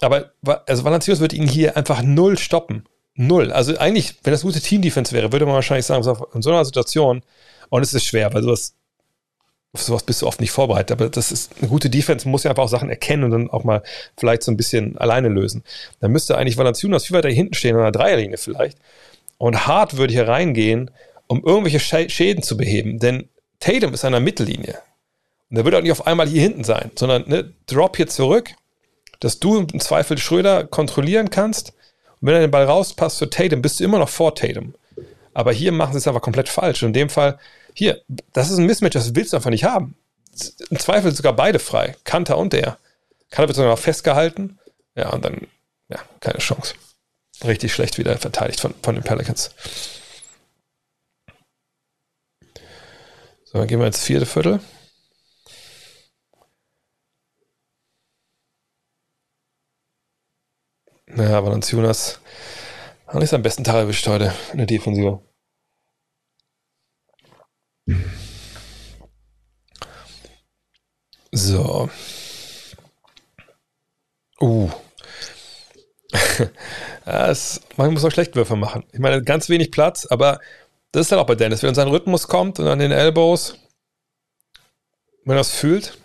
aber also Valanciunas wird ihn hier einfach null stoppen. Null. Also eigentlich, wenn das gute Team-Defense wäre, würde man wahrscheinlich sagen, in so einer Situation, und es ist schwer, weil sowas, auf sowas bist du oft nicht vorbereitet. Aber das ist eine gute Defense, muss ja einfach auch Sachen erkennen und dann auch mal vielleicht so ein bisschen alleine lösen. Dann müsste eigentlich Valanciunas viel weiter hinten stehen, an der Dreierlinie vielleicht. Und hart würde hier reingehen um irgendwelche Schäden zu beheben. Denn Tatum ist an der Mittellinie. Und er wird auch nicht auf einmal hier hinten sein, sondern ne, Drop hier zurück dass du im Zweifel Schröder kontrollieren kannst. Und wenn er den Ball rauspasst zu Tatum, bist du immer noch vor Tatum. Aber hier machen sie es einfach komplett falsch. Und in dem Fall, hier, das ist ein Mismatch, das willst du einfach nicht haben. Im Zweifel sogar beide frei. Kanter und der. Kanter wird sogar noch festgehalten. Ja, und dann, ja, keine Chance. Richtig schlecht wieder verteidigt von, von den Pelicans. Dann gehen wir ins vierte Viertel. Naja, Valanciunas hat nicht seinen besten Tag erwischt heute in der Defensive. So. Uh. das, man muss auch Schlechtwürfe machen. Ich meine, ganz wenig Platz, aber das ist dann auch bei Dennis. Wenn sein Rhythmus kommt und an den Elbows, wenn er es fühlt,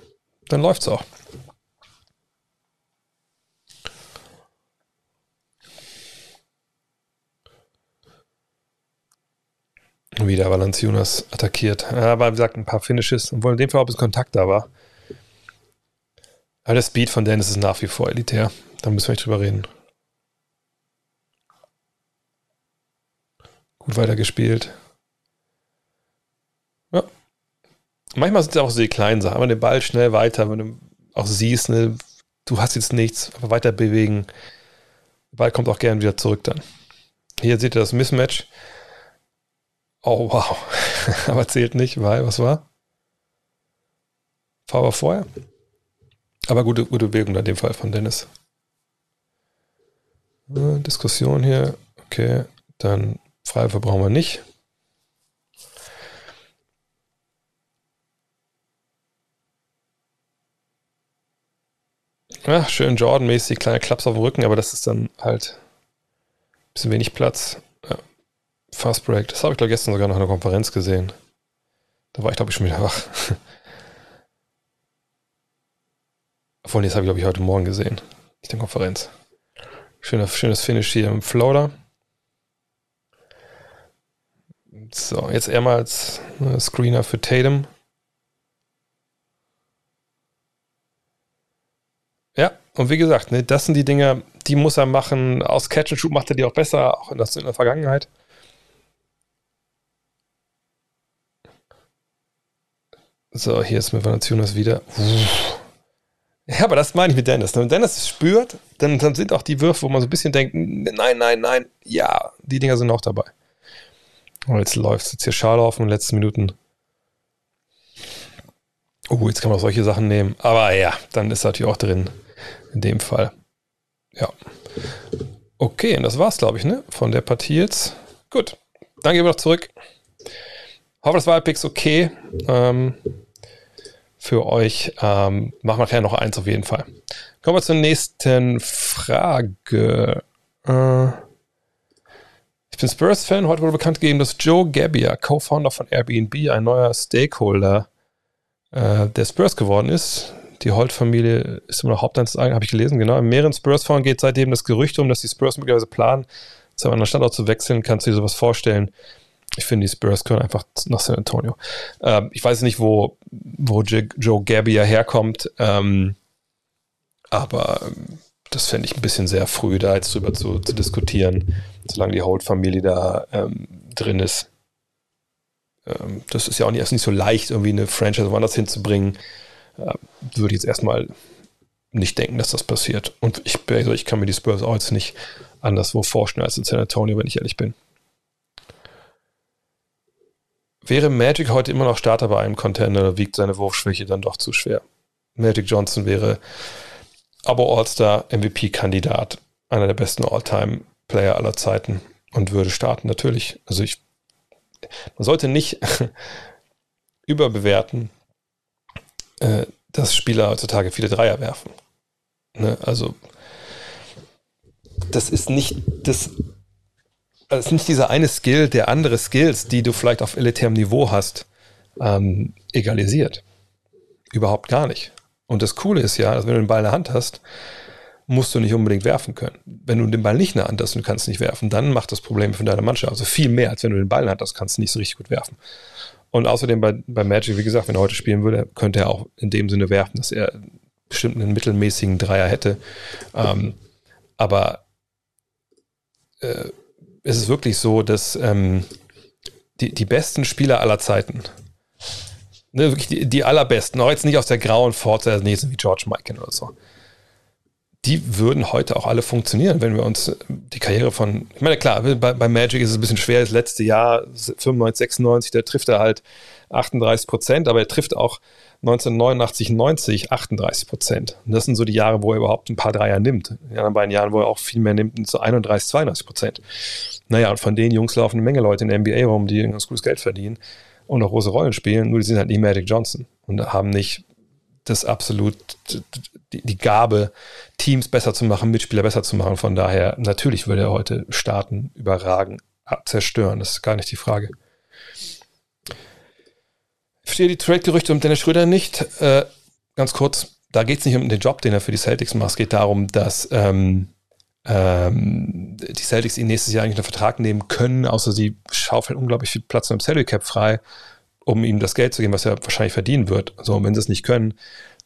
dann läuft es auch. Wieder Valanciunas attackiert. Aber wie gesagt, ein paar Finishes, obwohl in dem Fall, ob es Kontakt da war. Aber der Speed von Dennis ist nach wie vor elitär. Da müssen wir nicht drüber reden. Gut weitergespielt. Ja. Manchmal sind es auch so die kleinen Sachen, aber den Ball schnell weiter, wenn du auch siehst, ne, du hast jetzt nichts, aber weiter bewegen. Der Ball kommt auch gern wieder zurück dann. Hier seht ihr das Mismatch. Oh, wow. Aber zählt nicht, weil, was war? Fahr war vorher. Aber gute, gute Bewegung in dem Fall von Dennis. Äh, Diskussion hier. Okay, dann Freiwürfe brauchen wir nicht. Ach, schön Jordan-mäßig, kleiner Klaps auf dem Rücken, aber das ist dann halt ein bisschen wenig Platz. Fast Break, das habe ich glaube gestern sogar noch in der Konferenz gesehen. Da war ich glaube ich schon wieder wach. Obwohl, das habe ich glaube ich heute Morgen gesehen. Nicht in der Konferenz. Schöner, schönes Finish hier im Floater. So, jetzt eher mal als äh, Screener für Tatum. Ja, und wie gesagt, ne, das sind die Dinge, die muss er machen. Aus Catch and Shoot macht er die auch besser, auch in, der Vergangenheit. So, hier ist mit Valanciunas wieder. Uff. Ja, aber das meine ich mit Dennis. Wenn Dennis es spürt, dann, dann sind auch die Würfe, wo man so ein bisschen denkt, nein, nein, nein, ja, die Dinger sind auch dabei. Und jetzt läuft es jetzt hier Schale auf in den letzten Minuten. Oh, jetzt kann man auch solche Sachen nehmen. Aber ja, dann ist natürlich auch drin. In dem Fall. Ja. Okay, und das war's, glaube ich, ne? Von der Partie jetzt. Gut. Dann gehen wir noch zurück. Hoffe, das war halbwegs okay. Ähm, für euch. Ähm, machen wir gleich noch eins auf jeden Fall. Kommen wir zur nächsten Frage. Äh, ich bin Spurs-Fan. Heute wurde bekannt gegeben, dass Joe Gabbia, Co-Founder von Airbnb, ein neuer Stakeholder äh, der Spurs geworden ist. Die Holt-Familie ist immer noch Hauptanzeigen, habe ich gelesen, genau. In mehreren Spurs-Foren geht seitdem das Gerücht um, dass die Spurs möglicherweise planen, zu einem anderen Standort zu wechseln. Kannst du dir sowas vorstellen? Ich finde, die Spurs können einfach nach San Antonio. Ähm, ich weiß nicht, wo, wo Joe Gabbia herkommt, ähm, aber das fände ich ein bisschen sehr früh, da jetzt drüber zu, zu diskutieren, solange die Holt-Familie da ähm, drin ist. Ähm, das ist ja auch nicht, ist nicht so leicht, irgendwie eine Franchise woanders hinzubringen. Äh, würde jetzt erstmal nicht denken, dass das passiert. Und ich, also ich kann mir die Spurs auch jetzt nicht anderswo vorstellen als in San Antonio, wenn ich ehrlich bin. Wäre Magic heute immer noch Starter bei einem Contender, wiegt seine Wurfschwäche dann doch zu schwer. Magic Johnson wäre aber All-Star MVP-Kandidat, einer der besten All-Time-Player aller Zeiten und würde starten. Natürlich, also ich, man sollte nicht überbewerten, äh, dass Spieler heutzutage viele Dreier werfen. Ne? Also, das ist nicht das es ist nicht dieser eine Skill, der andere Skills, die du vielleicht auf elitärem Niveau hast, ähm, egalisiert. Überhaupt gar nicht. Und das Coole ist ja, dass wenn du den Ball in der Hand hast, musst du nicht unbedingt werfen können. Wenn du den Ball nicht in der Hand hast und kannst nicht werfen, dann macht das Problem für deine Mannschaft. Also viel mehr, als wenn du den Ball in der Hand hast, kannst du nicht so richtig gut werfen. Und außerdem bei, bei Magic, wie gesagt, wenn er heute spielen würde, könnte er auch in dem Sinne werfen, dass er bestimmt einen mittelmäßigen Dreier hätte. Ähm, aber äh, es ist wirklich so, dass ähm, die, die besten Spieler aller Zeiten, ne, wirklich die, die allerbesten, auch jetzt nicht aus der grauen Forza wie George Michael oder so, die würden heute auch alle funktionieren, wenn wir uns die Karriere von, ich meine, klar, bei, bei Magic ist es ein bisschen schwer, das letzte Jahr, 95, 96, da trifft er halt 38 Prozent, aber er trifft auch 1989, 90 38 Prozent. Und das sind so die Jahre, wo er überhaupt ein paar Dreier nimmt. In den anderen beiden Jahren, wo er auch viel mehr nimmt, so 31, 32 Prozent. Naja, und von den Jungs laufen eine Menge Leute in der NBA rum, die ganz gutes Geld verdienen und auch große Rollen spielen, nur die sind halt nicht Magic Johnson und haben nicht das absolut die, Gabe, Teams besser zu machen, Mitspieler besser zu machen. Von daher, natürlich würde er heute starten, überragen, zerstören. Das ist gar nicht die Frage. Ich verstehe die Trade-Gerüchte um Dennis Schröder nicht. Äh, ganz kurz, da geht es nicht um den Job, den er für die Celtics macht. Es geht darum, dass ähm, ähm, die Celtics ihn nächstes Jahr eigentlich einen Vertrag nehmen können, außer sie schaufeln unglaublich viel Platz im Salary Cap frei um ihm das Geld zu geben, was er wahrscheinlich verdienen wird. So, und wenn sie es nicht können,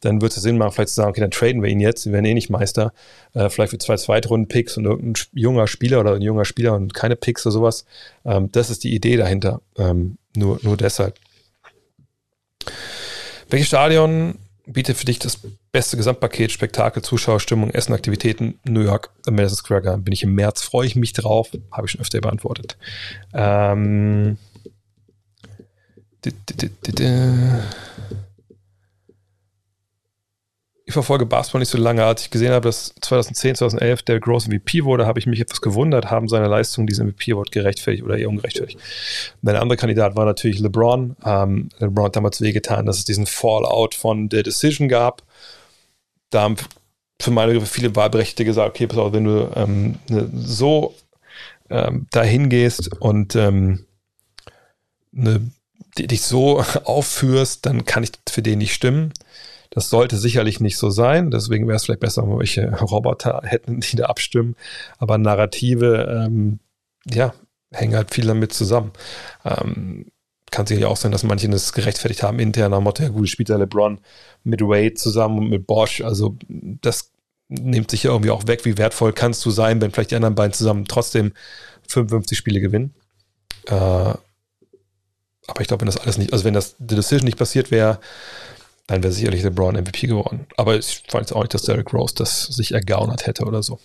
dann wird es Sinn machen, vielleicht zu sagen, okay, dann traden wir ihn jetzt, wir werden eh nicht Meister, äh, vielleicht für zwei Zweitrunden-Picks und irgendein junger Spieler oder ein junger Spieler und keine Picks oder sowas. Ähm, das ist die Idee dahinter. Ähm, nur, nur deshalb. Welches Stadion bietet für dich das beste Gesamtpaket, Spektakel, Zuschauer, Stimmung, Essen, Aktivitäten? New York, Madison Square Garden. Bin ich im März, freue ich mich drauf, habe ich schon öfter beantwortet. Ähm, ich verfolge Basketball nicht so lange. Als ich gesehen habe, dass 2010, 2011 der Gross MVP wurde, habe ich mich etwas gewundert, haben seine Leistungen diesen MVP-Award gerechtfertigt oder eher ungerechtfertigt. Und der andere Kandidat war natürlich LeBron. Ähm, LeBron hat damals wehgetan, dass es diesen Fallout von der Decision gab. Da haben für meine Begriffe viele Wahlberechtigte gesagt, okay, pass auf, wenn du ähm, ne, so ähm, dahin gehst und ähm, eine dich so aufführst, dann kann ich für den nicht stimmen. Das sollte sicherlich nicht so sein. Deswegen wäre es vielleicht besser, wenn wir welche Roboter hätten, die da abstimmen. Aber Narrative, ähm, ja, hängen halt viel damit zusammen. Ähm, kann sicherlich auch sein, dass manche das gerechtfertigt haben, interner Motto, ja gut, spielt der LeBron mit Wade zusammen und mit Bosch. Also das nimmt sich ja irgendwie auch weg, wie wertvoll kannst du sein, wenn vielleicht die anderen beiden zusammen trotzdem 55 Spiele gewinnen. Äh, aber ich glaube, wenn das alles nicht, also wenn das die Decision nicht passiert wäre, dann wäre sicherlich LeBron MVP geworden. Aber ich fand jetzt auch nicht, dass Derrick Rose das sich ergaunert hätte oder so.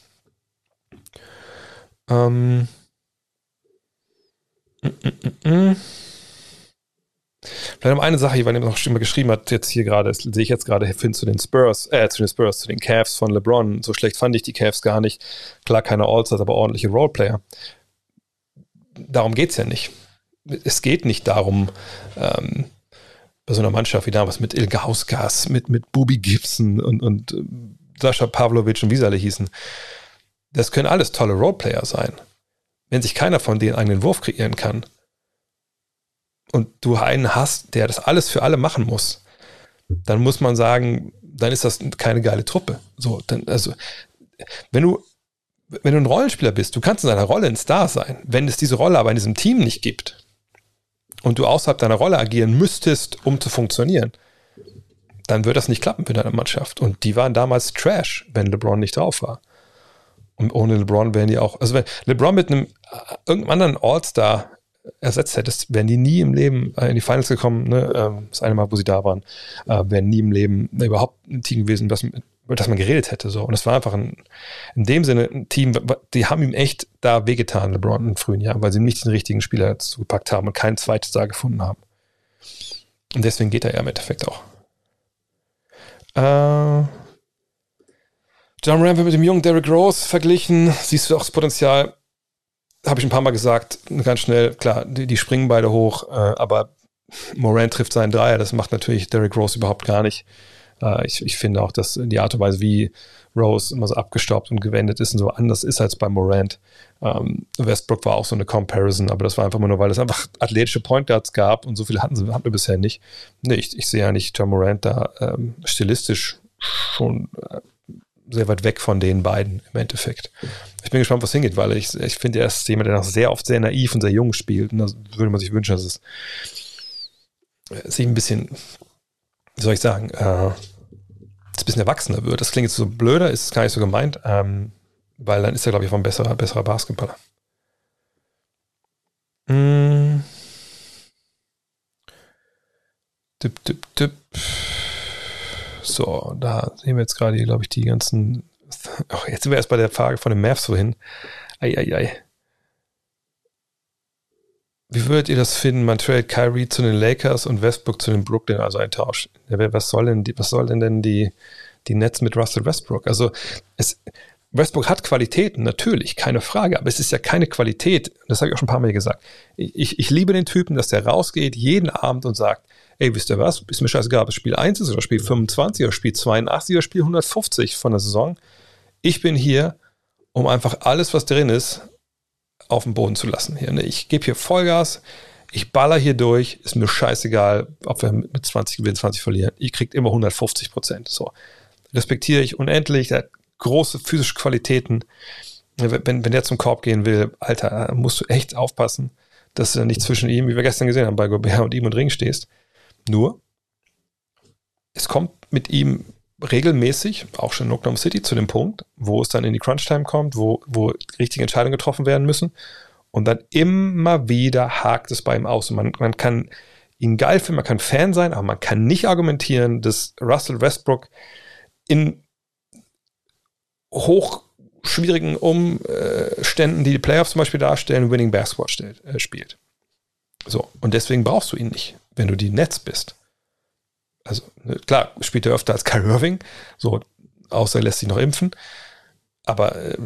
Ähm. Mm, mm, mm, Vielleicht noch eine Sache, die man noch immer geschrieben hat, jetzt hier gerade, sehe ich jetzt gerade hin zu den Spurs, äh, zu den Spurs, zu den Cavs von LeBron. So schlecht fand ich die Cavs gar nicht. Klar, keine All-Stars, aber ordentliche Roleplayer. Darum geht es ja nicht es geht nicht darum, ähm, so einer Mannschaft wie damals mit Ilga Hausgas, mit, mit Bubi Gibson und, und äh, Sascha Pavlovic und wie sie alle hießen. Das können alles tolle Roleplayer sein. Wenn sich keiner von denen einen Wurf kreieren kann und du einen hast, der das alles für alle machen muss, dann muss man sagen, dann ist das keine geile Truppe. So, dann, also, wenn du, wenn du ein Rollenspieler bist, du kannst in deiner Rolle ein Star sein. Wenn es diese Rolle aber in diesem Team nicht gibt, und du außerhalb deiner Rolle agieren müsstest, um zu funktionieren, dann wird das nicht klappen mit deiner Mannschaft. Und die waren damals Trash, wenn LeBron nicht drauf war. Und ohne LeBron wären die auch, also wenn LeBron mit einem irgendeinem anderen All-Star ersetzt hättest, wären die nie im Leben äh, in die Finals gekommen. Ne? Ähm, das eine Mal, wo sie da waren, äh, wären nie im Leben überhaupt ein Team gewesen, das mit, über das man geredet hätte. So. Und es war einfach ein, in dem Sinne ein Team, die haben ihm echt da wehgetan, LeBron in frühen Jahren, weil sie nicht den richtigen Spieler zugepackt haben und kein zweites da gefunden haben. Und deswegen geht er ja im Endeffekt auch. Äh, John Ram wird mit dem jungen Derrick Rose verglichen. Siehst du auch das Potenzial? Habe ich ein paar Mal gesagt, ganz schnell. Klar, die, die springen beide hoch, äh, aber Moran trifft seinen Dreier. Das macht natürlich Derrick Rose überhaupt gar nicht. Äh, ich, ich finde auch, dass die Art und Weise, wie Rose immer so abgestaubt und gewendet ist und so anders ist als bei Morant. Ähm, Westbrook war auch so eine Comparison, aber das war einfach nur, weil es einfach athletische Point Guards gab und so viele hatten, sie, hatten wir bisher nicht. Nee, ich, ich sehe ja nicht John Morant da ähm, stilistisch schon äh, sehr weit weg von den beiden im Endeffekt. Ich bin gespannt, was hingeht, weil ich, ich finde, er ist jemand, der noch sehr oft sehr naiv und sehr jung spielt. Und da würde man sich wünschen, dass es sich ein bisschen, wie soll ich sagen, äh, ein bisschen erwachsener wird. Das klingt jetzt so blöder, ist gar nicht so gemeint, ähm, weil dann ist er, glaube ich, auch ein besserer, besserer Basketballer. Mm. Dip, dip, dip. So, da sehen wir jetzt gerade, glaube ich, die ganzen. Oh, jetzt sind wir erst bei der Frage von den Mavs wohin. Eieiei. Ei, ei. Wie würdet ihr das finden? Man trade Kyrie zu den Lakers und Westbrook zu den Brooklyn, also ein Tausch. Was soll denn, die, was soll denn, denn die, die Nets mit Russell Westbrook? Also es, Westbrook hat Qualitäten, natürlich, keine Frage, aber es ist ja keine Qualität, das habe ich auch schon ein paar Mal gesagt. Ich, ich liebe den Typen, dass der rausgeht jeden Abend und sagt, ey, wisst ihr was, ist mir scheißegal, ob es Spiel 1 ist oder Spiel 25 oder Spiel 82 oder Spiel 150 von der Saison. Ich bin hier, um einfach alles, was drin ist, auf den Boden zu lassen. Hier, ne? Ich gebe hier Vollgas, ich baller hier durch, ist mir scheißegal, ob wir mit 20 gewinnen, 20 verlieren. Ich kriege immer 150 Prozent. So. Respektiere ich unendlich, der hat große physische Qualitäten. Wenn, wenn der zum Korb gehen will, Alter, musst du echt aufpassen, dass du nicht zwischen ihm, wie wir gestern gesehen haben, bei Gobert und ihm und Ring stehst. Nur, es kommt mit ihm regelmäßig, auch schon in Oklahoma City, zu dem Punkt, wo es dann in die Crunch-Time kommt, wo, wo richtige Entscheidungen getroffen werden müssen. Und dann immer wieder hakt es bei ihm aus. Und man, man kann ihn geil finden, man kann Fan sein, aber man kann nicht argumentieren, dass Russell Westbrook in hochschwierigen Umständen, die die Playoffs zum Beispiel darstellen, Winning Basketball stellt, äh, spielt. So, und deswegen brauchst du ihn nicht, wenn du die Netz bist also ne, klar, spielt er öfter als Kyrie Irving, so, außer er lässt sich noch impfen. Aber äh,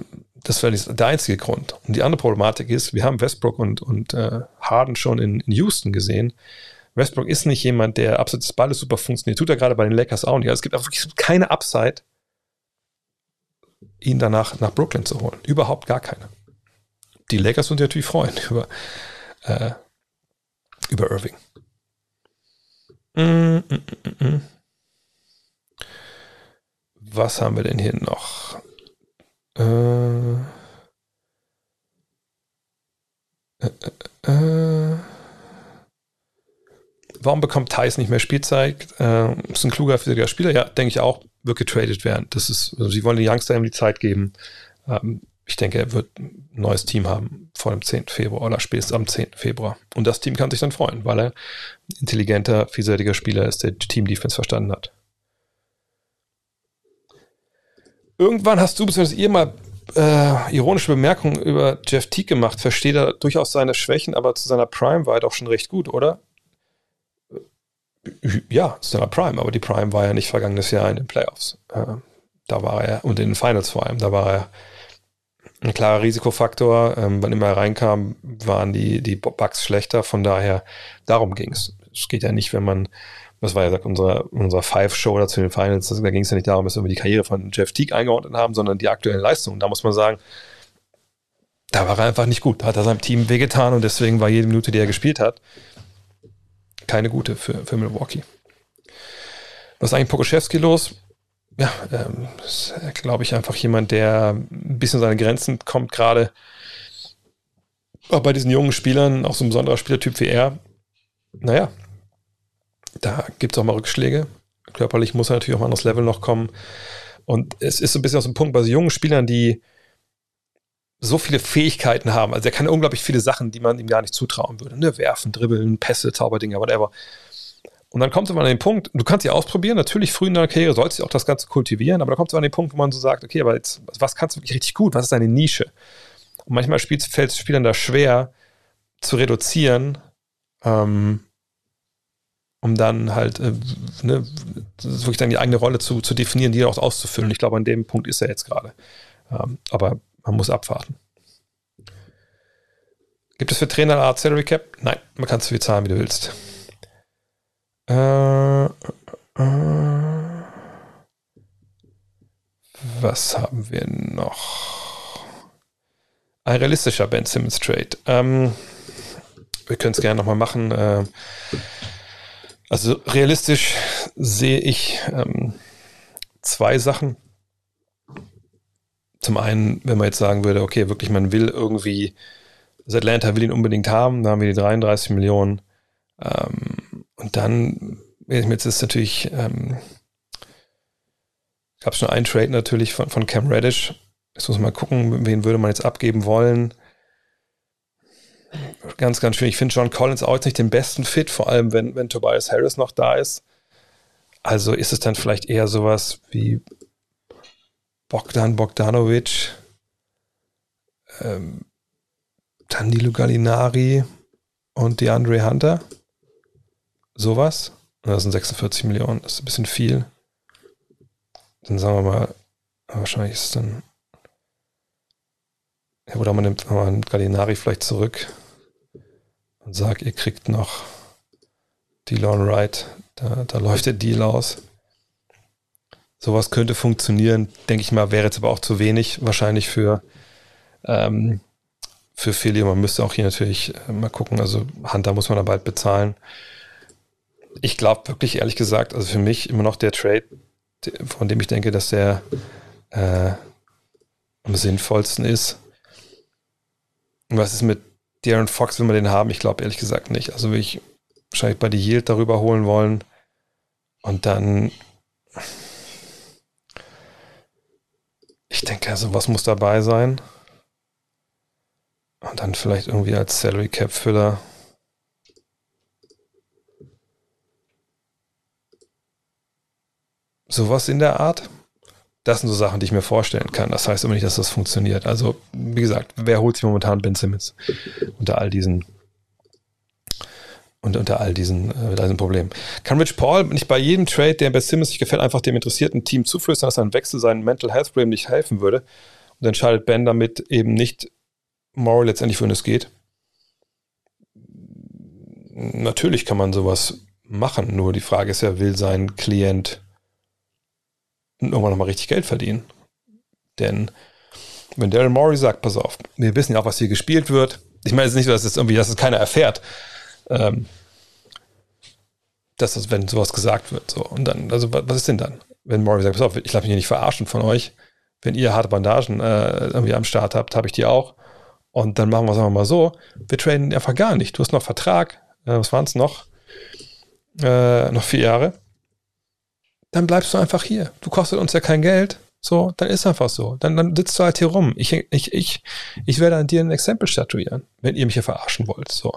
das wäre der einzige Grund. Und die andere Problematik ist, wir haben Westbrook und, und äh, Harden schon in, in Houston gesehen. Westbrook ist nicht jemand, der abseits des Balles super funktioniert. Tut er gerade bei den Lakers auch nicht. Also es gibt auch wirklich keine Upside, ihn danach nach Brooklyn zu holen. Überhaupt gar keine. Die Lakers sind natürlich freuen über, äh, über Irving. Was haben wir denn hier noch? Äh, äh, äh, Warum bekommt Thais nicht mehr Spielzeit? Äh, ist ein kluger, physikalischer Spieler. Ja, denke ich auch, wird getradet werden. Das ist, also sie wollen den Youngster ihm die Zeit geben. Ähm, ich denke, er wird ein neues Team haben vor dem 10. Februar oder spätestens am 10. Februar. Und das Team kann sich dann freuen, weil er ein intelligenter, vielseitiger Spieler ist, der Team Defense verstanden hat. Irgendwann hast du, beziehungsweise ihr mal äh, ironische Bemerkungen über Jeff Teague gemacht. Versteht er durchaus seine Schwächen, aber zu seiner Prime war er doch schon recht gut, oder? Ja, zu seiner Prime, aber die Prime war ja nicht vergangenes Jahr in den Playoffs. Äh, da war er, und in den Finals vor allem, da war er ein klarer Risikofaktor. Ähm, wann immer er reinkam, waren die, die Bugs schlechter. Von daher, darum ging es. Es geht ja nicht, wenn man, das war ja unser, unser Five-Show oder zu den Finals, da ging es ja nicht darum, dass wir die Karriere von Jeff Teague eingeordnet haben, sondern die aktuellen Leistungen. Da muss man sagen, da war er einfach nicht gut. Da hat er seinem Team wehgetan und deswegen war jede Minute, die er gespielt hat, keine gute für, für Milwaukee. Was ist eigentlich Pokoschewski los? Ja, ähm, ist, glaube ich, einfach jemand, der ein bisschen seine Grenzen kommt, gerade auch bei diesen jungen Spielern, auch so ein besonderer Spielertyp wie er. Naja, da gibt es auch mal Rückschläge. Körperlich muss er natürlich auf ein anderes Level noch kommen. Und es ist so ein bisschen aus dem Punkt bei so jungen Spielern, die so viele Fähigkeiten haben. Also er kann unglaublich viele Sachen, die man ihm gar nicht zutrauen würde. Ne? Werfen, dribbeln, Pässe, Zauberdinger, whatever. Und dann kommt es an den Punkt, du kannst sie ausprobieren, natürlich früh in deiner Karriere sollst du auch das Ganze kultivieren, aber da kommt es an den Punkt, wo man so sagt, okay, aber jetzt, was kannst du wirklich richtig gut? Was ist deine Nische? Und manchmal fällt es Spielern da schwer zu reduzieren, ähm, um dann halt äh, ne, wirklich dann die eigene Rolle zu, zu definieren, die auch auszufüllen. Ich glaube, an dem Punkt ist er jetzt gerade. Ähm, aber man muss abwarten. Gibt es für Trainer eine Art Salary Cap? Nein, man kann so viel zahlen, wie du willst. Äh, äh, was haben wir noch? Ein realistischer Ben Simmons Trade. Ähm, wir können es gerne nochmal machen. Äh, also realistisch sehe ich ähm, zwei Sachen. Zum einen, wenn man jetzt sagen würde, okay, wirklich, man will irgendwie, also Atlanta will ihn unbedingt haben, da haben wir die 33 Millionen. Ähm, und dann, jetzt ist natürlich ähm, Gab es schon einen Trade natürlich von, von Cam Reddish. Jetzt muss man mal gucken, wen würde man jetzt abgeben wollen. Ganz, ganz schön. Ich finde John Collins auch jetzt nicht den besten Fit, vor allem wenn, wenn Tobias Harris noch da ist. Also ist es dann vielleicht eher sowas wie Bogdan Bogdanovic, ähm, Danilo Gallinari und DeAndre Hunter. Sowas. Das sind 46 Millionen, das ist ein bisschen viel. Dann sagen wir mal, wahrscheinlich ist es dann. Ja, oder man nimmt man Gallinari vielleicht zurück und sagt, ihr kriegt noch Delon Wright. Da, da läuft der Deal aus. Sowas könnte funktionieren, denke ich mal, wäre jetzt aber auch zu wenig wahrscheinlich für, ähm, für Philly. Man müsste auch hier natürlich äh, mal gucken. Also Hunter muss man da bald bezahlen. Ich glaube wirklich, ehrlich gesagt, also für mich immer noch der Trade, von dem ich denke, dass der äh, am sinnvollsten ist. Und was ist mit Darren Fox, will man den haben? Ich glaube ehrlich gesagt nicht. Also will ich wahrscheinlich bei die Yield darüber holen wollen. Und dann ich denke, also was muss dabei sein? Und dann vielleicht irgendwie als Salary Cap Füller. Sowas in der Art. Das sind so Sachen, die ich mir vorstellen kann. Das heißt aber nicht, dass das funktioniert. Also, wie gesagt, wer holt sich momentan Ben Simmons unter all diesen und unter all diesen, äh, diesen Problemen. Kann Rich Paul nicht bei jedem Trade, der Ben Simmons nicht gefällt, einfach dem interessierten Team zuflüstern, dass ein Wechsel seinen Mental Health Problem nicht helfen würde? Und entscheidet Ben damit eben nicht moral letztendlich, wohin es geht. Natürlich kann man sowas machen, nur die Frage ist ja, will sein Klient irgendwann nochmal richtig Geld verdienen. Denn wenn Daryl Morey sagt, pass auf, wir wissen ja auch, was hier gespielt wird. Ich meine jetzt nicht, dass es irgendwie, dass es keiner erfährt. Ähm, dass das, wenn sowas gesagt wird, so. Und dann, also was ist denn dann? Wenn Morey sagt, pass auf, ich lasse mich hier nicht verarschen von euch. Wenn ihr harte Bandagen äh, irgendwie am Start habt, habe ich die auch. Und dann machen wir es einfach mal so. Wir traden einfach gar nicht. Du hast noch Vertrag. Äh, was waren es noch? Äh, noch vier Jahre dann bleibst du einfach hier. Du kostet uns ja kein Geld. So, dann ist einfach so. Dann, dann sitzt du halt hier rum. Ich, ich, ich, ich werde an dir ein Exempel statuieren, wenn ihr mich hier verarschen wollt. So.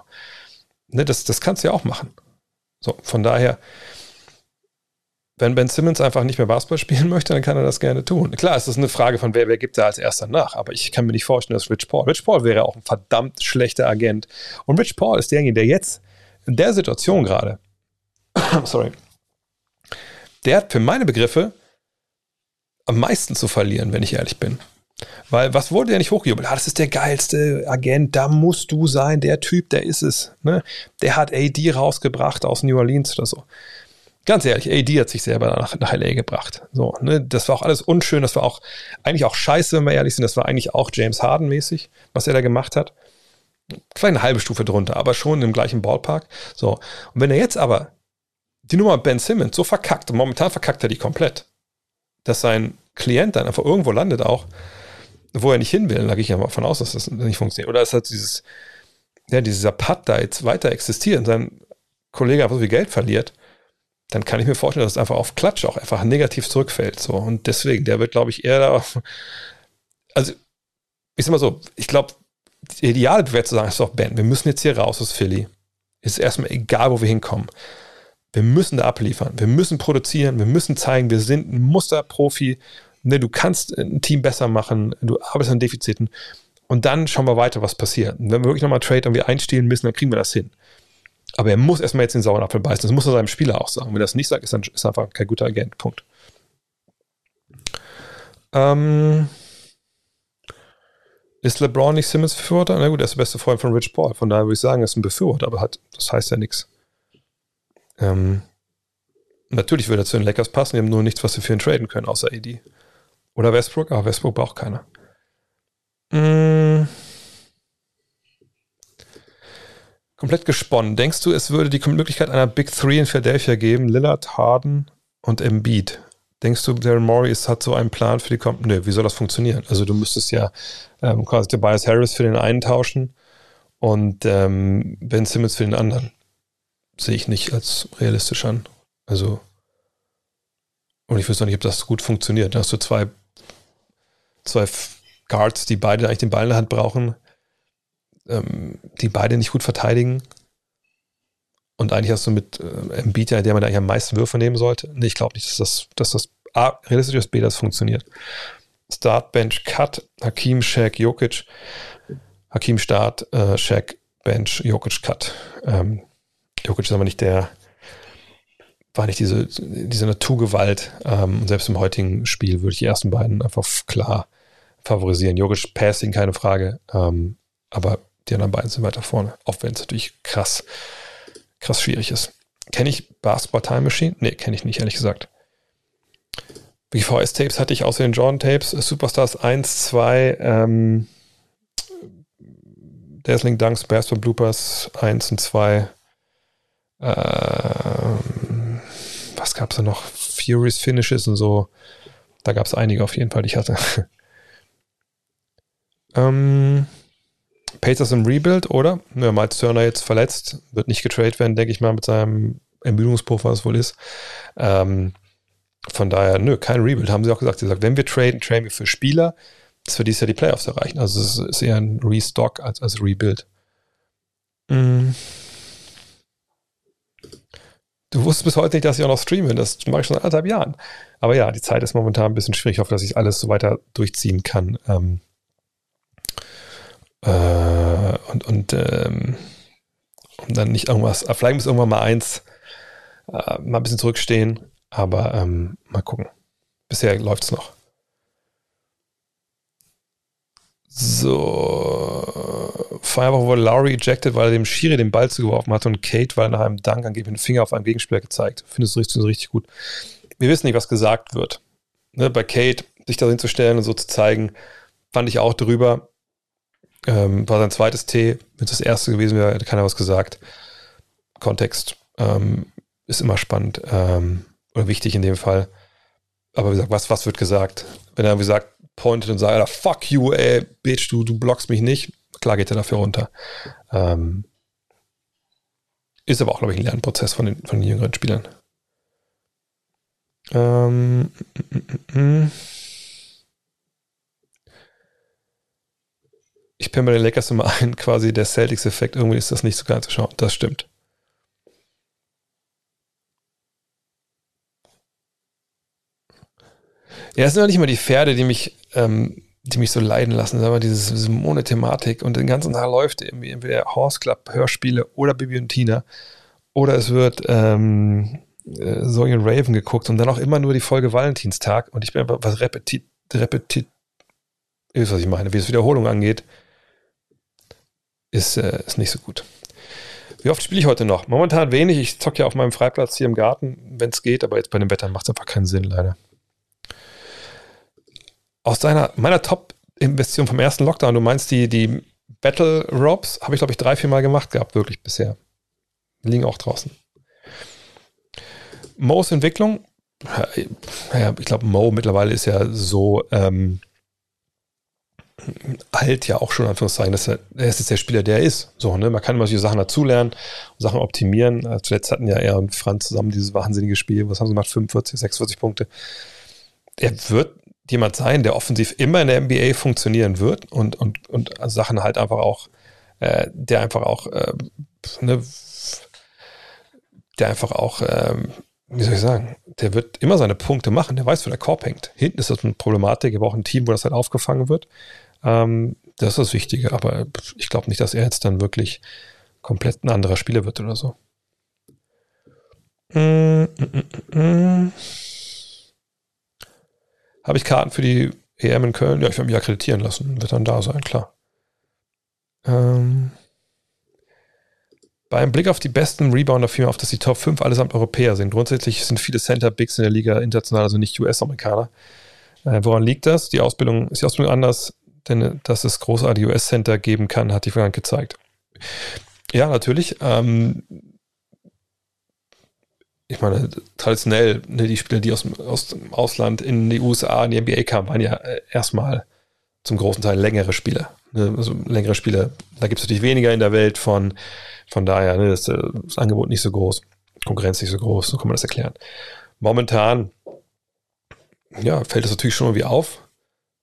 Ne, das, das kannst du ja auch machen. So, von daher, wenn Ben Simmons einfach nicht mehr Basketball spielen möchte, dann kann er das gerne tun. Klar, es ist eine Frage von, wer, wer gibt da als erster nach, aber ich kann mir nicht vorstellen, dass Rich Paul, Rich Paul wäre auch ein verdammt schlechter Agent. Und Rich Paul ist derjenige, der jetzt in der Situation gerade, sorry, der hat für meine Begriffe am meisten zu verlieren, wenn ich ehrlich bin. Weil was wurde ja nicht hochgejubelt? Ah, das ist der geilste Agent, da musst du sein, der Typ, der ist es. Ne? Der hat AD rausgebracht aus New Orleans oder so. Ganz ehrlich, AD hat sich selber nach, nach LA gebracht. So, ne? Das war auch alles unschön, das war auch eigentlich auch scheiße, wenn wir ehrlich sind. Das war eigentlich auch James Harden mäßig, was er da gemacht hat. Vielleicht eine halbe Stufe drunter, aber schon im gleichen Ballpark. So. Und wenn er jetzt aber die Nummer Ben Simmons so verkackt, und momentan verkackt er die komplett, dass sein Klient dann einfach irgendwo landet auch, wo er nicht hin will, da gehe ich ja mal von aus, dass das nicht funktioniert. Oder ist halt dieses, ja, dieser Putt da jetzt weiter existiert und sein Kollege einfach so viel Geld verliert, dann kann ich mir vorstellen, dass es einfach auf Klatsch auch einfach negativ zurückfällt. So. Und deswegen, der wird, glaube ich, eher da. Also, ich sag mal so, ich glaube, ideal wäre zu sagen, ist doch Ben, wir müssen jetzt hier raus aus Philly. Ist erstmal egal, wo wir hinkommen. Wir müssen da abliefern. Wir müssen produzieren. Wir müssen zeigen, wir sind ein Musterprofi. Ne, du kannst ein Team besser machen. Du arbeitest an Defiziten. Und dann schauen wir weiter, was passiert. Und wenn wir wirklich nochmal Trade irgendwie einstehen müssen, dann kriegen wir das hin. Aber er muss erstmal jetzt den sauren Apfel beißen. Das muss er seinem Spieler auch sagen. Wenn er das nicht sagt, ist, ist er einfach kein guter Agent. Punkt. Ähm, ist LeBron nicht Simmons Befürworter? Na gut, er ist der beste Freund von Rich Paul. Von daher würde ich sagen, er ist ein Befürworter, aber hat, das heißt ja nichts. Ähm, natürlich würde er zu den Lakers passen, die haben nur nichts, was sie für ihn traden können, außer AD. Oder Westbrook, aber Westbrook braucht keiner. Mmh. Komplett gesponnen. Denkst du, es würde die Möglichkeit einer Big Three in Philadelphia geben? Lillard, Harden und Embiid. Denkst du, Darren Morey hat so einen Plan für die Komp Nö, wie soll das funktionieren? Also du müsstest ja ähm, quasi Tobias Harris für den einen tauschen und ähm, Ben Simmons für den anderen sehe ich nicht als realistisch an. Also Und ich wüsste noch nicht, ob das gut funktioniert. Da hast du zwei, zwei Guards, die beide eigentlich den Ball in der Hand brauchen, ähm, die beide nicht gut verteidigen. Und eigentlich hast du mit äh, ja, der man eigentlich am meisten Würfe nehmen sollte. Nee, ich glaube nicht, dass das, dass das A, realistisch ist, B, das funktioniert. Start, Bench, Cut, Hakim, Shaq, Jokic. Hakim Start, äh, Shaq, Bench, Jokic, Cut. Ähm, Jokic ist aber nicht der, war nicht diese, diese Naturgewalt. Ähm, selbst im heutigen Spiel würde ich die ersten beiden einfach klar favorisieren. Jokic Passing, keine Frage. Ähm, aber die anderen beiden sind weiter vorne. Auch wenn es natürlich krass, krass schwierig ist. Kenne ich Basketball Time Machine? Nee, kenne ich nicht, ehrlich gesagt. VHS-Tapes hatte ich außer den Jordan-Tapes. Superstars 1, 2, ähm, Dazzling Dunks, Basketball Bloopers 1 und 2. Ähm, was gab es da noch? Furious Finishes und so. Da gab es einige auf jeden Fall, die ich hatte. ähm, Pacers im Rebuild, oder? Ja, Miles Turner jetzt verletzt, wird nicht getradet werden, denke ich mal, mit seinem Ermüdungsbuch, was es wohl ist. Ähm, von daher, nö, kein Rebuild, haben sie auch gesagt. Sie gesagt, wenn wir traden, traden wir für Spieler, dass wir dieses Jahr die Playoffs erreichen. Also es ist eher ein Restock als, als Rebuild. Mhm. Du wusstest bis heute nicht, dass ich auch noch streame. Das mache ich schon seit anderthalb Jahren. Aber ja, die Zeit ist momentan ein bisschen schwierig. Ich hoffe, dass ich alles so weiter durchziehen kann. Ähm, äh, und und ähm, um dann nicht irgendwas, äh, vielleicht muss irgendwann mal eins äh, mal ein bisschen zurückstehen. Aber ähm, mal gucken. Bisher läuft es noch. So, Fireball wurde Lowry ejected, weil er dem Schiri den Ball zugeworfen hat und Kate, weil er nach einem Dank angeblich den Finger auf einen Gegenspieler gezeigt. Findest du richtig, richtig gut. Wir wissen nicht, was gesagt wird. Ne, bei Kate, sich da hinzustellen und so zu zeigen, fand ich auch drüber. Ähm, war sein zweites T. Wenn es das erste gewesen wäre, hätte keiner was gesagt. Kontext ähm, ist immer spannend ähm, oder wichtig in dem Fall. Aber wie gesagt, was, was wird gesagt? Wenn er, wie gesagt, pointet und sagt, fuck you, ey, Bitch, du, du blockst mich nicht, klar geht er dafür runter. Ähm, ist aber auch, glaube ich, ein Lernprozess von den, von den jüngeren Spielern. Ähm, mm, mm, mm. Ich penne bei den Lakers immer ein, quasi der Celtics-Effekt. Irgendwie ist das nicht so ganz zu schauen. Das stimmt. Ja, es sind ja nicht immer die Pferde, die mich, ähm, die mich so leiden lassen, aber diese, diese Monothematik und den ganzen Tag läuft irgendwie entweder Horse Club, Hörspiele oder Bibi und Tina oder es wird ähm, äh, Zoe und Raven geguckt und dann auch immer nur die Folge Valentinstag und ich bin aber was repetit, repetit, ist was ich meine, wie es Wiederholung angeht, ist, äh, ist nicht so gut. Wie oft spiele ich heute noch? Momentan wenig. Ich zocke ja auf meinem Freiplatz hier im Garten, wenn es geht, aber jetzt bei dem Wetter macht es einfach keinen Sinn, leider aus deiner, meiner Top-Investition vom ersten Lockdown, du meinst die, die Battle Ropes, habe ich glaube ich drei, vier Mal gemacht gehabt, wirklich bisher. Die liegen auch draußen. Mo's Entwicklung, ja, ich glaube, Mo mittlerweile ist ja so ähm, alt ja auch schon, Anführungszeichen, dass er, er ist jetzt der Spieler, der er ist. So, ne? Man kann immer solche Sachen dazulernen, Sachen optimieren. Also zuletzt hatten ja er und Franz zusammen dieses wahnsinnige Spiel. Was haben sie gemacht? 45, 46 Punkte. Er wird jemand sein, der offensiv immer in der NBA funktionieren wird und, und, und Sachen halt einfach auch, äh, der einfach auch, äh, ne, der einfach auch, äh, wie soll ich sagen, der wird immer seine Punkte machen, der weiß, wo der Korb hängt. Hinten ist das eine Problematik, aber auch ein Team, wo das halt aufgefangen wird. Ähm, das ist das Wichtige, aber ich glaube nicht, dass er jetzt dann wirklich komplett ein anderer Spieler wird oder so. Mm, mm, mm, mm. Habe ich Karten für die EM in Köln? Ja, ich werde mich akkreditieren lassen. Wird dann da sein, klar. Ähm, beim Blick auf die besten Rebounder fiel mir auf, dass die Top 5 allesamt Europäer sind. Grundsätzlich sind viele Center Bigs in der Liga international, also nicht US-Amerikaner. Äh, woran liegt das? Die Ausbildung, ist die Ausbildung anders? Denn dass es großartige US-Center geben kann, hat die Vergangenheit gezeigt. Ja, natürlich. Ähm, ich meine, traditionell, ne, die Spieler, die aus, aus dem Ausland in die USA, in die NBA kamen, waren ja äh, erstmal zum großen Teil längere Spieler. Ne? Also längere Spieler, da gibt es natürlich weniger in der Welt von, von daher ne, ist das Angebot nicht so groß, Konkurrenz nicht so groß, so kann man das erklären. Momentan ja, fällt es natürlich schon irgendwie auf,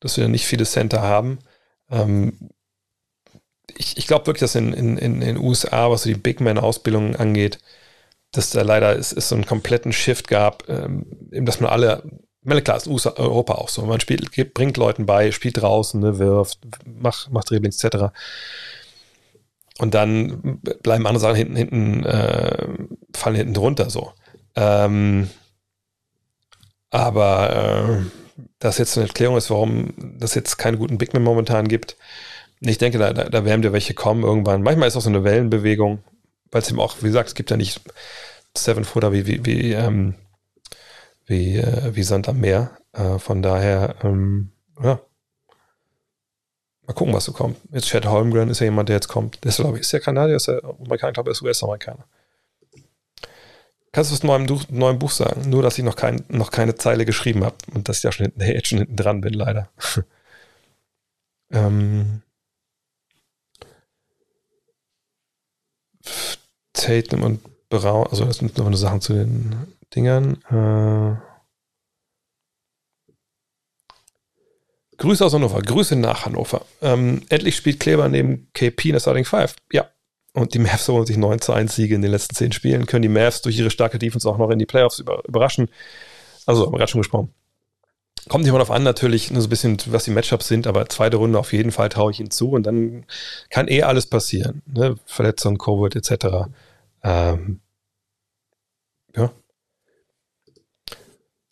dass wir nicht viele Center haben. Ähm, ich, ich glaube wirklich, dass in, in, in den USA, was so die Big Man-Ausbildung angeht, dass da leider es, es so einen kompletten Shift gab, ähm, dass man alle, meine, klar, ist USA, Europa auch so. Man spielt, bringt Leuten bei, spielt draußen, ne, wirft, macht, macht Dribblings etc. Und dann bleiben andere Sachen hinten, hinten, äh, fallen hinten drunter so. Ähm, aber äh, das jetzt eine Erklärung ist, warum das jetzt keine guten Big Men momentan gibt. Ich denke, da, da, da werden dir welche kommen irgendwann. Manchmal ist auch so eine Wellenbewegung, weil es eben auch, wie gesagt, es gibt ja nicht Seven-Footer wie, wie, wie, ähm, wie, äh, wie Sand am Meer. Äh, von daher, ähm, ja. Mal gucken, was so kommt. Jetzt Chad Holmgren ist ja jemand, der jetzt kommt. Der ist, glaube ich, ist der Kanadier, ist der Amerikaner, ich glaube, er ist US-Amerikaner. Kannst du es in meinem neuen Buch sagen? Nur, dass ich noch, kein, noch keine Zeile geschrieben habe und dass ich ja schon hinten, jetzt schon hinten dran bin, leider. ähm, Tatum und Braun, also das sind noch eine Sachen zu den Dingern. Äh, Grüße aus Hannover, Grüße nach Hannover. Ähm, endlich spielt Kleber neben KP in der Starting Five. Ja, und die Mavs holen sich 9 zu 1 Siege in den letzten 10 Spielen, können die Mavs durch ihre starke Defense auch noch in die Playoffs überraschen. Also, Überraschung gesprochen. Kommt nicht mal darauf an, natürlich, nur so ein bisschen, was die Matchups sind, aber zweite Runde auf jeden Fall traue ich ihnen zu und dann kann eh alles passieren. Ne? Verletzung, Covid etc. Ähm, ja.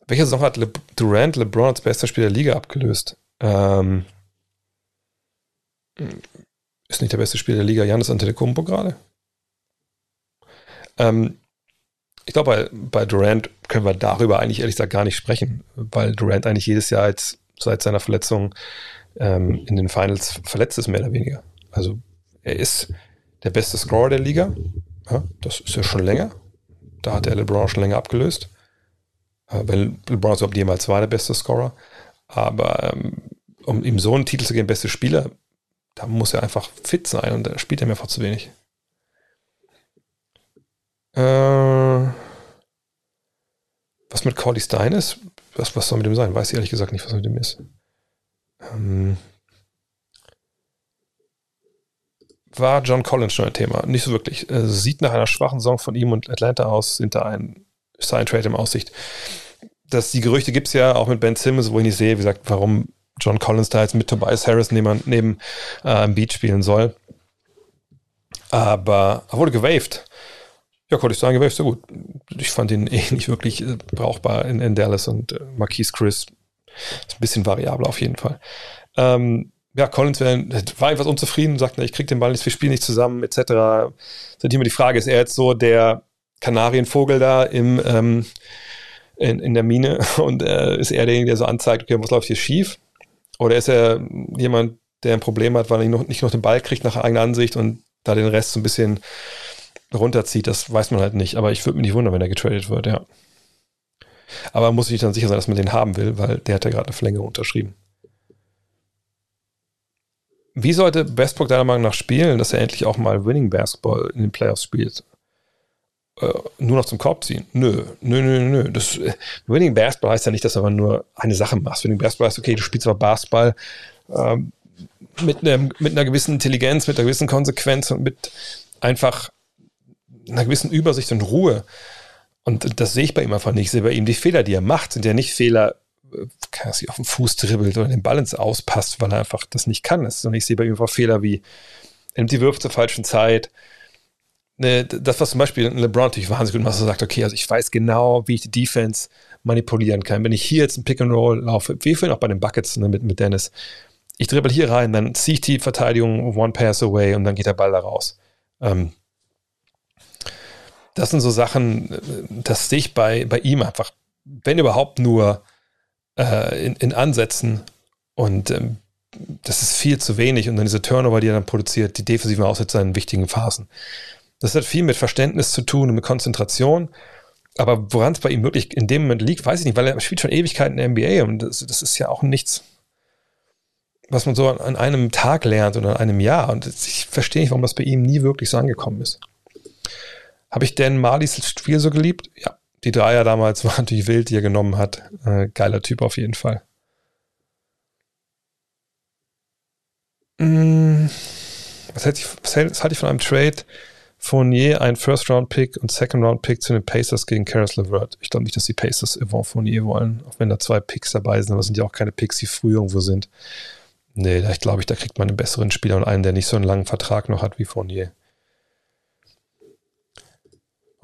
Welche Saison hat Le Durant LeBron als bester Spieler der Liga abgelöst? Ähm, ist nicht der beste Spieler der Liga Janis Antetokounmpo gerade? Ähm, ich glaube, bei, bei Durant können wir darüber eigentlich ehrlich gesagt gar nicht sprechen, weil Durant eigentlich jedes Jahr als, seit seiner Verletzung ähm, in den Finals verletzt ist, mehr oder weniger. Also er ist der beste Scorer der Liga. Ja, das ist ja schon länger. Da hat er LeBron schon länger abgelöst. Äh, weil LeBron überhaupt jemals war der beste Scorer. Aber ähm, um ihm so einen Titel zu geben, beste Spieler, da muss er einfach fit sein und da spielt er mir einfach zu wenig. Äh, was mit Cordy Stein ist, was, was soll mit dem sein? Weiß ich ehrlich gesagt nicht, was mit dem ist. Ähm, war John Collins schon ein Thema? Nicht so wirklich. Äh, sieht nach einer schwachen Saison von ihm und Atlanta aus, sind da ein Sign Trade im Aussicht. Das, die Gerüchte gibt es ja auch mit Ben Simmons, wo ich nicht sehe, wie gesagt, warum John Collins da jetzt mit Tobias Harris neben, neben äh, Beat spielen soll. Aber er wurde gewaved. Ja, konnte ich sagen, gewaved, sehr gut. Ich fand ihn eh nicht wirklich äh, brauchbar in, in, Dallas und äh, Marquise Chris ist ein bisschen variabler auf jeden Fall. Ähm, ja, Collins war, etwas unzufrieden, sagt, ich krieg den Ball nicht, wir spielen nicht zusammen, etc. Das ist immer die Frage, ist er jetzt so der Kanarienvogel da im, ähm, in, in der Mine und äh, ist er derjenige, der so anzeigt, okay, was läuft hier schief? Oder ist er jemand, der ein Problem hat, weil er nicht noch den Ball kriegt nach eigener Ansicht und da den Rest so ein bisschen runterzieht? Das weiß man halt nicht. Aber ich würde mich nicht wundern, wenn er getradet wird, ja. Aber muss sich dann sicher sein, dass man den haben will, weil der hat ja gerade eine Verlängerung unterschrieben. Wie sollte Westbrook deiner Meinung nach spielen, dass er endlich auch mal Winning Basketball in den Playoffs spielt? Äh, nur noch zum Korb ziehen? Nö, nö, nö, nö. Das, äh, Winning Basketball heißt ja nicht, dass du aber nur eine Sache machst. Winning Basketball heißt, okay, du spielst aber Basketball ähm, mit, einem, mit einer gewissen Intelligenz, mit einer gewissen Konsequenz und mit einfach einer gewissen Übersicht und Ruhe. Und das sehe ich bei ihm einfach nicht. Ich sehe bei ihm die Fehler, die er macht, sind ja nicht Fehler, kann sich auf den Fuß dribbelt oder den Balance auspasst, weil er einfach das nicht kann. Sondern ich sehe bei ihm einfach Fehler wie, er nimmt die Würfe zur falschen Zeit, ne, das, was zum Beispiel LeBron natürlich wahnsinnig gut macht, er sagt, okay, also ich weiß genau, wie ich die Defense manipulieren kann. Wenn ich hier jetzt ein Pick and Roll laufe, wie vorhin auch bei den Buckets ne, mit, mit Dennis, ich dribbel hier rein, dann ziehe ich die Verteidigung one pass away und dann geht der Ball da raus. Ähm, das sind so Sachen, das sehe ich bei, bei ihm einfach, wenn überhaupt nur äh, in, in Ansätzen und ähm, das ist viel zu wenig und dann diese Turnover, die er dann produziert, die defensiven Aussätze in wichtigen Phasen. Das hat viel mit Verständnis zu tun und mit Konzentration. Aber woran es bei ihm wirklich in dem Moment liegt, weiß ich nicht, weil er spielt schon Ewigkeiten in der NBA und das, das ist ja auch nichts, was man so an einem Tag lernt oder an einem Jahr. Und ich verstehe nicht, warum das bei ihm nie wirklich so angekommen ist. Habe ich Dan Marleys Spiel so geliebt? Ja, die Dreier damals waren natürlich wild, die er genommen hat. Äh, geiler Typ auf jeden Fall. Mm, was, hätte ich, was halte ich von einem Trade? Fournier, ein First-Round-Pick und Second-Round-Pick zu den Pacers gegen Karis LeVert. Ich glaube nicht, dass die Pacers Yvonne Fournier wollen, auch wenn da zwei Picks dabei sind, aber es sind ja auch keine Picks, die früh irgendwo sind. Nee, da glaube ich, da kriegt man einen besseren Spieler und einen, der nicht so einen langen Vertrag noch hat wie Fournier.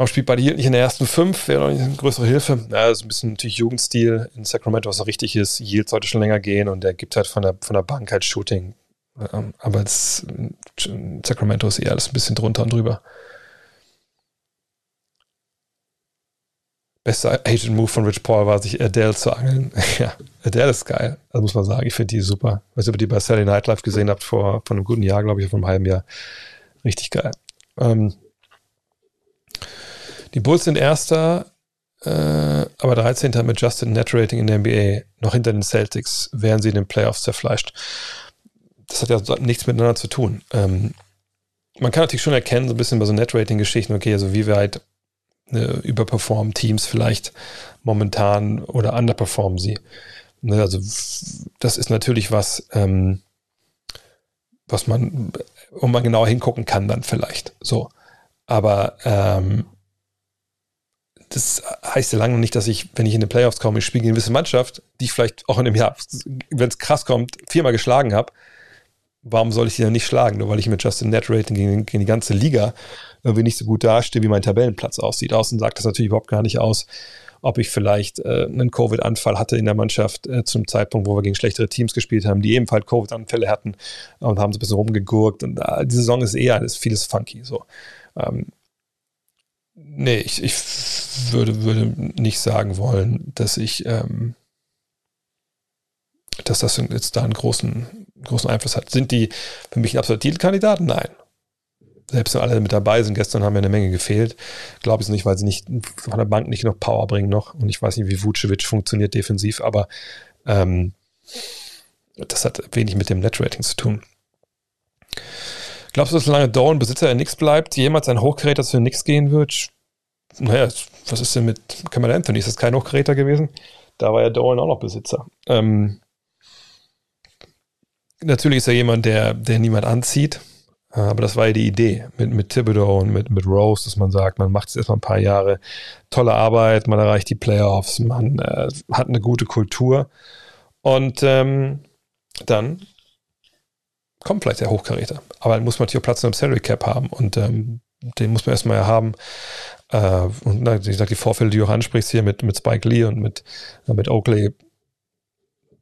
Warum spielt bei hier nicht in der ersten fünf? Wäre nicht eine größere Hilfe. Ja, das ist ein bisschen natürlich Jugendstil in Sacramento, was auch richtig ist. Yield sollte schon länger gehen und der gibt halt von der, von der Bank halt Shooting. Ähm, aber das, Sacramento ist eher alles ein bisschen drunter und drüber. Bester Agent Move von Rich Paul war, sich Adele zu angeln. ja, Adele ist geil. Das muss man sagen. Ich finde die super. Weißt du, ob ihr die bei Saturday Night Live gesehen habt vor, vor einem guten Jahr, glaube ich, vor einem halben Jahr. Richtig geil. Ähm, die Bulls sind Erster, äh, aber 13. mit Justin Net Rating in der NBA, noch hinter den Celtics, wären sie in den Playoffs zerfleischt. Das hat ja nichts miteinander zu tun. Ähm, man kann natürlich schon erkennen, so ein bisschen bei so Net Rating Geschichten, okay, also wie weit äh, überperformen Teams vielleicht momentan oder underperformen sie. Ne, also das ist natürlich was, ähm, was man, wo man genauer hingucken kann dann vielleicht. So. Aber ähm, das heißt ja lange nicht, dass ich, wenn ich in den Playoffs komme, ich spiele gegen eine gewisse Mannschaft, die ich vielleicht auch in einem Jahr, wenn es krass kommt, viermal geschlagen habe. Warum soll ich die dann nicht schlagen? Nur weil ich mit Justin Net Rating gegen, gegen die ganze Liga irgendwie nicht so gut dastehe, wie mein Tabellenplatz aussieht. Außen sagt das natürlich überhaupt gar nicht aus, ob ich vielleicht äh, einen Covid-Anfall hatte in der Mannschaft äh, zum Zeitpunkt, wo wir gegen schlechtere Teams gespielt haben, die ebenfalls Covid-Anfälle hatten und haben so ein bisschen rumgegurkt. Und äh, die Saison ist eher ist vieles funky. So. Ähm, nee, ich, ich würde, würde nicht sagen wollen, dass ich, ähm, dass das jetzt da einen großen, großen Einfluss hat. Sind die für mich ein absoluter Titelkandidat? Nein. Selbst wenn alle mit dabei sind, gestern haben mir eine Menge gefehlt. Glaube ich nicht, weil sie nicht von der Bank nicht genug Power bringen noch. Und ich weiß nicht, wie Vucevic funktioniert defensiv, aber ähm, das hat wenig mit dem Net-Rating zu tun. Glaubst du, dass solange Dolan Besitzer der Nix bleibt, jemals ein Hochgerät, das für Nix gehen wird? Naja, was ist denn mit Cameron Anthony? Ist das kein Hochgeräter gewesen? Da war ja Dolan auch noch Besitzer. Ähm, natürlich ist er jemand, der, der niemand anzieht. Aber das war ja die Idee mit, mit Thibodeau und mit, mit Rose, dass man sagt, man macht es erstmal ein paar Jahre tolle Arbeit, man erreicht die Playoffs, man äh, hat eine gute Kultur und ähm, dann kommt vielleicht der Hochkaräter. Aber dann muss man natürlich auch Platz im Salary Cap haben und ähm, den muss man erstmal ja haben. Äh, und na, wie gesagt, die Vorfälle, die du auch ansprichst hier mit, mit Spike Lee und mit, äh, mit Oakley,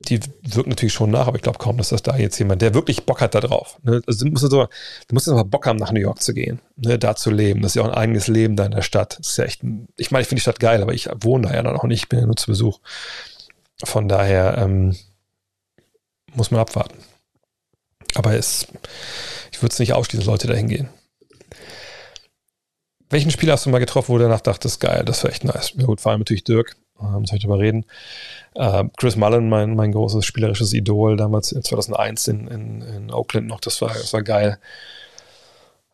die wirken natürlich schon nach, aber ich glaube kaum, dass das da jetzt jemand, der wirklich Bock hat da drauf. Ne? Also du musst, so, du musst aber Bock haben, nach New York zu gehen, ne? da zu leben. Das ist ja auch ein eigenes Leben da in der Stadt. Das ist ja echt, ein, ich meine, ich finde die Stadt geil, aber ich wohne da ja noch nicht, ich bin ja nur zu Besuch. Von daher ähm, muss man abwarten. Aber es, ich würde es nicht ausschließen, dass Leute dahin gehen. Welchen Spieler hast du mal getroffen, wo du danach dachtest, geil, das wäre echt nice? Ja gut, vor allem natürlich Dirk, ähm, soll ich drüber reden. Äh, Chris Mullen, mein, mein großes spielerisches Idol, damals 2001 in, in, in Oakland noch, das war, das war geil.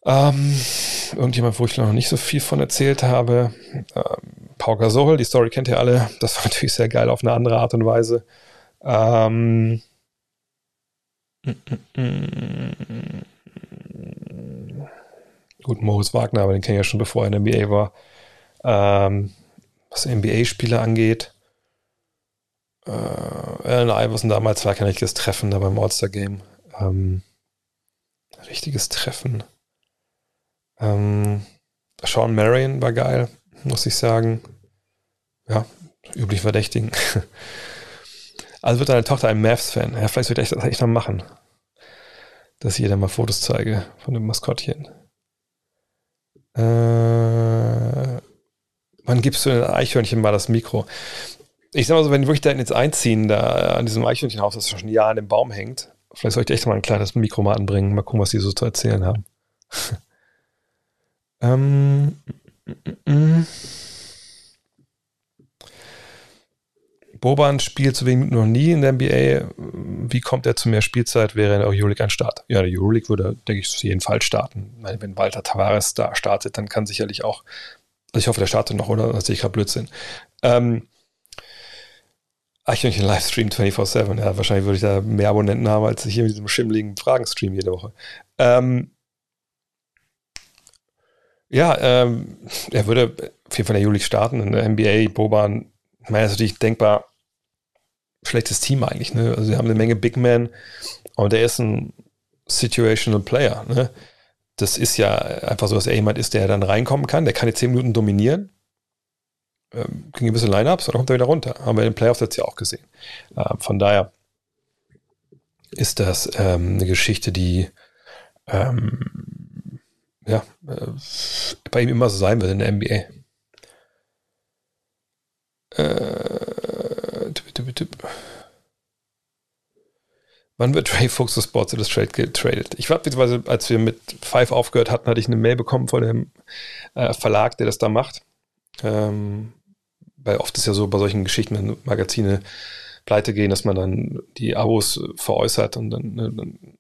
Ähm, irgendjemand, wo ich noch nicht so viel von erzählt habe. Ähm, Pau Gasol, die Story kennt ihr alle. Das war natürlich sehr geil auf eine andere Art und Weise. Ähm, Gut, Moritz Wagner, aber den kenne ich ja schon bevor er in der NBA war. Ähm, was NBA-Spieler angeht, äh, Allen Iverson damals war kein richtiges Treffen da beim All-Star-Game. Ähm, richtiges Treffen. Ähm, Sean Marion war geil, muss ich sagen. Ja, üblich verdächtigen. Also wird deine Tochter ein Mavs-Fan. Ja, vielleicht wird ich das echt mal machen. Dass ich ihr dann mal Fotos zeige von dem Maskottchen. Äh, wann gibst du den Eichhörnchen mal das Mikro? Ich sag mal so, wenn die wirklich da jetzt einziehen, da an diesem Eichhörnchenhaus, das schon ein Jahr an dem Baum hängt, vielleicht soll ich dir echt mal ein kleines Mikro mal anbringen. Mal gucken, was die so zu erzählen haben. ähm, mm, mm, mm. Boban spielt zu wenig noch nie in der NBA. Wie kommt er zu mehr Spielzeit? Wäre in der Euroleague ein Start? Ja, der Euroleague würde, denke ich, auf jeden Fall starten. Meine, wenn Walter Tavares da startet, dann kann sicherlich auch Also ich hoffe, der startet noch, oder? Das sehe ich gerade Blödsinn. Ähm, Eichhörnchen Livestream 24-7. Ja, wahrscheinlich würde ich da mehr Abonnenten haben, als ich hier mit diesem schimmligen Fragenstream jede Woche. Ähm, ja, ähm, er würde auf jeden Fall in der Juli starten in der NBA. Boban, ich meine, das ist natürlich denkbar schlechtes Team eigentlich. Ne? Also, sie haben eine Menge Big Men und der ist ein Situational Player. Ne? Das ist ja einfach so, dass er jemand ist, der dann reinkommen kann. Der kann die 10 Minuten dominieren ähm, gegen gewisse Lineups, dann kommt er wieder runter. Haben wir in den Playoffs jetzt ja auch gesehen. Äh, von daher ist das ähm, eine Geschichte, die ähm, ja, äh, bei ihm immer so sein wird in der NBA. Äh. Wann wird Trey Fuchs zu Sports Illustrated getradet? Ich war beziehungsweise, als wir mit Five aufgehört hatten, hatte ich eine Mail bekommen von dem äh, Verlag, der das da macht. Ähm, weil oft ist ja so bei solchen Geschichten, wenn Magazine pleite gehen, dass man dann die Abos veräußert und dann, ne, dann,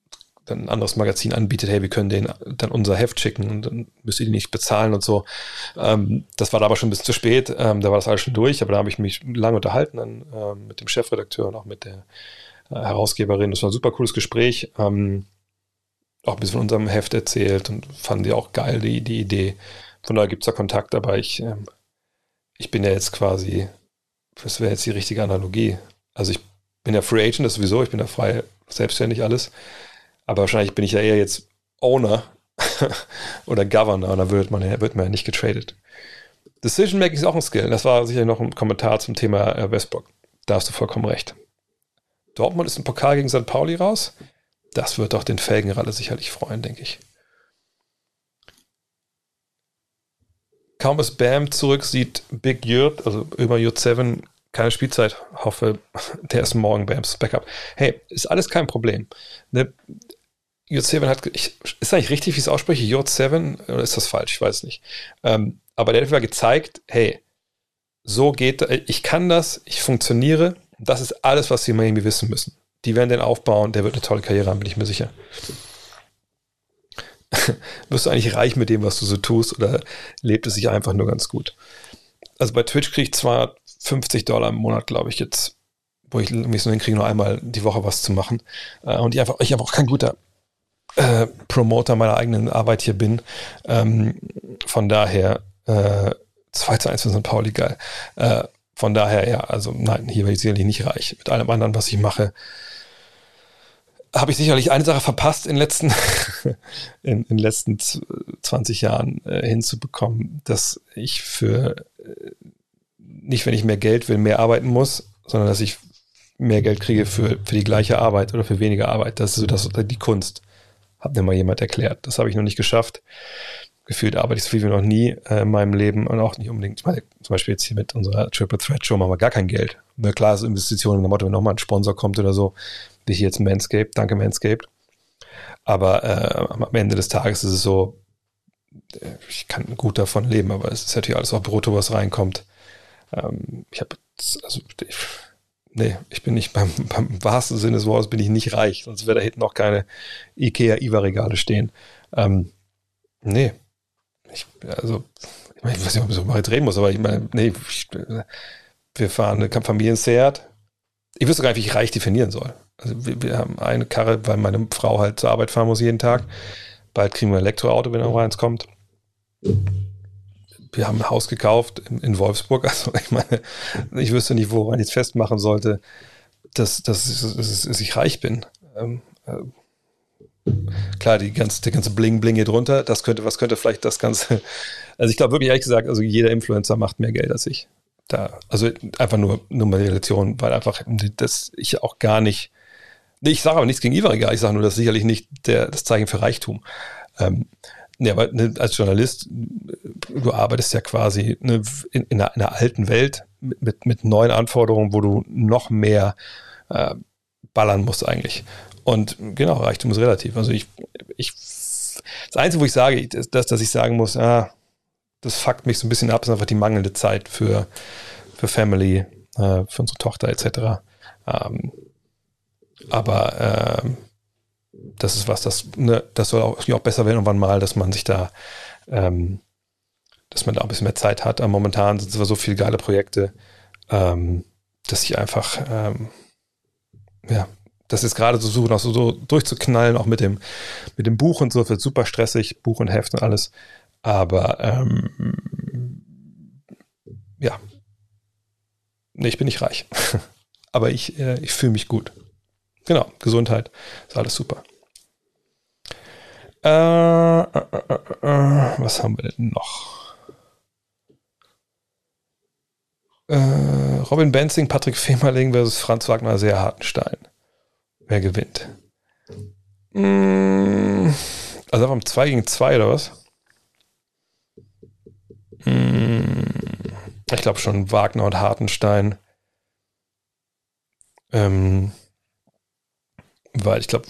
dann ein anderes Magazin anbietet, hey, wir können denen dann unser Heft schicken und dann müsst ihr die nicht bezahlen und so. Ähm, das war da aber schon ein bisschen zu spät, ähm, da war das alles schon durch, aber da habe ich mich lange unterhalten dann, ähm, mit dem Chefredakteur und auch mit der äh, Herausgeberin. Das war ein super cooles Gespräch. Ähm, auch ein bisschen von unserem Heft erzählt und fanden die auch geil, die, die Idee. Von daher gibt es da Kontakt, aber ich ähm, ich bin ja jetzt quasi, das wäre jetzt die richtige Analogie. Also ich bin ja Free Agent, das sowieso, ich bin ja frei, selbstständig alles. Aber wahrscheinlich bin ich ja eher jetzt Owner oder Governor und da wird man, ja, wird man ja nicht getradet. Decision Making ist auch ein Skill. Das war sicher noch ein Kommentar zum Thema äh, Westbrook. Da hast du vollkommen recht. Dortmund ist ein Pokal gegen St. Pauli raus. Das wird doch den Felgenralle sicherlich freuen, denke ich. Kaum ist Bam zurück, sieht Big Yurt, also über Yurt 7, keine Spielzeit. Hoffe, der ist morgen Bams Backup. Hey, ist alles kein Problem. Ne? Yurt 7 hat, ich, ist eigentlich richtig, wie ich es ausspreche, Yurt 7, oder ist das falsch? Ich weiß nicht. Ähm, aber der hat gezeigt, hey, so geht, ich kann das, ich funktioniere. Das ist alles, was sie Miami wissen müssen. Die werden den aufbauen, der wird eine tolle Karriere haben, bin ich mir sicher. wirst du eigentlich reich mit dem, was du so tust, oder lebt es sich einfach nur ganz gut? Also bei Twitch kriege ich zwar 50 Dollar im Monat, glaube ich, jetzt, wo ich mich nur hinkriege, nur einmal die Woche was zu machen. Äh, und ich einfach, ich einfach auch kein guter äh, Promoter meiner eigenen Arbeit hier bin. Ähm, von daher, äh, 2 zu 1 für St. Pauli, geil. Äh, von daher, ja, also nein, hier bin ich sicherlich nicht reich. Mit allem anderen, was ich mache, habe ich sicherlich eine Sache verpasst in den letzten, in, in letzten 20 Jahren äh, hinzubekommen, dass ich für äh, nicht, wenn ich mehr Geld will, mehr arbeiten muss, sondern dass ich mehr Geld kriege für, für die gleiche Arbeit oder für weniger Arbeit. Das ist so das, die Kunst. Hat mir mal jemand erklärt. Das habe ich noch nicht geschafft. Gefühlt arbeite ich so viel wie noch nie äh, in meinem Leben und auch nicht unbedingt. Ich meine, zum Beispiel jetzt hier mit unserer Triple Threat Show machen wir gar kein Geld. Na klar, so Investitionen in der Motto, wenn nochmal ein Sponsor kommt oder so, wie hier jetzt Manscaped, danke Manscaped. Aber äh, am Ende des Tages ist es so, äh, ich kann gut davon leben, aber es ist natürlich alles auch Brutto, was reinkommt. Ähm, ich habe, also, nee, ich bin nicht beim, beim wahrsten Sinne des Wortes bin ich nicht reich, sonst wäre da hinten noch keine Ikea-Iva-Regale stehen. Ähm, nee, ich, also, ich, meine, ich weiß nicht, ob ich so mal drehen muss, aber ich meine, nee, ich, wir fahren eine Familien-Seat. Ich wüsste gar nicht, wie ich reich definieren soll. Also wir, wir, haben eine Karre, weil meine Frau halt zur Arbeit fahren muss jeden Tag. Bald kriegen wir ein Elektroauto, wenn noch eins kommt. Wir haben ein Haus gekauft in, in Wolfsburg. Also ich meine, ich wüsste nicht, woran ich jetzt festmachen sollte, dass, dass, dass, dass ich reich bin. Ähm, äh, klar, die ganze, der ganze Bling-Bling hier drunter, das könnte, was könnte vielleicht das Ganze. Also ich glaube wirklich ehrlich gesagt, also jeder Influencer macht mehr Geld als ich. Da, also einfach nur, nur mal die Relation, weil einfach das ich auch gar nicht ich sage aber nichts gegen Ivariga, ich sage nur, das ist sicherlich nicht der, das Zeichen für Reichtum. Ähm, nee, aber ne, als Journalist, du arbeitest ja quasi ne, in, in, einer, in, einer, alten Welt mit, mit neuen Anforderungen, wo du noch mehr äh, ballern musst eigentlich. Und genau, Reichtum ist relativ. Also ich, ich das Einzige, wo ich sage, ist, dass, dass ich sagen muss, ah, das fuckt mich so ein bisschen ab, ist einfach die mangelnde Zeit für, für Family, äh, für unsere Tochter etc. Ähm, aber äh, das ist was, das, ne, das soll auch, auch besser werden irgendwann mal, dass man sich da ähm, dass man da ein bisschen mehr Zeit hat. Aber momentan sind es so viele geile Projekte, ähm, dass ich einfach, ähm, ja, das ist gerade so suchen, auch so, so, durchzuknallen, auch mit dem, mit dem Buch und so, wird super stressig, Buch und Heft und alles. Aber ähm, ja, nee, ich bin nicht reich. Aber ich, äh, ich fühle mich gut. Genau, Gesundheit, ist alles super. Äh, äh, äh, äh was haben wir denn noch? Äh, Robin Benzing, Patrick Femerling versus Franz Wagner, sehr Hartenstein. Wer gewinnt? Mm, also am 2 gegen 2 oder was? Mm, ich glaube schon Wagner und Hartenstein. Ähm, weil ich glaube,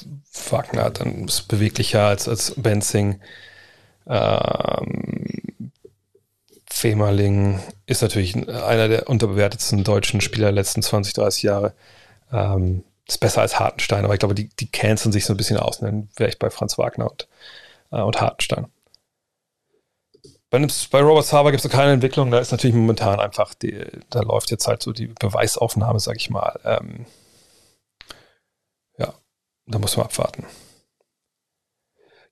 Wagner dann ist beweglicher als, als Benzing. Ähm, Femerling ist natürlich einer der unterbewertetsten deutschen Spieler der letzten 20, 30 Jahre. Ähm, ist besser als Hartenstein, aber ich glaube, die, die canceln sich so ein bisschen aus. Dann wäre ich bei Franz Wagner und, äh, und Hartenstein. Bei, Robert Sava gibt es keine Entwicklung, da ist natürlich momentan einfach, die, da läuft jetzt halt so die Beweisaufnahme, sag ich mal. Ähm, da muss man abwarten.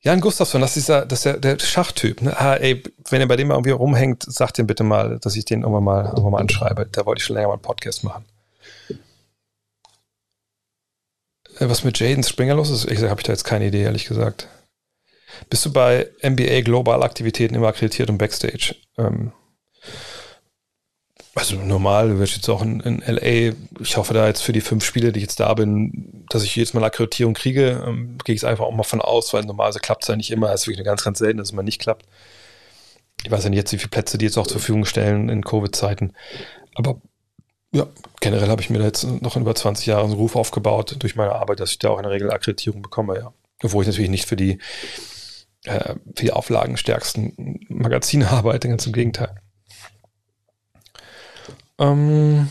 Jan Gustafsson, das ist, dieser, das ist der, der Schachtyp. Ne? Ah, ey, wenn er bei dem mal irgendwie rumhängt, sagt ihm bitte mal, dass ich den irgendwann mal, irgendwann mal anschreibe. Da wollte ich schon länger mal einen Podcast machen. Äh, was mit Jaden Springer los ist, habe ich da jetzt keine Idee, ehrlich gesagt. Bist du bei NBA Global Aktivitäten immer akkreditiert und Backstage? Ähm, also normal, du wirst jetzt auch in, in, LA, ich hoffe da jetzt für die fünf Spiele, die ich jetzt da bin, dass ich jedes Mal eine Akkreditierung kriege, ähm, gehe ich einfach auch mal von aus, weil normalerweise klappt es ja nicht immer, es ist wirklich eine ganz, ganz selten, dass es mal nicht klappt. Ich weiß ja nicht jetzt, wie viele Plätze die jetzt auch zur Verfügung stellen in Covid-Zeiten, aber ja, generell habe ich mir da jetzt noch in über 20 Jahren einen Ruf aufgebaut durch meine Arbeit, dass ich da auch in der Regel Akkreditierung bekomme, ja. Obwohl ich natürlich nicht für die, äh, für die auflagenstärksten Magazine arbeite, ganz im Gegenteil. Ähm,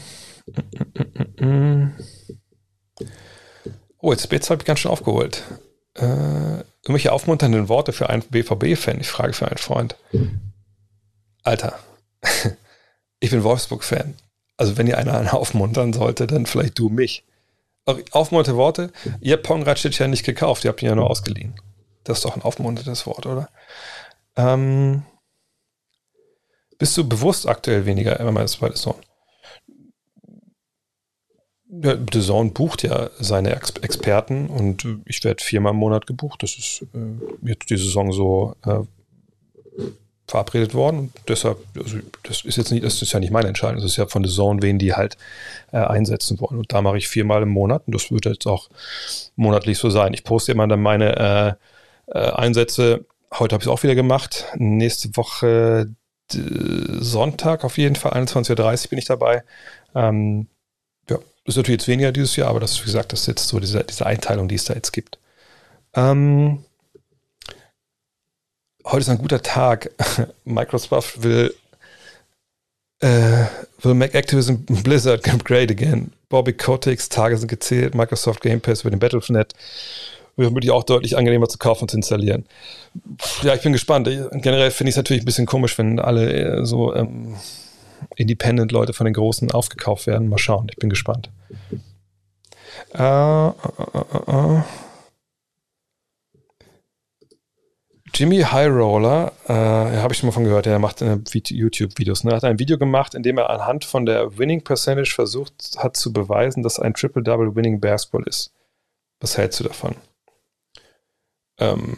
oh, jetzt, jetzt habe ich ganz schön aufgeholt. Äh, irgendwelche aufmunternden Worte für einen BVB-Fan. Ich frage für einen Freund. Alter, ich bin Wolfsburg-Fan. Also wenn ihr einen aufmuntern sollte, dann vielleicht du mich. Aufmunternde Worte. Ihr habt Pongracic ja nicht gekauft, ihr habt ihn ja nur ausgeliehen. Das ist doch ein aufmunterndes Wort, oder? Ähm, bist du bewusst aktuell weniger MMA zweite Sohn? Ja, The Zone bucht ja seine Ex Experten und ich werde viermal im Monat gebucht. Das ist äh, jetzt die Saison so äh, verabredet worden. Und deshalb, also das ist jetzt nicht, das ist ja nicht meine Entscheidung, das ist ja von The Zone, wen die halt äh, einsetzen wollen. Und da mache ich viermal im Monat und das wird jetzt auch monatlich so sein. Ich poste immer dann meine äh, äh, Einsätze. Heute habe ich es auch wieder gemacht. Nächste Woche Sonntag auf jeden Fall, 21.30 Uhr bin ich dabei. Ähm, ist natürlich jetzt weniger dieses Jahr, aber das ist, wie gesagt, das ist jetzt so diese, diese Einteilung, die es da jetzt gibt. Ähm, heute ist ein guter Tag. Microsoft will, äh, will make Activism Blizzard great again. Bobby Kotick's Tage sind gezählt. Microsoft Game Pass über den Battle.net wird vermutlich auch deutlich angenehmer zu kaufen und zu installieren. Ja, ich bin gespannt. Generell finde ich es natürlich ein bisschen komisch, wenn alle äh, so ähm, Independent-Leute von den Großen aufgekauft werden. Mal schauen, ich bin gespannt. Äh, äh, äh, äh. Jimmy High Roller, äh, habe ich schon mal von gehört, der macht YouTube-Videos. Ne? Er hat ein Video gemacht, in dem er anhand von der Winning Percentage versucht hat zu beweisen, dass ein Triple-Double Winning Basketball ist. Was hältst du davon? Ähm,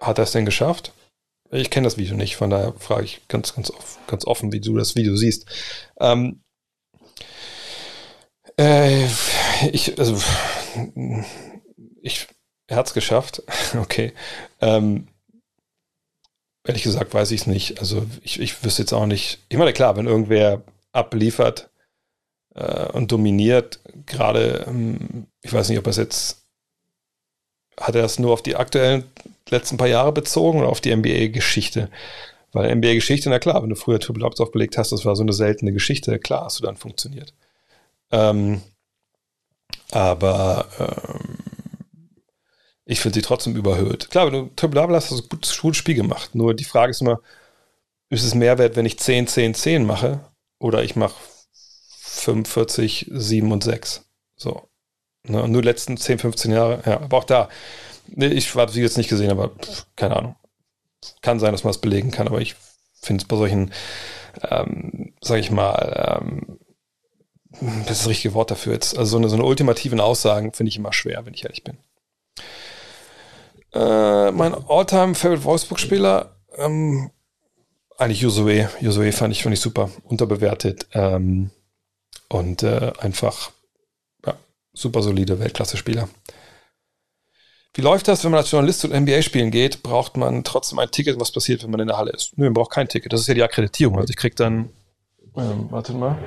hat er es denn geschafft? Ich kenne das Video nicht, von daher frage ich ganz, ganz, off, ganz offen, wie du das Video siehst. Ähm, äh, ich, also, ich, hat es geschafft. okay. Ähm, ehrlich gesagt weiß ich es nicht. Also, ich, ich wüsste jetzt auch nicht. Ich meine, klar, wenn irgendwer abliefert äh, und dominiert, gerade, ähm, ich weiß nicht, ob er es jetzt hat er das nur auf die aktuellen letzten paar Jahre bezogen oder auf die NBA-Geschichte? Weil NBA-Geschichte, na klar, wenn du früher Triple Ups aufgelegt hast, das war so eine seltene Geschichte, klar hast du dann funktioniert. Ähm, aber ähm, ich finde sie trotzdem überhöht. Klar, wenn du Triple Double hast, hast du ein gutes Spiel gemacht. Nur die Frage ist immer, ist es mehr wert, wenn ich 10, 10, 10 mache oder ich mache 45, 7 und 6. So. Ne, und nur die letzten 10, 15 Jahre, ja, aber auch da, ich habe sie jetzt nicht gesehen, aber pff, keine Ahnung. Kann sein, dass man es belegen kann, aber ich finde es bei solchen, ähm, sag ich mal, ähm, das ist das richtige Wort dafür jetzt. Also so eine, so eine ultimativen Aussagen finde ich immer schwer, wenn ich ehrlich bin. Äh, mein Alltime favorite Wolfsburg-Spieler, ähm, eigentlich Josue. Josue fand ich, fand ich super, unterbewertet ähm, und äh, einfach ja, super solide Weltklasse-Spieler. Wie läuft das, wenn man als Journalist zu NBA spielen geht? Braucht man trotzdem ein Ticket? Was passiert, wenn man in der Halle ist? Nö, man braucht kein Ticket. Das ist ja die Akkreditierung. Also ich krieg dann, ähm, warte mal.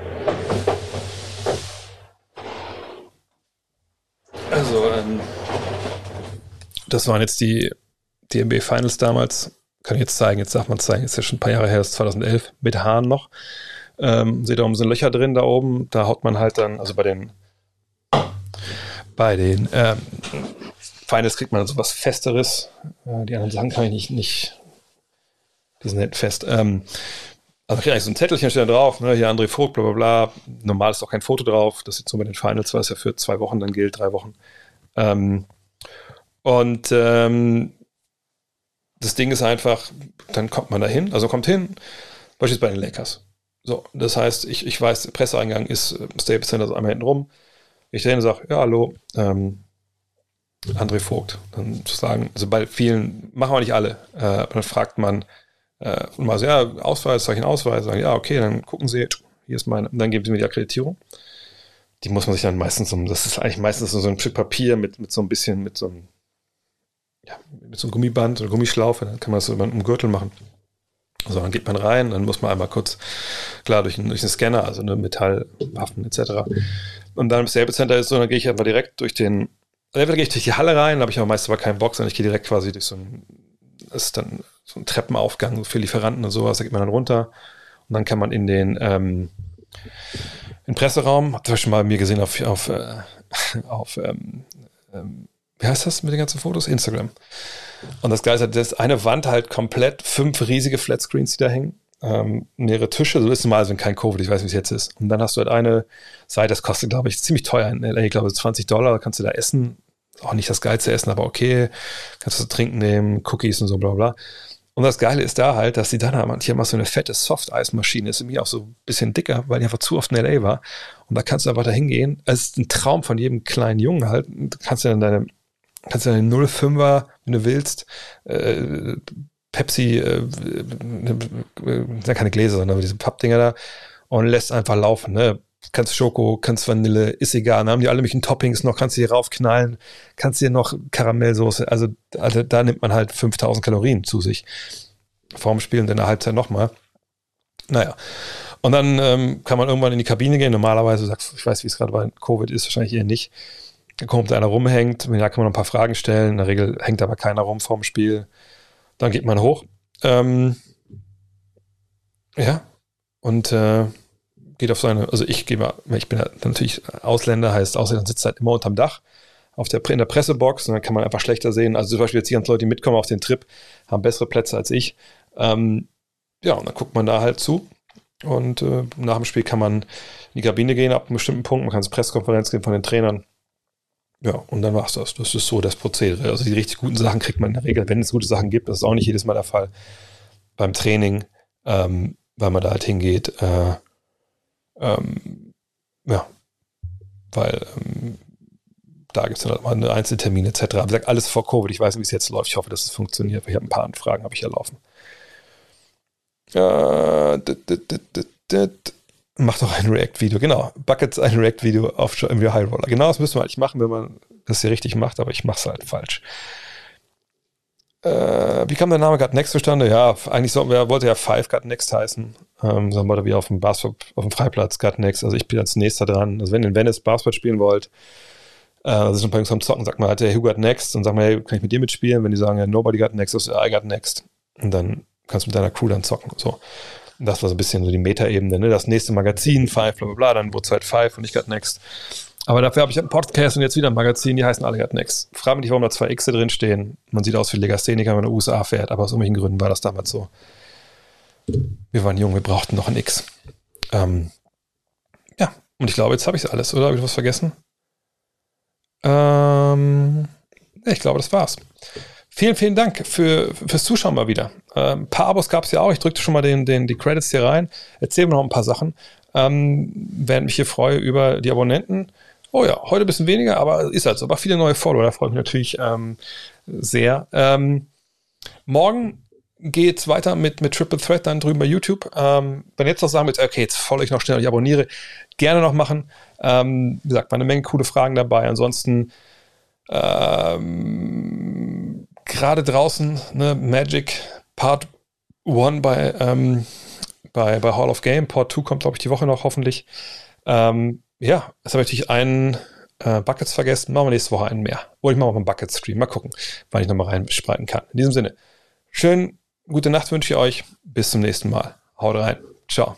Also, ähm, das waren jetzt die, die NBA Finals damals. Kann ich jetzt zeigen, jetzt darf man zeigen, ist ja schon ein paar Jahre her, das ist 2011, mit Haaren noch. Ähm, seht ihr oben sind Löcher drin da oben, da haut man halt dann, also bei den, bei den ähm, Finals kriegt man dann sowas Festeres. Äh, die anderen Sachen kann ich nicht, nicht die sind nicht fest. Ähm, also kriege ich so ein Zettelchen steht da drauf, ne, hier André Vogt, bla bla bla. Normal ist auch kein Foto drauf. Das jetzt so bei den Finals, weil es ja für zwei Wochen dann gilt, drei Wochen. Ähm, und ähm, das Ding ist einfach, dann kommt man da hin, also kommt hin, beispielsweise bei den Lakers. So, das heißt, ich, ich weiß, der Presseeingang ist äh, Staples Center so einmal hinten rum. Ich dahin und sage, ja, hallo, ähm, André Vogt. Dann zu sagen, also bei vielen, machen wir nicht alle, äh, dann fragt man, äh, und mal so, ja, Ausweis, einen Ausweis? Sagen, ja, okay, dann gucken Sie, hier ist meine, dann geben Sie mir die Akkreditierung. Die muss man sich dann meistens um, das ist eigentlich meistens so ein Stück Papier mit, mit so ein bisschen, mit so einem, ja, mit so einem Gummiband oder Gummischlaufe, dann kann man das über einen Gürtel machen. So, dann geht man rein, dann muss man einmal kurz, klar, durch, einen, durch einen Scanner, also eine Metallwaffen etc. Und dann im Stable Center ist so, dann gehe ich einfach direkt durch den, also entweder gehe ich durch die Halle rein, da habe ich aber meistens aber keinen Box, sondern ich gehe direkt quasi durch so ein, ist dann so ein Treppenaufgang für Lieferanten und sowas, da geht man dann runter und dann kann man in den, ähm, in den Presseraum, habt ihr schon mal mir gesehen auf, auf, äh, auf ähm, ähm, wie heißt das mit den ganzen Fotos? Instagram. Und das Geile ist, das ist eine Wand halt komplett, fünf riesige Flatscreens, die da hängen. Ähm, mehrere Tische, so ist es mal, wenn kein Covid, ich weiß, wie es jetzt ist. Und dann hast du halt eine Seite, das kostet, glaube ich, ziemlich teuer ich glaube, 20 Dollar, kannst du da essen. Auch nicht das geilste Essen, aber okay. Kannst du trinken nehmen, Cookies und so, bla, bla. Und das Geile ist da halt, dass die dann haben, hier mal so eine fette Soft-Eis-Maschine ist, irgendwie auch so ein bisschen dicker, weil die einfach zu oft in LA war. Und da kannst du einfach da hingehen. Es ist ein Traum von jedem kleinen Jungen halt. Du kannst ja dann deine kannst du eine 05er, wenn du willst, äh, Pepsi, äh, äh, keine Gläser, sondern diese Pappdinger da und lässt einfach laufen. Ne? Kannst Schoko, kannst Vanille, ist egal. Dann haben die alle möglichen Toppings noch, kannst du hier raufknallen, kannst dir noch Karamellsoße, also, also da nimmt man halt 5000 Kalorien zu sich. Vorm Spiel und in der Halbzeit nochmal. Naja. Und dann ähm, kann man irgendwann in die Kabine gehen. Normalerweise sagst ich weiß, wie es gerade bei Covid ist, wahrscheinlich eher nicht da kommt einer rumhängt, da kann man ein paar Fragen stellen. In der Regel hängt aber keiner rum vorm Spiel. Dann geht man hoch. Ähm, ja. Und äh, geht auf seine, also ich gehe mal, ich bin ja natürlich Ausländer, heißt Ausländer sitzt halt immer unterm Dach auf der, in der Pressebox und dann kann man einfach schlechter sehen. Also zum Beispiel jetzt die ganzen Leute, die mitkommen auf den Trip, haben bessere Plätze als ich. Ähm, ja, und dann guckt man da halt zu. Und äh, nach dem Spiel kann man in die Kabine gehen ab einem bestimmten Punkt. Man kann zur Pressekonferenz gehen von den Trainern. Ja, und dann war es das. Das ist so das Prozedere. Also die richtig guten Sachen kriegt man in der Regel, wenn es gute Sachen gibt. Das ist auch nicht jedes Mal der Fall beim Training, ähm, weil man da halt hingeht. Äh, ähm, ja, weil ähm, da gibt es dann halt mal eine Einzeltermin etc. Aber gesagt, alles vor Covid. Ich weiß nicht, wie es jetzt läuft. Ich hoffe, dass es funktioniert. Ich habe ein paar Anfragen, habe ich ja laufen. Äh, Mach doch ein React-Video, genau. Buckets ein React-Video auf im High Roller. Genau das müssen wir eigentlich machen, wenn man das hier richtig macht, aber ich mache es halt falsch. Äh, wie kam der Name Got Next zustande? Ja, eigentlich so, wer wollte ja Five Got Next heißen. Ähm, sondern wir auf dem Basketball, auf dem Freiplatz Got Next. Also ich bin als nächster dran. Also wenn ihr in Venice Basketball spielen wollt, äh, also schon bei uns am Zocken, sagt man halt, hey, who got next? Und sagt man, hey, kann ich mit dir mitspielen? Wenn die sagen, ja, nobody got next, also I got next. Und dann kannst du mit deiner Crew dann zocken. So. Das war so ein bisschen so die Metaebene, ne? Das nächste Magazin, Five, bla bla bla, dann wurde es halt Five und ich got Next. Aber dafür habe ich einen Podcast und jetzt wieder ein Magazin, die heißen alle Got Next. Frag mich nicht, warum da zwei X drin stehen. Man sieht aus wie Legastheniker, wenn man in den USA fährt, aber aus irgendwelchen Gründen war das damals so. Wir waren jung, wir brauchten noch ein X. Ähm, ja, und ich glaube, jetzt habe ich alles, oder? Habe ich was vergessen? Ähm, ich glaube, das war's. Vielen, vielen Dank für, fürs Zuschauen mal wieder. Ähm, ein paar Abos gab es ja auch. Ich drückte schon mal den, den, die Credits hier rein. Erzähl mir noch ein paar Sachen. Ähm, während mich hier freue über die Abonnenten. Oh ja, heute ein bisschen weniger, aber ist halt so. Aber viele neue Follower, da freue ich mich natürlich ähm, sehr. Ähm, morgen geht's weiter mit, mit Triple Threat dann drüben bei YouTube. Ähm, wenn jetzt noch sagen willst, okay, jetzt folge ich noch schnell, ich abonniere, gerne noch machen. Ähm, wie gesagt, war eine Menge coole Fragen dabei. Ansonsten ähm, gerade draußen, ne, Magic Part 1 bei, ähm, bei, bei Hall of Game, Part 2 kommt, glaube ich, die Woche noch hoffentlich. Ähm, ja, jetzt habe ich natürlich einen äh, Buckets vergessen. Machen wir nächste Woche einen mehr. Oder ich mache mal einen Bucket-Stream. Mal gucken, wann ich nochmal reinspreiten kann. In diesem Sinne, schön, gute Nacht wünsche ich euch. Bis zum nächsten Mal. Haut rein. Ciao.